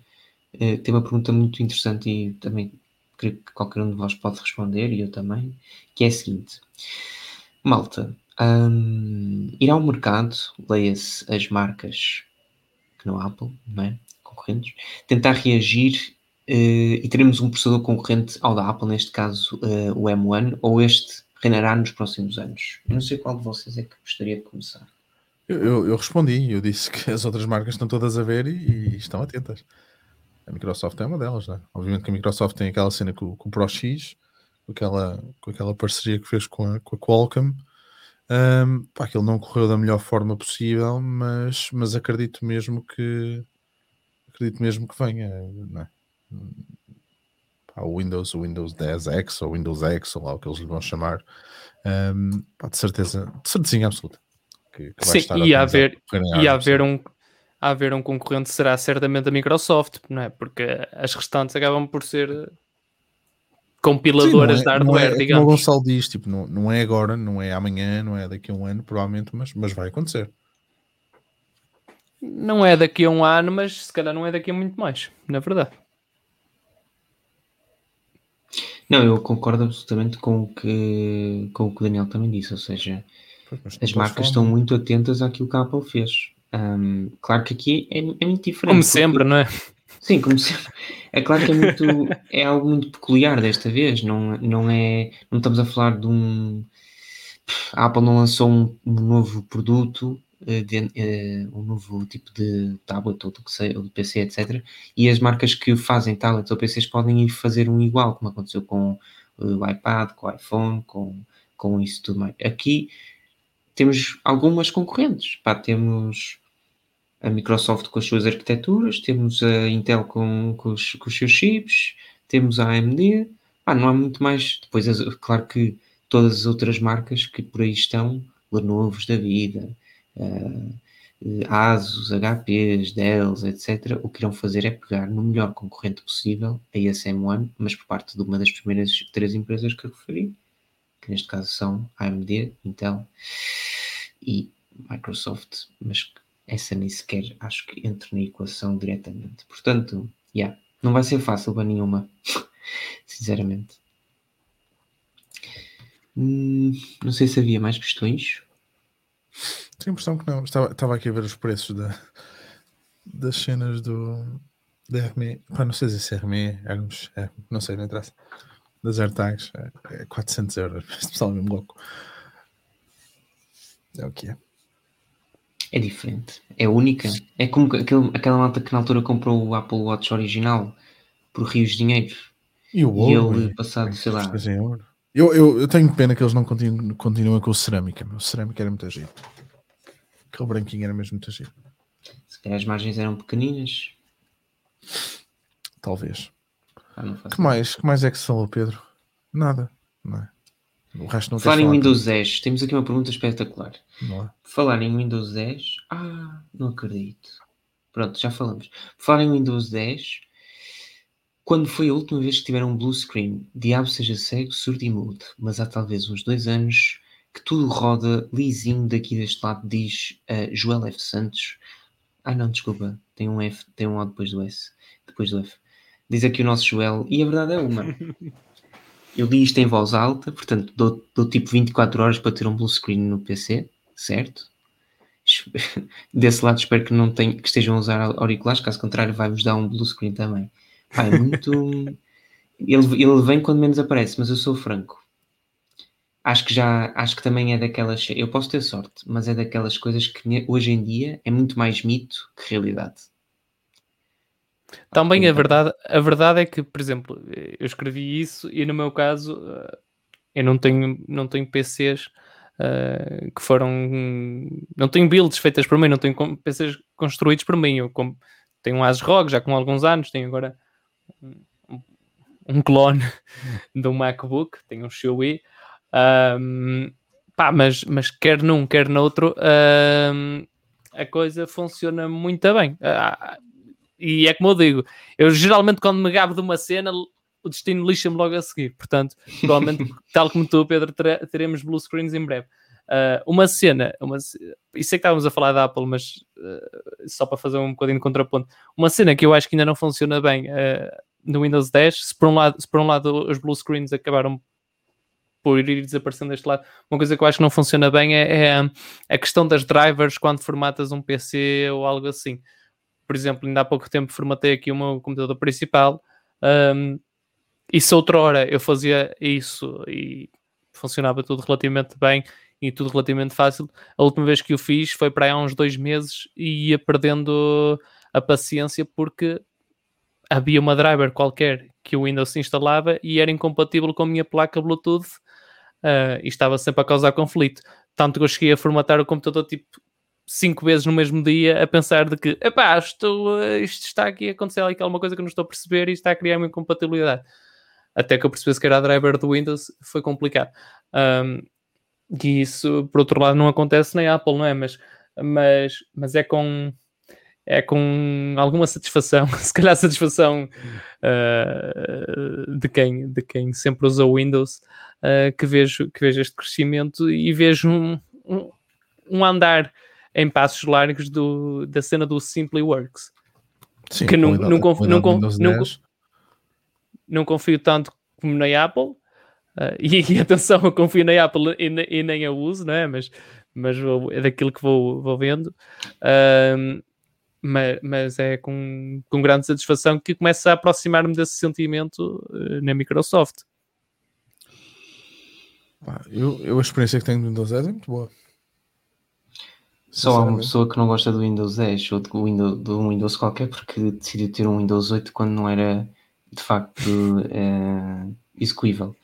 uh, tem uma pergunta muito interessante e também creio que qualquer um de vós pode responder, e eu também, que é a seguinte. Malta, um, ir ao mercado, leia-se as marcas que no Apple, não é? Concorrentes, tentar reagir uh, e teremos um processador concorrente ao da Apple, neste caso uh, o M1, ou este reinará nos próximos anos? Eu não sei qual de vocês é que gostaria de começar. Eu, eu, eu respondi, eu disse que as outras marcas estão todas a ver e, e estão atentas. A Microsoft é uma delas, né? Obviamente que a Microsoft tem aquela cena com, com o Pro X, com aquela, com aquela parceria que fez com a, com a Qualcomm. Um, pá, aquilo não correu da melhor forma possível, mas, mas acredito mesmo que acredito mesmo que venha. Né? Pá, o Windows, o Windows 10X ou Windows X, ou lá o que eles lhe vão chamar, um, pá, de certeza, de certeza absoluta. Que, que Sim, e haver, e haver um, a haver um concorrente será certamente a Microsoft, não é? Porque as restantes acabam por ser compiladoras Sim, é, de hardware, é, digamos. Como o Gonçalo diz, tipo, não, não é agora, não é amanhã, não é daqui a um ano, provavelmente, mas, mas vai acontecer. Não é daqui a um ano, mas se calhar não é daqui a muito mais, na verdade. Não, eu concordo absolutamente com o que, com o, que o Daniel também disse, ou seja, as marcas estão muito atentas àquilo que a Apple fez. Um, claro que aqui é, é muito diferente. Como sempre, porque... não é? Sim, como sempre. É claro que é, muito, é algo muito peculiar desta vez. Não, não, é, não estamos a falar de um. A Apple não lançou um, um novo produto, um novo tipo de tablet ou do, que sei, ou do PC, etc. E as marcas que fazem tablets ou PCs podem ir fazer um igual, como aconteceu com o iPad, com o iPhone, com, com isso tudo mais. Aqui temos algumas concorrentes. Pá, temos a Microsoft com as suas arquiteturas, temos a Intel com, com, os, com os seus chips, temos a AMD, ah, não há muito mais. Depois, claro que todas as outras marcas que por aí estão, Lenovo da vida, Asus, HPs, Dells, etc., o que irão fazer é pegar no melhor concorrente possível, a ESM1, mas por parte de uma das primeiras três empresas que eu referi, que neste caso são AMD, Intel e Microsoft, mas essa nem sequer acho que entre na equação diretamente. Portanto, yeah, não vai ser fácil para nenhuma, sinceramente. Hum, não sei se havia mais questões. Tenho a impressão que não. Estava, estava aqui a ver os preços da, das cenas do da RME. Pá, não sei se é RME, Hermes, é, não sei, não interessa. Das AirTags, é, é 400 euros. Este pessoal é mesmo louco. É o que é. É diferente, é única. É como aquele, aquela malta que na altura comprou o Apple Watch original por rios de dinheiro. E o ouro, e ele passado, sei lá. Eu, eu, eu, tenho pena que eles não continuem, continuem com o cerâmica. O cerâmica era muito giro. Aquele branquinho era mesmo muito giro. Se calhar as margens eram pequeninas. Talvez. Ah, que mais? Que mais é que se falou, Pedro? Nada, não é? O resto não Falar em Windows 10, temos aqui uma pergunta espetacular. Não é? Falar em Windows 10, ah, não acredito. Pronto, já falamos. Falar em Windows 10, quando foi a última vez que tiveram um blue screen? Diabo seja cego, surdo e mudo, mas há talvez uns dois anos que tudo roda lisinho daqui deste lado, diz uh, Joel F. Santos. Ah, não, desculpa, tem um F, tem um O depois do S, depois do F. Diz aqui o nosso Joel, e a verdade é uma. Eu li isto em voz alta, portanto, dou, dou tipo 24 horas para ter um blue screen no PC, certo? Desse lado espero que não tenha, que estejam a usar auriculares, caso contrário vai-vos dar um blue screen também. Pá, é muito... ele, ele vem quando menos aparece, mas eu sou franco. Acho que já, acho que também é daquelas, eu posso ter sorte, mas é daquelas coisas que hoje em dia é muito mais mito que realidade. Também a verdade, a verdade é que, por exemplo, eu escrevi isso e no meu caso eh, eu não tenho, não tenho PCs uh, que foram. Não tenho builds feitas por mim, não tenho PCs construídos por mim. Eu tenho um ASRoG já com alguns anos, tenho agora um, um clone de um MacBook, tenho um Xiaomi. Um, pá, mas, mas quer num, quer noutro, um, a coisa funciona muito bem. Uh, e é como eu digo, eu geralmente quando me gabo de uma cena, o destino lixa-me logo a seguir. Portanto, provavelmente, tal como tu, Pedro, teremos blue screens em breve. Uh, uma cena, uma, isso é que estávamos a falar da Apple, mas uh, só para fazer um bocadinho de contraponto, uma cena que eu acho que ainda não funciona bem uh, no Windows 10, se por, um lado, se por um lado os blue screens acabaram por ir desaparecendo deste lado, uma coisa que eu acho que não funciona bem é, é a questão das drivers quando formatas um PC ou algo assim. Por exemplo, ainda há pouco tempo formatei aqui o meu computador principal um, e se outra hora eu fazia isso e funcionava tudo relativamente bem e tudo relativamente fácil. A última vez que o fiz foi para aí há uns dois meses e ia perdendo a paciência porque havia uma driver qualquer que o Windows instalava e era incompatível com a minha placa Bluetooth uh, e estava sempre a causar conflito. Tanto que eu cheguei a formatar o computador tipo cinco vezes no mesmo dia a pensar de que epá, isto, isto está aqui a acontecer aqui alguma coisa que eu não estou a perceber e está a criar uma incompatibilidade. Até que eu percebesse que era a driver do Windows, foi complicado. Um, e isso, por outro lado, não acontece na Apple, não é? Mas, mas, mas é com é com alguma satisfação, se calhar satisfação uh, de, quem, de quem sempre usou Windows, uh, que, vejo, que vejo este crescimento e vejo um, um, um andar em passos largos do, da cena do Simply Works. Sim, que não, não, conf, não, não, não, confio tanto como na Apple, Uh, e, e, atenção, eu confio na Apple e, e, nem a uso, não é? Mas, mas vou, é daquilo que vou, vou vendo. Uh, mas, mas, é com, com grande satisfação que começa a aproximar-me desse sentimento uh, na Microsoft. Eu, eu, a experiência que tenho do Windows 10 é muito boa. Só há uma pessoa que não gosta do Windows 10 ou do Windows, do Windows qualquer porque decidiu ter um Windows 8 quando não era de facto uh, execuível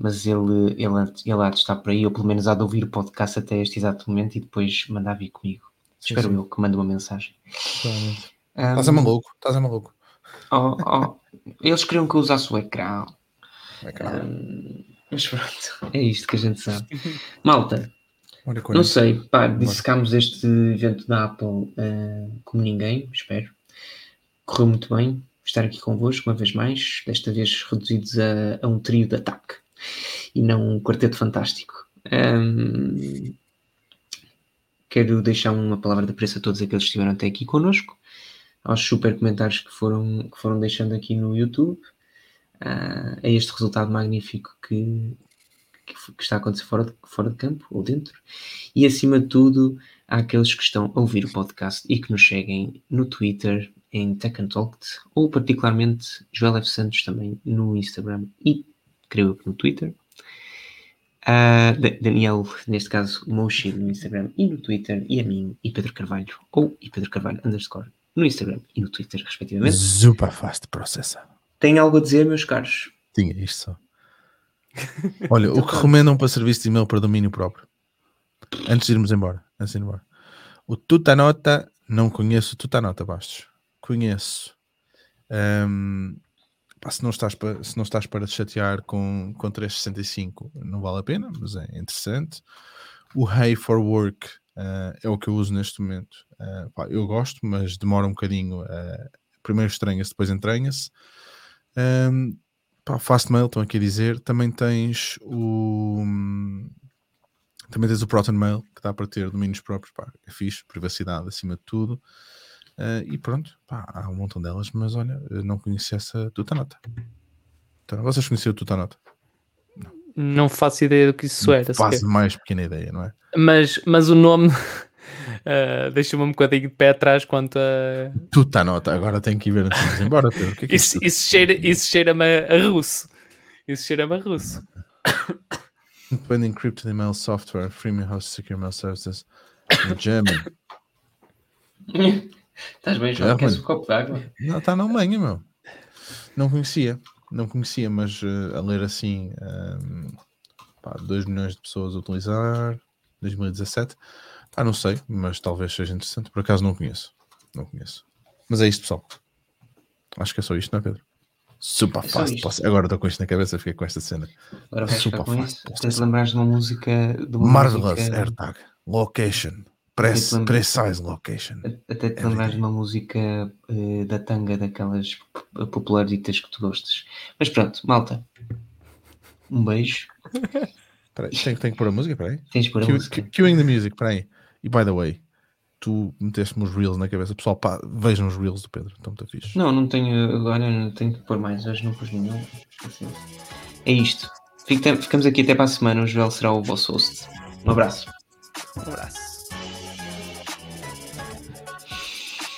mas ele, ele, ele há de estar por aí, ou pelo menos há de ouvir o podcast até este exato momento e depois mandar vir comigo. Sim, Espero sim. eu que mande uma mensagem. Um, estás a maluco, estás a maluco. Oh, oh, eles queriam que eu usasse o ecrã. Um, mas pronto, é isto que a gente sabe. Malta, não sei, pá, dissecámos este evento da Apple uh, como ninguém, espero. Correu muito bem estar aqui convosco uma vez mais, desta vez reduzidos a, a um trio de ataque e não um quarteto fantástico. Um, quero deixar uma palavra de apreço a todos aqueles que estiveram até aqui connosco, aos super comentários que foram, que foram deixando aqui no YouTube, uh, a este resultado magnífico que, que, que, está a acontecer fora de, fora de campo ou dentro, e acima de tudo, àqueles que estão a ouvir o podcast e que nos seguem no Twitter, em Tech and Talked, ou particularmente Joel F. Santos também no Instagram e creio que no Twitter. Uh, Daniel, neste caso, Moshi no Instagram e no Twitter, e a mim, e Pedro Carvalho, ou e Pedro Carvalho underscore no Instagram e no Twitter, respectivamente. Super fast processar. Tem algo a dizer, meus caros? Tinha isto só. Olha, então, o que recomendam para serviço de e-mail para domínio próprio? Antes de irmos embora. Antes de ir embora. O Tutanota, não conheço o Tutanota, Bastos. Conheço. Um, Pá, se, não estás para, se não estás para te chatear com, com 365, não vale a pena, mas é interessante. O Hey for Work uh, é o que eu uso neste momento. Uh, pá, eu gosto, mas demora um bocadinho. Uh, primeiro estranha-se, depois entranha-se. Um, pá, Fastmail, estão aqui a dizer. Também tens o. Também tens o Proton Mail, que dá para ter domínios próprios. Pá, é fixe, privacidade acima de tudo. Uh, e pronto, pá, há um montão delas, mas olha, não conhecia essa Tutanota. Então, vocês conheciam a Tutanota? Não. não faço ideia do que isso era. Faço mais pequena ideia, não é? Mas, mas o nome uh, deixa-me um bocadinho de pé atrás quanto a. Tutanota, agora tenho que ir ver antes de embora. Pedro. Que é que isso, é isso, cheira, isso cheira-me a russo. Isso cheira-me a russo. When encrypted email software, freemium host secure email services in German. Estás bem, João? É, Queres um copo d'água? Não, está na Alemanha, meu. Não conhecia. Não conhecia, mas uh, a ler assim, um, pá, 2 milhões de pessoas a utilizar, 2017. Ah, não sei, mas talvez seja interessante. Por acaso não conheço. Não conheço. Mas é isto, pessoal. Acho que é só isto, não é, Pedro? Super é fast. Posso... Agora estou com isto na cabeça, fiquei com esta cena. Agora vais Super com fast. Isso. Tens de lembrar de uma música. De uma Marvelous música... AirTag. Location. Press, precise location. Até te é lembras de uma música uh, da tanga, daquelas popularitas que tu gostas. Mas pronto, malta. Um beijo. Peraí, tem, tem que pôr a música, peraí. Tens de pôr a Cue- música. cue- Cueing the music, peraí. E by the way, tu meteste-me os reels na cabeça. Pessoal, pá, vejam os reels do Pedro, estão muito fixe. Não, não tenho. Agora não tenho que pôr mais. Hoje não pus nenhum. Assim. É isto. Fica- Ficamos aqui até para a semana. O Joel será o vosso host. Um abraço. Um abraço.